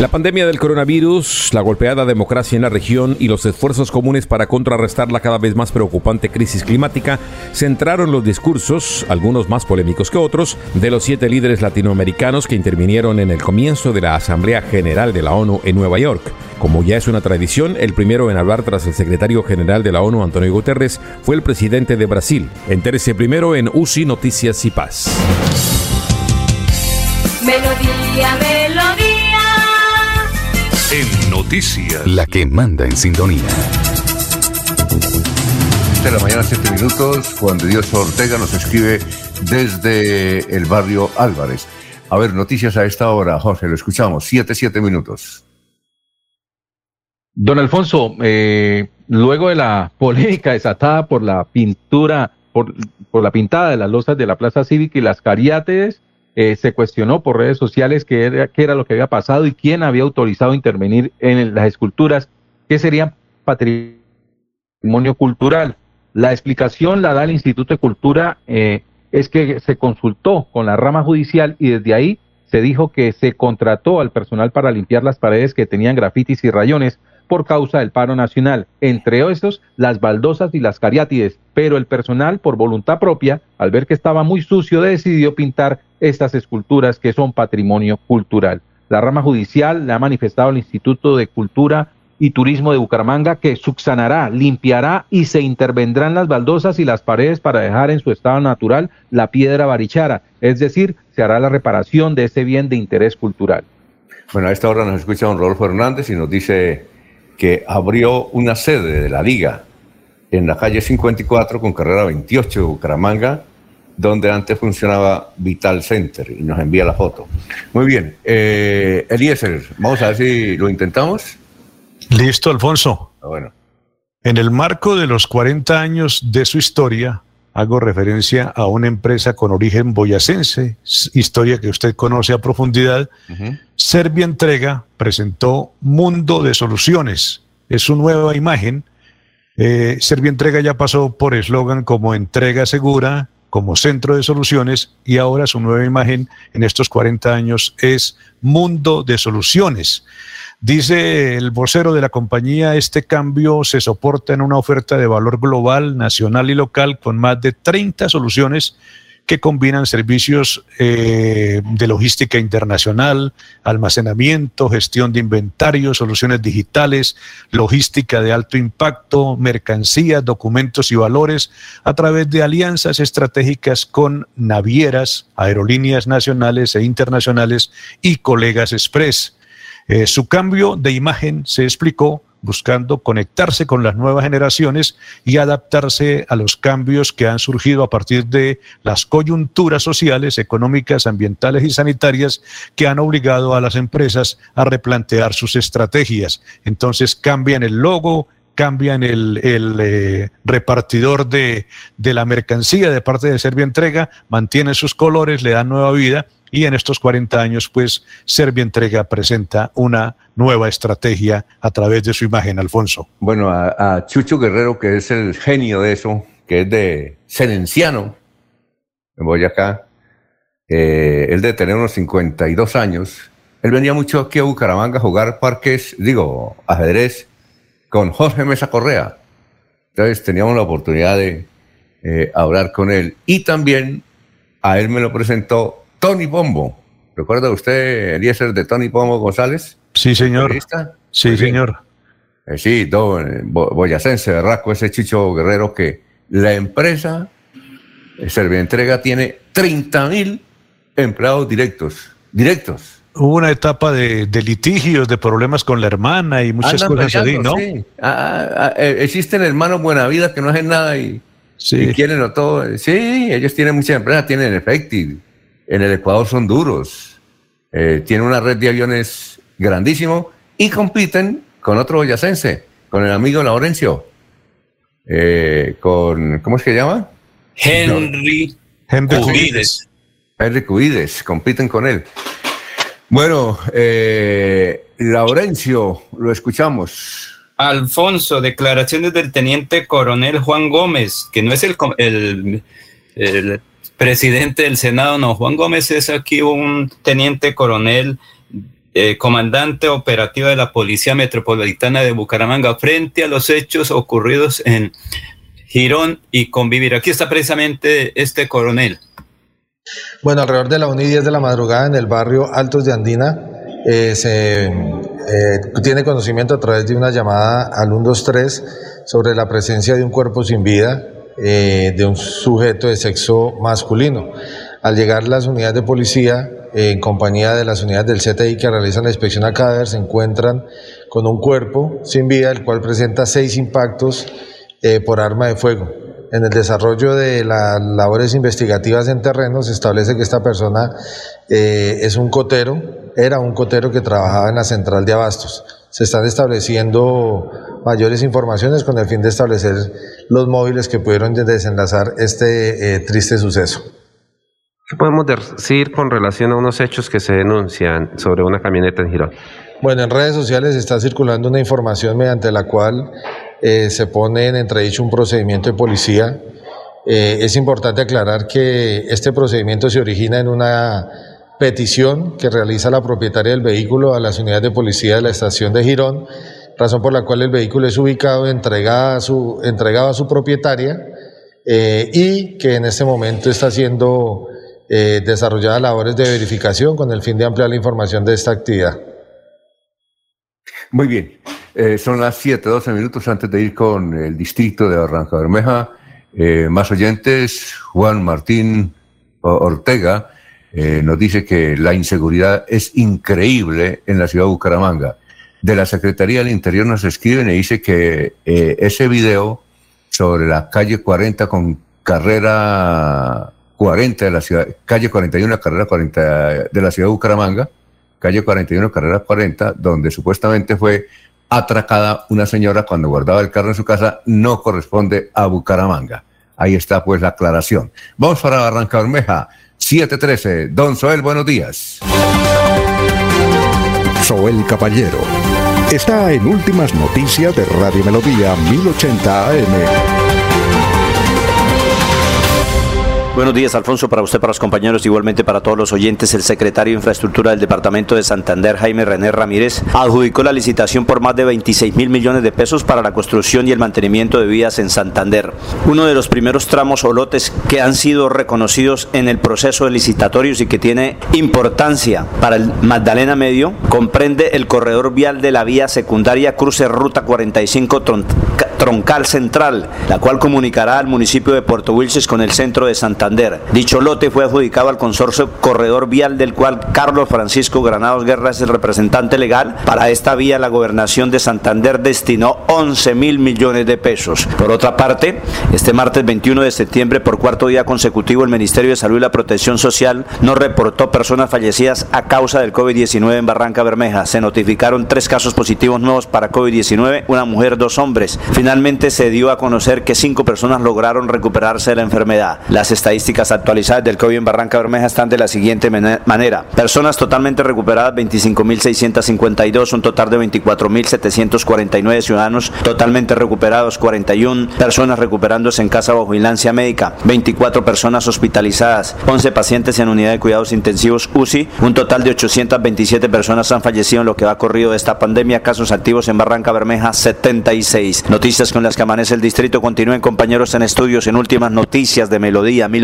Speaker 28: La pandemia del coronavirus, la golpeada democracia en la región y los esfuerzos comunes para contrarrestar la cada vez más preocupante crisis climática centraron los discursos, algunos más polémicos que otros, de los siete líderes latinoamericanos que intervinieron en el comienzo de la Asamblea General de la ONU en Nueva York. Como ya es una tradición, el primero en hablar tras el secretario general de la ONU, Antonio Guterres, fue el presidente de Brasil. Entérese primero en UCI Noticias y Paz.
Speaker 36: Melodía.
Speaker 34: Noticias.
Speaker 37: La que manda en sintonía.
Speaker 1: De la mañana, 7 minutos, Juan de Dios Ortega nos escribe desde el barrio Álvarez. A ver, noticias a esta hora, Jorge, lo escuchamos. 7, 7 minutos.
Speaker 13: Don Alfonso, eh, luego de la polémica desatada por la pintura, por, por, la pintada de las losas de la Plaza Cívica y las cariátides, eh, se cuestionó por redes sociales qué era, lo que había pasado y quién había autorizado intervenir en las esculturas que serían patrimonio cultural. La explicación la da el Instituto de Cultura, eh, es que se consultó con la rama judicial y desde ahí se dijo que se contrató al personal para limpiar las paredes que tenían grafitis y rayones por causa del paro nacional, entre esos las baldosas y las cariátides, pero el personal por voluntad propia, al ver que estaba muy sucio, decidió pintar estas esculturas que son patrimonio cultural. La rama judicial le ha manifestado al Instituto de Cultura y Turismo de Bucaramanga que subsanará, limpiará y se intervendrán las baldosas y las paredes para dejar en su estado natural la piedra barichara, es decir, se hará la reparación de ese bien de interés cultural.
Speaker 1: Bueno, a esta hora nos escucha don Rodolfo Hernández y nos dice que abrió una sede de la liga en la calle 54 con carrera 28 de Bucaramanga, donde antes funcionaba Vital Center y nos envía la foto. Muy bien, eh, Eliezer, vamos a ver si lo intentamos.
Speaker 5: Listo, Alfonso.
Speaker 1: Ah, bueno.
Speaker 5: En el marco de los 40 años de su historia, hago referencia a una empresa con origen boyacense, historia que usted conoce a profundidad. Serbia Entrega presentó Mundo de Soluciones. Es su nueva imagen. Eh, Serbia Entrega ya pasó por eslogan como Entrega Segura, como Centro de Soluciones, y ahora su nueva imagen en estos 40 años es Mundo de Soluciones. Dice el vocero de la compañía, este cambio se soporta en una oferta de valor global, nacional y local con más de 30 soluciones que combinan servicios eh, de logística internacional, almacenamiento, gestión de inventario, soluciones digitales, logística de alto impacto, mercancías, documentos y valores a través de alianzas estratégicas con navieras, aerolíneas nacionales e internacionales y colegas express. Eh, su cambio de imagen se explicó buscando conectarse con las nuevas generaciones y adaptarse a los cambios que han surgido a partir de las coyunturas sociales, económicas, ambientales y sanitarias que han obligado a las empresas a replantear sus estrategias. Entonces cambian el logo, cambian el, eh, repartidor de, la mercancía de parte de Serbia Entrega, mantienen sus colores, le dan nueva vida y en estos 40 años, pues, Serbia Entrega presenta una nueva estrategia a través de su imagen, Alfonso.
Speaker 1: Bueno, a, Chucho Guerrero, que es el genio de eso, que es de Serenciano, en Boyacá, eh, él de tener unos 52 años, él venía mucho aquí a Bucaramanga a jugar parques, digo, ajedrez, con Jorge Mesa Correa. Entonces teníamos la oportunidad de eh, hablar con él. Y también a él me lo presentó Tony Pombo. ¿Recuerda usted, Eliezer, de Tony Pombo González?
Speaker 5: Sí, señor. Sí, señor.
Speaker 1: Eh, sí, don Boyacense, Berraco, ese Chicho Guerrero que la empresa Servientrega tiene 30 mil empleados directos, directos.
Speaker 5: Hubo una etapa de, litigios, de problemas con la hermana y muchas cosas así, ¿no?
Speaker 1: Sí. Ah, ah, ah, eh, existen hermanos buena vida que no hacen nada y, quieren todo. Sí, ellos tienen muchas empresas, tienen Efective, en el Ecuador son duros, eh, tienen una red de aviones grandísimo y compiten con otro boyacense, con el amigo Laurencio, eh, con, ¿cómo es que se llama?
Speaker 38: Henry,
Speaker 1: Henry Cubides. Henry Cubides, compiten con él. Bueno, eh, Laurencio, lo escuchamos.
Speaker 38: Alfonso, declaraciones del teniente coronel Juan Gómez, que no es el, el, presidente del Senado, no, Juan Gómez es aquí un teniente coronel, eh, comandante operativo de la Policía Metropolitana de Bucaramanga, frente a los hechos ocurridos en Girón y Convivir. Aquí está precisamente este coronel.
Speaker 39: Bueno, alrededor de la 1 y 10 de la madrugada en el barrio Altos de Andina eh, se eh, tiene conocimiento a través de una llamada al 123 sobre la presencia de un cuerpo sin vida eh, de un sujeto de sexo masculino. Al llegar las unidades de policía, en compañía de las unidades del CTI que realizan la inspección a cadáver, se encuentran con un cuerpo sin vida, el cual presenta seis impactos por arma de fuego. En el desarrollo de las labores investigativas en terreno se establece que esta persona eh, es un cotero, era un cotero que trabajaba en la central de abastos. Se están estableciendo mayores informaciones con el fin de establecer los móviles que pudieron desenlazar este eh, triste suceso.
Speaker 40: ¿Qué podemos decir con relación a unos hechos que se denuncian sobre una camioneta en Girón?
Speaker 39: Bueno, en redes sociales está circulando una información mediante la cual eh, se pone en entredicho un procedimiento de policía. Eh, es importante aclarar que este procedimiento se origina en una petición que realiza la propietaria del vehículo a las unidades de policía de la estación de Girón, razón por la cual el vehículo es ubicado entregado a su, entregado a su propietaria eh, y que en este momento está siendo desarrollada labores de verificación con el fin de ampliar la información de esta actividad.
Speaker 1: Muy bien. Eh, son las 7, 12 minutos antes de ir con el distrito de Barranca Bermeja. Eh, más oyentes, Juan Martín Ortega eh, nos dice que la inseguridad es increíble en la ciudad de Bucaramanga. De la Secretaría del Interior nos escriben y dice que ese video sobre la calle 40 con carrera 40 de la ciudad, calle 41, carrera 40 de la ciudad de Bucaramanga, calle 41, carrera 40, donde supuestamente fue atracada una señora cuando guardaba el carro en su casa, no corresponde a Bucaramanga. Ahí está pues la aclaración. Vamos para Barranca Bermeja, 713. Don Soel, buenos días.
Speaker 41: Soel Caballero. Está en Últimas Noticias de Radio Melodía 1080 AM.
Speaker 42: Buenos días, Alfonso, para usted, para los compañeros, igualmente para todos los oyentes. El secretario de Infraestructura del Departamento de Santander, Jaime René Ramírez, adjudicó la licitación por más de 26 mil millones de pesos para la construcción y el mantenimiento de vías en Santander. Uno de los primeros tramos o lotes que han sido reconocidos en el proceso de licitatorios y que tiene importancia para el Magdalena Medio comprende el corredor vial de la vía secundaria Cruce Ruta 45 Troncal Central, la cual comunicará al municipio de Puerto Wilches con el centro de Santander Dicho lote fue adjudicado al consorcio Corredor Vial del cual Carlos Francisco Granados Guerra es el representante legal. Para esta vía la gobernación de Santander destinó 11 mil millones de pesos. Por otra parte, este martes 21 de septiembre, por cuarto día consecutivo, el Ministerio de Salud y la Protección Social no reportó personas fallecidas a causa del COVID-19 en Barranca Bermeja. Se notificaron tres casos positivos nuevos para COVID-19, una mujer, dos hombres. Finalmente se dio a conocer que cinco personas lograron recuperarse de la enfermedad. Las estadísticas actualizadas del COVID en Barranca Bermeja están de la siguiente manera. Personas totalmente recuperadas 25.652, un total de 24.749 ciudadanos totalmente recuperados, 41 personas recuperándose en casa bajo vigilancia médica, 24 personas hospitalizadas, 11 pacientes en unidad de cuidados intensivos UCI, un total de 827 personas han fallecido en lo que va corrido esta pandemia, casos activos en Barranca Bermeja 76. Noticias con las que amanece el distrito continúen compañeros en estudios en últimas noticias de Melodía 1000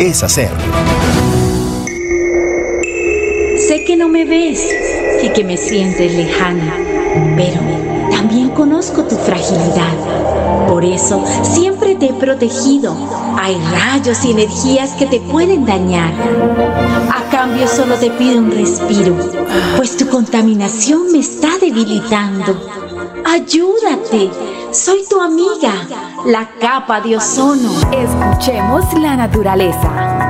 Speaker 10: es hacer.
Speaker 7: Sé que no me ves y que me sientes lejana, pero también conozco tu fragilidad. Por eso siempre te he protegido. Hay rayos y energías que te pueden dañar. A cambio solo te pido un respiro, pues tu contaminación me está debilitando. Ayúdate, soy tu amiga, la capa de ozono.
Speaker 15: Escuchemos la naturaleza.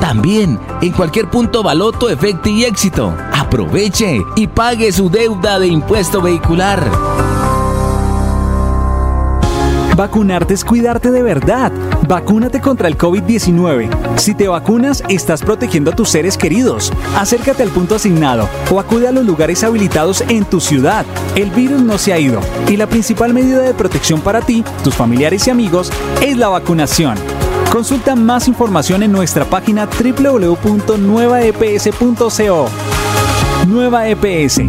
Speaker 15: También en cualquier punto Baloto, Efecto y Éxito. Aproveche y pague su deuda de impuesto vehicular.
Speaker 14: Vacunarte es cuidarte de verdad. Vacúnate contra el COVID-19. Si te vacunas, estás protegiendo a tus seres queridos. Acércate al punto asignado o acude a los lugares habilitados en tu ciudad. El virus no se ha ido y la principal medida de protección para ti, tus familiares y amigos es la vacunación. Consulta más información en nuestra página www.nuevaeps.co. Nueva EPS.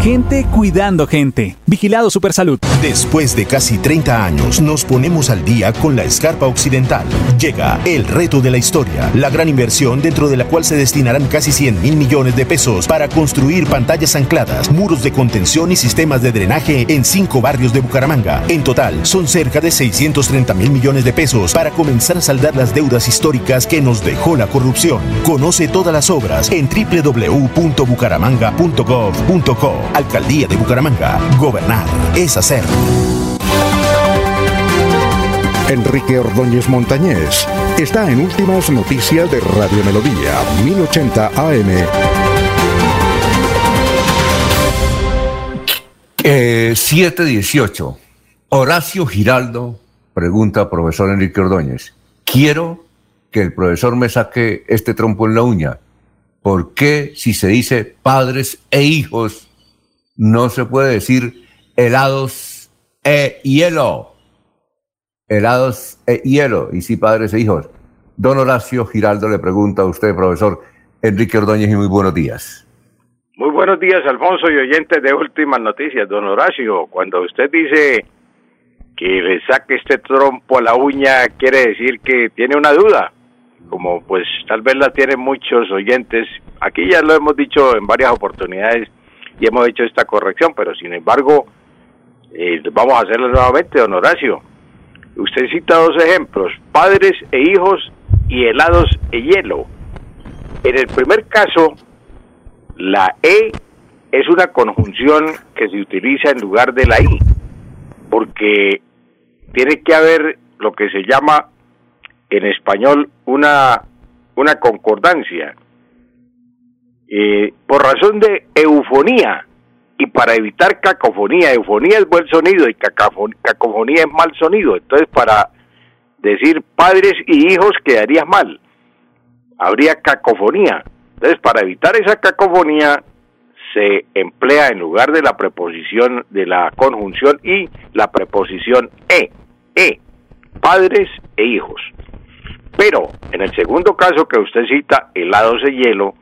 Speaker 14: Gente cuidando gente. Vigilado Supersalud.
Speaker 10: Después de casi 30 años, nos ponemos al día con la escarpa occidental. Llega el reto de la historia, la gran inversión dentro de la cual se destinarán casi 100 mil millones de pesos para construir pantallas ancladas, muros de contención y sistemas de drenaje en cinco barrios de Bucaramanga. En total, son cerca de 630 mil millones de pesos para comenzar a saldar las deudas históricas que nos dejó la corrupción. Conoce todas las obras en www.bucaramanga.gov.co. Alcaldía de Bucaramanga. Gobernar es hacer.
Speaker 2: Enrique Ordóñez Montañés está en Últimas Noticias de Radio Melodía, 1080 AM.
Speaker 1: Eh, 718. Horacio Giraldo pregunta profesor Enrique Ordóñez. Quiero que el profesor me saque este trompo en la uña. ¿Por qué si se dice padres e hijos no se puede decir helados e hielo? Helados e hielo, y sí padres e hijos. Don Horacio Giraldo le pregunta a usted, profesor Enrique Ordóñez, y muy buenos días.
Speaker 43: Muy buenos días, Alfonso y oyentes de Últimas Noticias. Don Horacio, cuando usted dice que le saque este trompo a la uña, quiere decir que tiene una duda, como pues tal vez la tienen muchos oyentes. Aquí ya lo hemos dicho en varias oportunidades y hemos hecho esta corrección, pero sin embargo, eh, vamos a hacerlo nuevamente, don Horacio. Usted cita dos ejemplos, padres e hijos y helados e hielo. En el primer caso, la E es una conjunción que se utiliza en lugar de la I, porque tiene que haber lo que se llama en español una, una concordancia. Eh, por razón de eufonía y para evitar cacofonía, eufonía es buen sonido y cacofonía es mal sonido, entonces para decir padres y hijos quedaría mal, habría cacofonía. Entonces, para evitar esa cacofonía, se emplea en lugar de la preposición de la conjunción y la preposición e, e, padres e hijos. Pero en el segundo caso que usted cita, helados de hielo,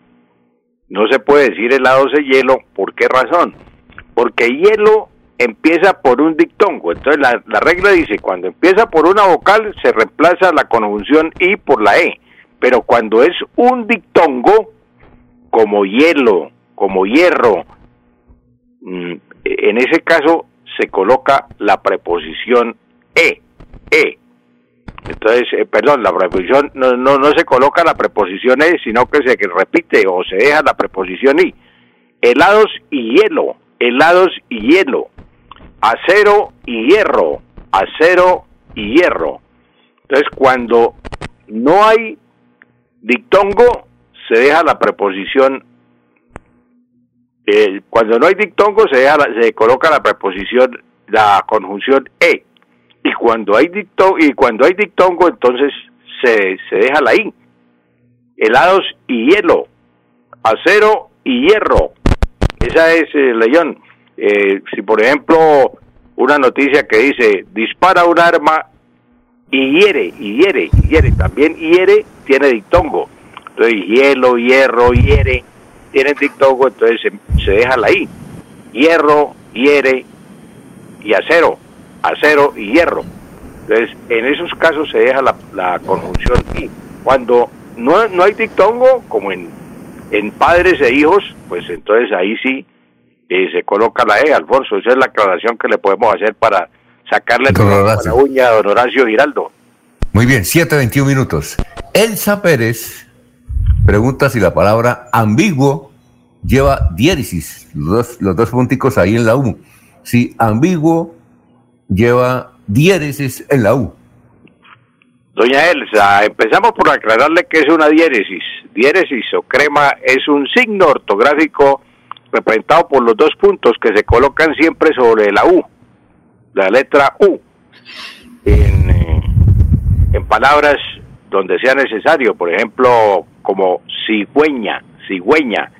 Speaker 43: no se puede decir helados de hielo, ¿por qué razón? Porque hielo empieza por un dictongo, entonces la, la regla dice, cuando empieza por una vocal se reemplaza la conjunción y por la e, pero cuando es un dictongo, como hielo, como hierro, mm, en ese caso se coloca la preposición e, e. Entonces, eh, perdón, la preposición no, no, no se coloca la preposición e, sino que se repite o se deja la preposición i. Helados y hielo, helados y hielo. Acero y hierro, acero y hierro. Entonces, cuando no hay dictongo, se deja la preposición. eh, cuando no hay dictongo, se, deja la- se coloca la preposición, la conjunción e. Y cuando hay dicto, y cuando hay dictongo, entonces se, se deja la i. Helados y hielo, acero y hierro. Esa es, eh, León. Eh, si por ejemplo una noticia que dice dispara un arma y hiere, y hiere, y hiere, también hiere tiene dictongo. Entonces hielo, hierro, hiere, tienen dictongo, entonces se, se deja la i. Hierro, hiere y acero, acero y hierro. Entonces en esos casos se deja la, la conjunción i. Cuando no, no hay dictongo, como en, en padres e hijos, pues entonces ahí sí eh, se coloca la E, Alfonso. Esa es la aclaración que le podemos hacer para sacarle la uña a don Horacio Giraldo.
Speaker 1: Muy bien, 7.21 minutos. Elsa Pérez pregunta si la palabra ambiguo lleva diéresis, los dos, los dos punticos ahí en la U. Si ambiguo lleva diéresis en la U.
Speaker 43: Doña Elsa, empezamos por aclararle que es una diéresis. Diéresis o crema es un signo ortográfico representado por los dos puntos que se colocan siempre sobre la U, la letra U, en, eh, en palabras donde sea necesario, por ejemplo, como cigüeña, cigüeña.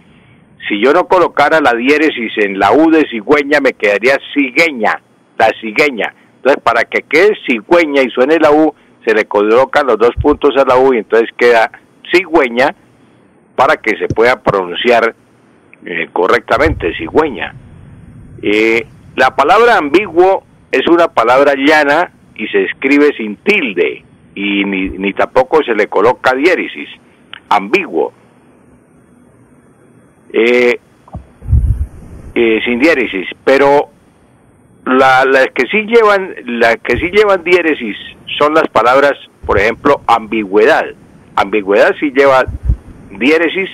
Speaker 43: Si yo no colocara la diéresis en la U de cigüeña, me quedaría cigueña, la cigueña. Entonces, para que quede cigüeña y suene la U, se le colocan los dos puntos a la U y entonces queda cigüeña para que se pueda pronunciar eh, correctamente, cigüeña. Eh, la palabra ambiguo es una palabra llana y se escribe sin tilde y ni, ni tampoco se le coloca diéresis. Ambiguo. Eh, sin diéresis, pero la- las que sí llevan las que sí llevan diéresis son las palabras, por ejemplo, ambigüedad. Ambigüedad sí lleva diéresis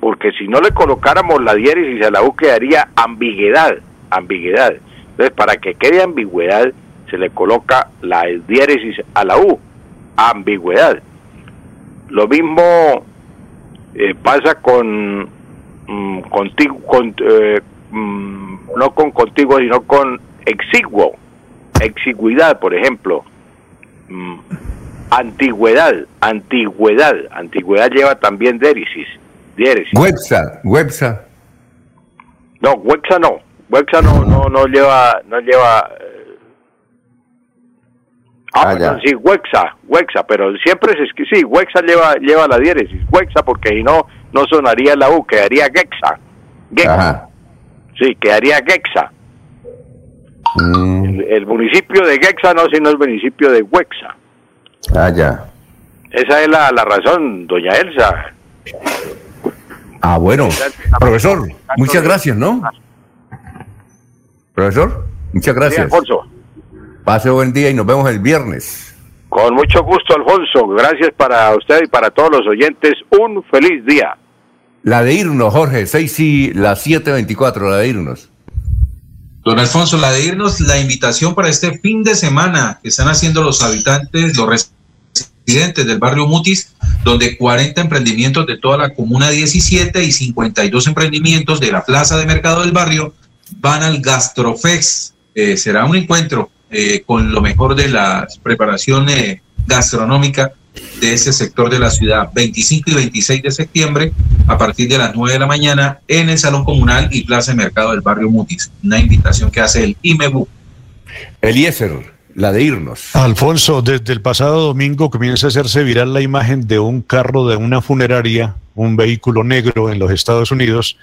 Speaker 43: porque si no le colocáramos la diéresis a la U quedaría ambiguedad, ambiguedad. Entonces, para que quede ambigüedad se le coloca la diéresis a la U, ambigüedad. Lo mismo eh, pasa con mm, contigo, con, eh, mm, no con contigo, sino con exiguo, exigüidad, por ejemplo. Mm, antigüedad, antigüedad, antigüedad lleva también diéresis, diéresis.
Speaker 1: Websa, Websa.
Speaker 43: No, Wexa no, Wexa no, no, no lleva, no lleva. eh, Ah,
Speaker 1: Ah, ya.
Speaker 43: sí, Wexa, Wexa, pero siempre se escribe, sí, Wexa lleva, lleva la diéresis, Wexa, porque si no, no sonaría la U, quedaría Gexa, Gexa,
Speaker 1: Ajá.
Speaker 43: sí, quedaría Gexa.
Speaker 1: Mm,
Speaker 43: El, el municipio de Gexa no, sino el municipio de Wexa.
Speaker 1: ah, ya.
Speaker 43: Esa es la, la razón, doña Elsa.
Speaker 1: Ah, bueno. Profesor, muchas gracias, ¿no? Profesor, muchas
Speaker 43: Sí,
Speaker 1: gracias.
Speaker 43: Alfonso.
Speaker 1: Pase buen día y nos vemos el viernes.
Speaker 43: Con mucho gusto, Alfonso. Gracias para usted y para todos los oyentes. Un feliz día.
Speaker 1: La de irnos, Jorge, 6 y las 7.24, la de irnos.
Speaker 44: Don Alfonso, la de irnos, la invitación para este fin de semana que están haciendo los habitantes, los residentes del barrio Mutis, donde 40 emprendimientos de toda la comuna 17 y 52 emprendimientos de la plaza de mercado del barrio van al Gastrofex. Eh, será un encuentro eh, con lo mejor de la preparación eh, gastronómica de ese sector de la ciudad, 25 y 26 de septiembre, a partir de las 9 de la mañana, en el Salón Comunal y Plaza de Mercado del Barrio Mutis. Una invitación que hace el IMEBU.
Speaker 1: Eliezer, la de irnos.
Speaker 5: Alfonso, desde el pasado domingo comienza a hacerse viral la imagen de un carro de una funeraria, un vehículo negro en los Estados Unidos,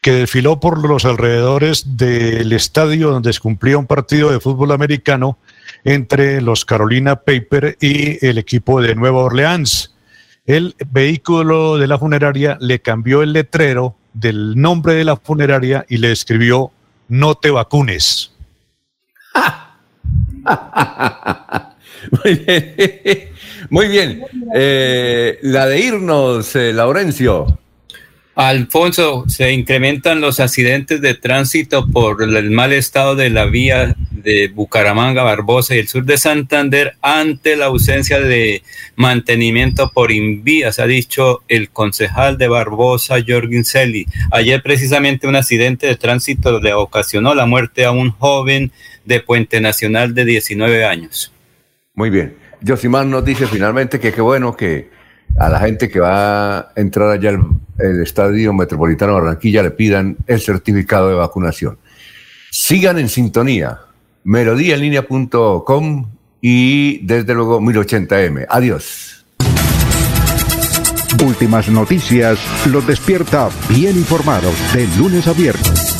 Speaker 5: que desfiló por los alrededores del estadio donde se cumplía un partido de fútbol americano entre los Carolina Paper y el equipo de Nueva Orleans. El vehículo de la funeraria le cambió el letrero del nombre de la funeraria y le escribió no te vacunes. <laughs>
Speaker 1: Muy bien. <laughs> Muy bien. Eh, la de irnos, eh, Laurencio.
Speaker 3: Alfonso, se incrementan los accidentes de tránsito por el mal estado de la vía de Bucaramanga, Barbosa y el sur de Santander ante la ausencia de mantenimiento por invías, ha dicho el concejal de Barbosa, Jorgen Selly. Ayer precisamente un accidente de tránsito le ocasionó la muerte a un joven de Puente Nacional de 19 años.
Speaker 1: Muy bien. Josimar nos dice finalmente que qué bueno que a la gente que va a entrar allá al el Estadio Metropolitano de Barranquilla le pidan el certificado de vacunación. Sigan en sintonía, melodíaenlínea.com y desde luego 1080m. Adiós.
Speaker 2: Últimas noticias los despierta bien informados de lunes a viernes.